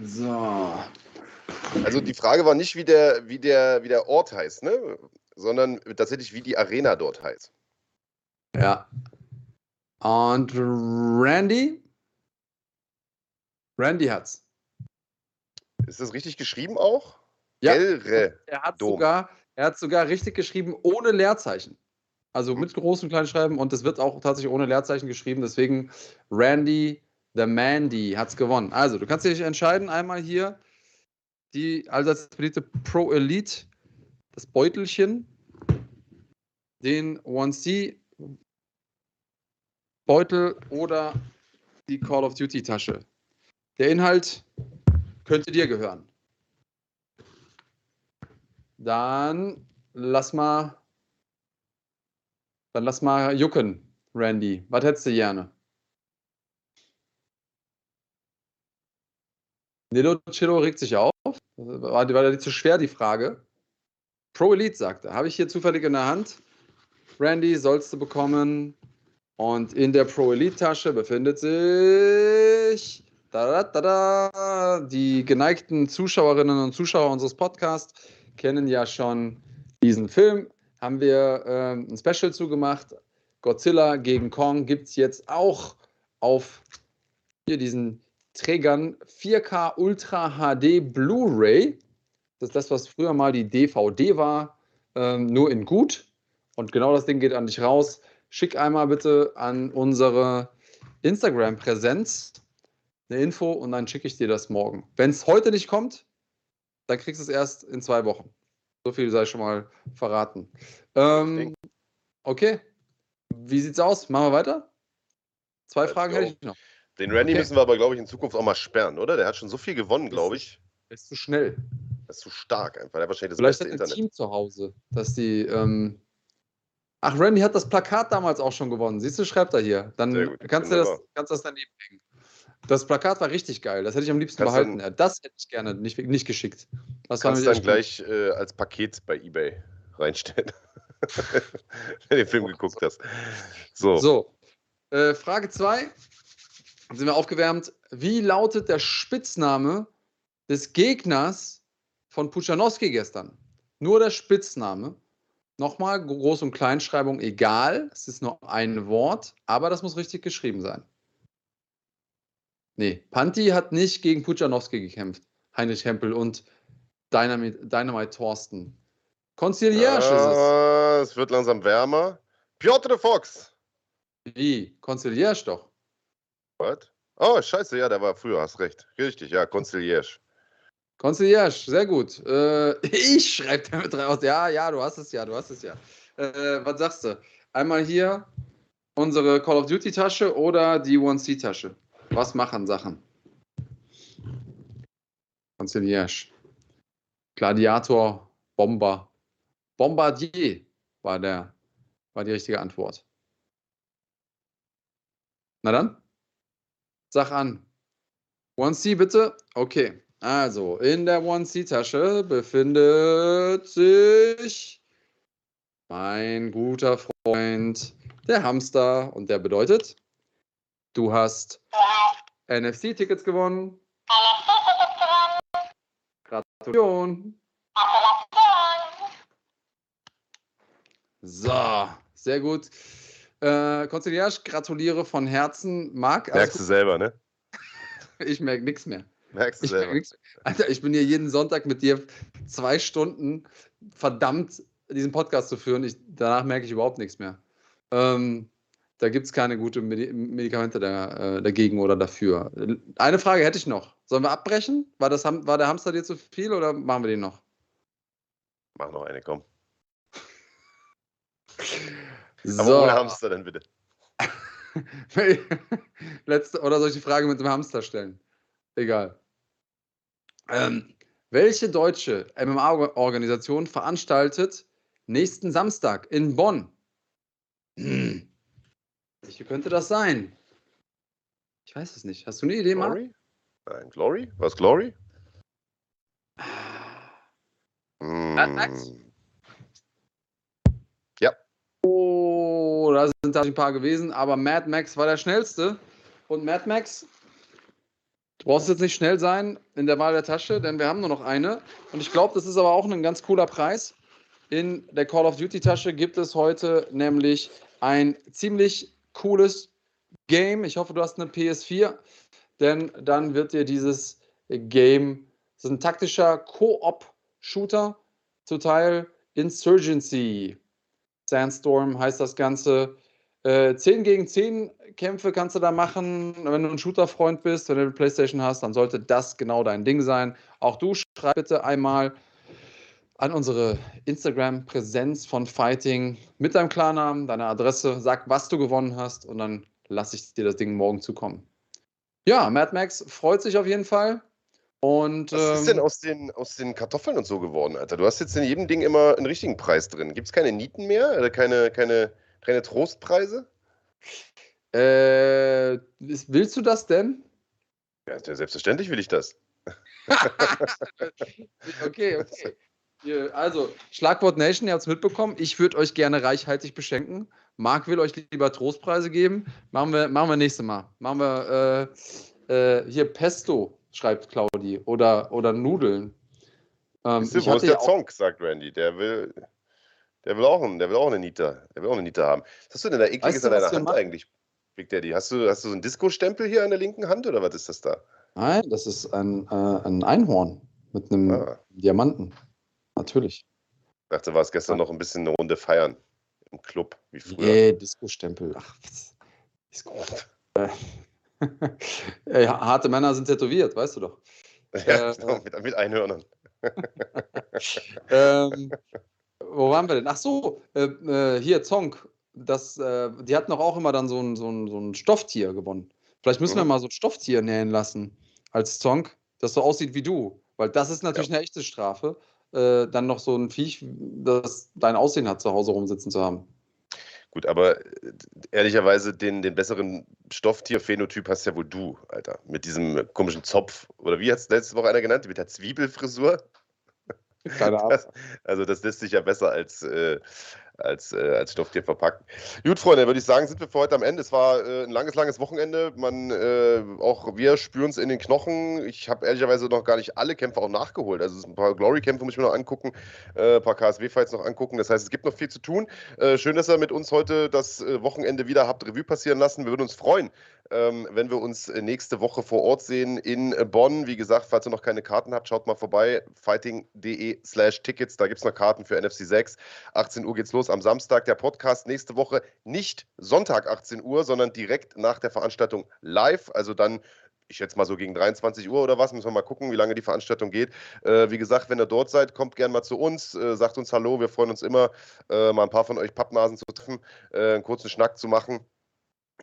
So. Also die Frage war nicht, wie der, wie der, wie der Ort heißt, ne? sondern tatsächlich, wie die Arena dort heißt. Ja. Und Randy? Randy hat's. Ist das richtig geschrieben auch? Ja, Gelre er hat, sogar, er hat sogar richtig geschrieben, ohne Leerzeichen. Also mit großen kleinen Schreiben und es wird auch tatsächlich ohne Leerzeichen geschrieben. Deswegen Randy the Mandy hat es gewonnen. Also, du kannst dich entscheiden, einmal hier die allseits beliebte Pro Elite, das Beutelchen, den 1C Beutel oder die Call of Duty Tasche. Der Inhalt könnte dir gehören. Dann lass mal, dann lass mal jucken, Randy. Was hättest du gerne? Nilo Chillo regt sich auf. War, war dir zu schwer, die Frage? Pro Elite, sagt er. Habe ich hier zufällig in der Hand. Randy, sollst du bekommen. Und in der Pro Elite Tasche befindet sich da, da, da, die geneigten Zuschauerinnen und Zuschauer unseres Podcasts kennen ja schon diesen Film. Haben wir äh, ein Special zugemacht. Godzilla gegen Kong gibt es jetzt auch auf hier diesen Trägern 4K Ultra HD Blu-ray. Das ist das, was früher mal die DVD war, ähm, nur in gut. Und genau das Ding geht an dich raus. Schick einmal bitte an unsere Instagram-Präsenz eine Info und dann schicke ich dir das morgen. Wenn es heute nicht kommt, dann kriegst du es erst in zwei Wochen. So viel sei schon mal verraten. Ähm, okay. Wie sieht's aus? Machen wir weiter? Zwei Let's Fragen go. hätte ich noch. Den Randy Okay. müssen wir aber, glaube ich, in Zukunft auch mal sperren, oder? Der hat schon so viel gewonnen, glaube ich. Ist zu schnell. Das ist zu stark einfach. Der hat wahrscheinlich das Vielleicht beste hat ein Internet. Team zu Hause, dass die. Ähm Ach, Randy hat das Plakat damals auch schon gewonnen. Siehst du, schreibt er hier. Dann gut, kannst du das, kannst das daneben hängen. Das Plakat war richtig geil. Das hätte ich am liebsten Kannst behalten. dann- Ja, das hätte ich gerne nicht, nicht geschickt. Das Du kannst mir dann gleich äh, als Paket bei eBay reinstellen. Wenn du den Film geguckt hast. So. So, äh, Frage 2. Sind wir aufgewärmt. Wie lautet der Spitzname des Gegners von Puchanowski gestern? Nur der Spitzname. Nochmal, Groß- und Kleinschreibung egal. Es ist nur ein Wort, aber das muss richtig geschrieben sein. Nee, Panti hat nicht gegen Puchanowski gekämpft. Heinrich Hempel und Dynamite, Dynamite Thorsten. Conciliage ist es. Ah, es wird langsam wärmer. Piotr Fox. Wie? Conciliage doch. What? Oh, scheiße, ja, der war früher, hast recht. Richtig, ja, Conciliage. Conciliage, sehr gut. Äh, ich schreibe damit raus. Ja, ja, du hast es ja, du hast es ja. Äh, was sagst du? Einmal hier unsere Call of Duty Tasche oder die 1C Tasche? Was machen Sachen? Conciliage. Gladiator, Bomber. Bombardier war, der, war die richtige Antwort. Na dann, sag an. 1C bitte? Okay. Also, in der 1C-Tasche befindet sich mein guter Freund, der Hamster. Und der bedeutet, du hast NFC-Tickets gewonnen. Gratulation. So, sehr gut. Äh, Conciliage, gratuliere von Herzen. Marc, Merkst du selber, ne? ich merke nichts mehr. Merkst du Ich selber. Alter, ich bin hier jeden Sonntag mit dir zwei Stunden verdammt, diesen Podcast zu führen. Ich, danach merke ich überhaupt nichts mehr. Ähm, da gibt es keine guten Medi Medikamente da, äh, dagegen oder dafür. Eine Frage hätte ich noch. Sollen wir abbrechen? War, das, war der Hamster dir zu viel oder machen wir den noch? Mach noch eine, komm. So. Aber ohne Hamster dann bitte. Letzte, oder soll ich die Frage mit dem Hamster stellen? Egal. Ähm, welche deutsche MMA-Organisation veranstaltet nächsten Samstag in Bonn? Hm. Welche könnte das sein? Ich weiß es nicht. Hast du eine Idee? Glory? Nein, Glory? Was Glory? Mad Max? Mm, Ja. Oh, da sind tatsächlich ein paar gewesen, aber Mad Max war der schnellste. Und Mad Max, du brauchst jetzt nicht schnell sein in der Wahl der Tasche, denn wir haben nur noch eine. Und ich glaube, das ist aber auch ein ganz cooler Preis. In der Call of Duty Tasche gibt es heute nämlich ein ziemlich cooles Game. Ich hoffe, du hast eine PS4, denn dann wird dir dieses Game, das ist ein taktischer Koop-Shooter, zu Teil Insurgency. Sandstorm heißt das Ganze. Äh, 10 gegen 10 Kämpfe kannst du da machen. Wenn du ein Shooter-Freund bist, wenn du eine Playstation hast, dann sollte das genau dein Ding sein. Auch du schreib bitte einmal an unsere Instagram-Präsenz von Fighting mit deinem Klarnamen, deiner Adresse, sag, was du gewonnen hast und dann lasse ich dir das Ding morgen zukommen. Ja, Mad Max freut sich auf jeden Fall. Und, Was ist ähm, denn aus den, aus den Kartoffeln und so geworden, Alter? Du hast jetzt in jedem Ding immer einen richtigen Preis drin. Gibt es keine Nieten mehr? Oder keine, keine, keine Trostpreise? Äh, willst du das denn? Ja, selbstverständlich will ich das. Okay, okay. Also, Schlagwort Nation, ihr habt es mitbekommen. Ich würde euch gerne reichhaltig beschenken. Marc will euch lieber Trostpreise geben. Machen wir, machen wir nächstes Mal. Machen wir äh, äh, hier Pesto, schreibt Claudi. Oder, oder Nudeln. Ähm, Siehst du, wo ist der Zonk, sagt Randy. Der will, Der will auch, einen, der will auch eine Nita. Der will auch eine Nita haben. Was hast du denn da ekliges Weißt du, an deiner Hand eigentlich, Big Daddy? Hast du, hast du so einen Disco-Stempel hier an der linken Hand oder was ist das da? Nein, das ist ein, äh, ein Einhorn mit einem Ah. Diamanten. Natürlich. Ich dachte, du warst gestern noch ein bisschen eine Runde feiern. Im Club, wie früher. Nee, Disco-Stempel. Ach, was. Disco. Äh, äh, harte Männer sind tätowiert, weißt du doch. Ja, Äh, genau, mit, mit Einhörnern. ähm, wo waren wir denn? Ach so, äh, äh, hier, Zonk. Das, äh, die hatten doch auch immer dann so ein, so, ein, so ein Stofftier gewonnen. Vielleicht müssen wir Mhm. mal so ein Stofftier nähen lassen als Zonk, das so aussieht wie du. Weil das ist natürlich eine echte Strafe, äh, dann noch so ein Viech, das dein Aussehen hat, zu Hause rumsitzen zu haben. Gut, aber äh, ehrlicherweise den, den besseren Stofftier-Phänotyp hast ja wohl du, Alter. Mit diesem komischen Zopf. Oder wie hat es letzte Woche einer genannt? Mit der Zwiebelfrisur? Keine Ahnung. Das, also das lässt sich ja besser als, äh, als, äh, als Stofftier verpacken. Gut, Freunde, würde ich sagen, sind wir für heute am Ende. Es war äh, ein langes, langes Wochenende. Man, äh, auch wir spüren es in den Knochen. Ich habe ehrlicherweise noch gar nicht alle Kämpfe auch nachgeholt. Also ein paar Glory-Kämpfe muss ich mir noch angucken, äh, ein paar KSW-Fights noch angucken. Das heißt, es gibt noch viel zu tun. Äh, schön, dass ihr mit uns heute das äh, Wochenende wieder habt Revue passieren lassen. Wir würden uns freuen, ähm, wenn wir uns äh, nächste Woche vor Ort sehen in äh, Bonn. Wie gesagt, falls ihr noch keine Karten habt, schaut mal vorbei. fighting.de slash Tickets. Da gibt es noch Karten für NFC 6. 18 Uhr geht's los am Samstag. Der Podcast nächste Woche nicht Sonntag 18 Uhr, sondern direkt nach der Veranstaltung live. Also dann ich schätze mal so gegen 23 Uhr oder was, müssen wir mal gucken, wie lange die Veranstaltung geht. Äh, wie gesagt, wenn ihr dort seid, kommt gerne mal zu uns, äh, sagt uns Hallo, wir freuen uns immer, äh, mal ein paar von euch Pappnasen zu treffen, äh, einen kurzen Schnack zu machen.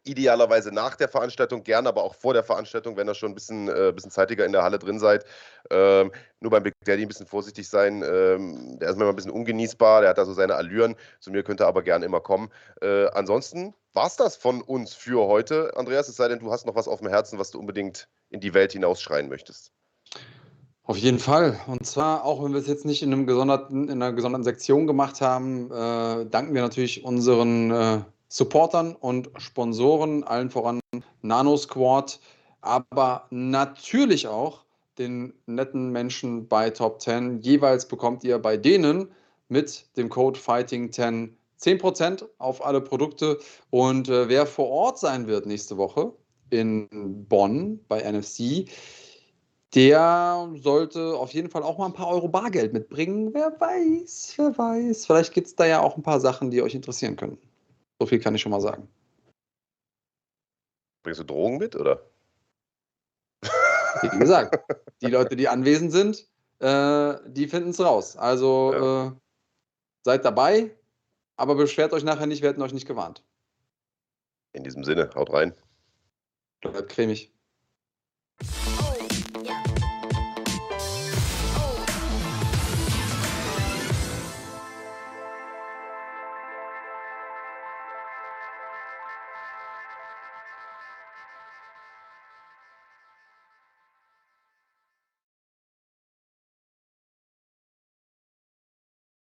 Idealerweise nach der Veranstaltung, gerne aber auch vor der Veranstaltung, wenn ihr schon ein bisschen, äh, bisschen zeitiger in der Halle drin seid. Ähm, nur beim Big Daddy ein bisschen vorsichtig sein. Ähm, der ist manchmal ein bisschen ungenießbar, der hat da so seine Allüren. Zu mir könnt ihr aber gerne immer kommen. Äh, ansonsten war es das von uns für heute. Andreas, es sei denn, du hast noch was auf dem Herzen, was du unbedingt in die Welt hinausschreien möchtest. Auf jeden Fall. Und zwar, auch wenn wir es jetzt nicht in, in einer gesonderten Sektion gemacht haben, äh, danken wir natürlich unseren äh, Supportern und Sponsoren, allen voran Nano Squad, aber natürlich auch den netten Menschen bei Top 10. Jeweils bekommt ihr bei denen mit dem Code Fighting10 10% auf alle Produkte. Und äh, wer vor Ort sein wird nächste Woche in Bonn bei NFC, der sollte auf jeden Fall auch mal ein paar Euro Bargeld mitbringen. Wer weiß, wer weiß. Vielleicht gibt es da ja auch ein paar Sachen, die euch interessieren können. So viel kann ich schon mal sagen. Bringst du Drogen mit, oder? Wie gesagt, die Leute, die anwesend sind, äh, die finden es raus. Also äh, seid dabei, aber beschwert euch nachher nicht, wir hätten euch nicht gewarnt. In diesem Sinne, haut rein. Bleibt cremig.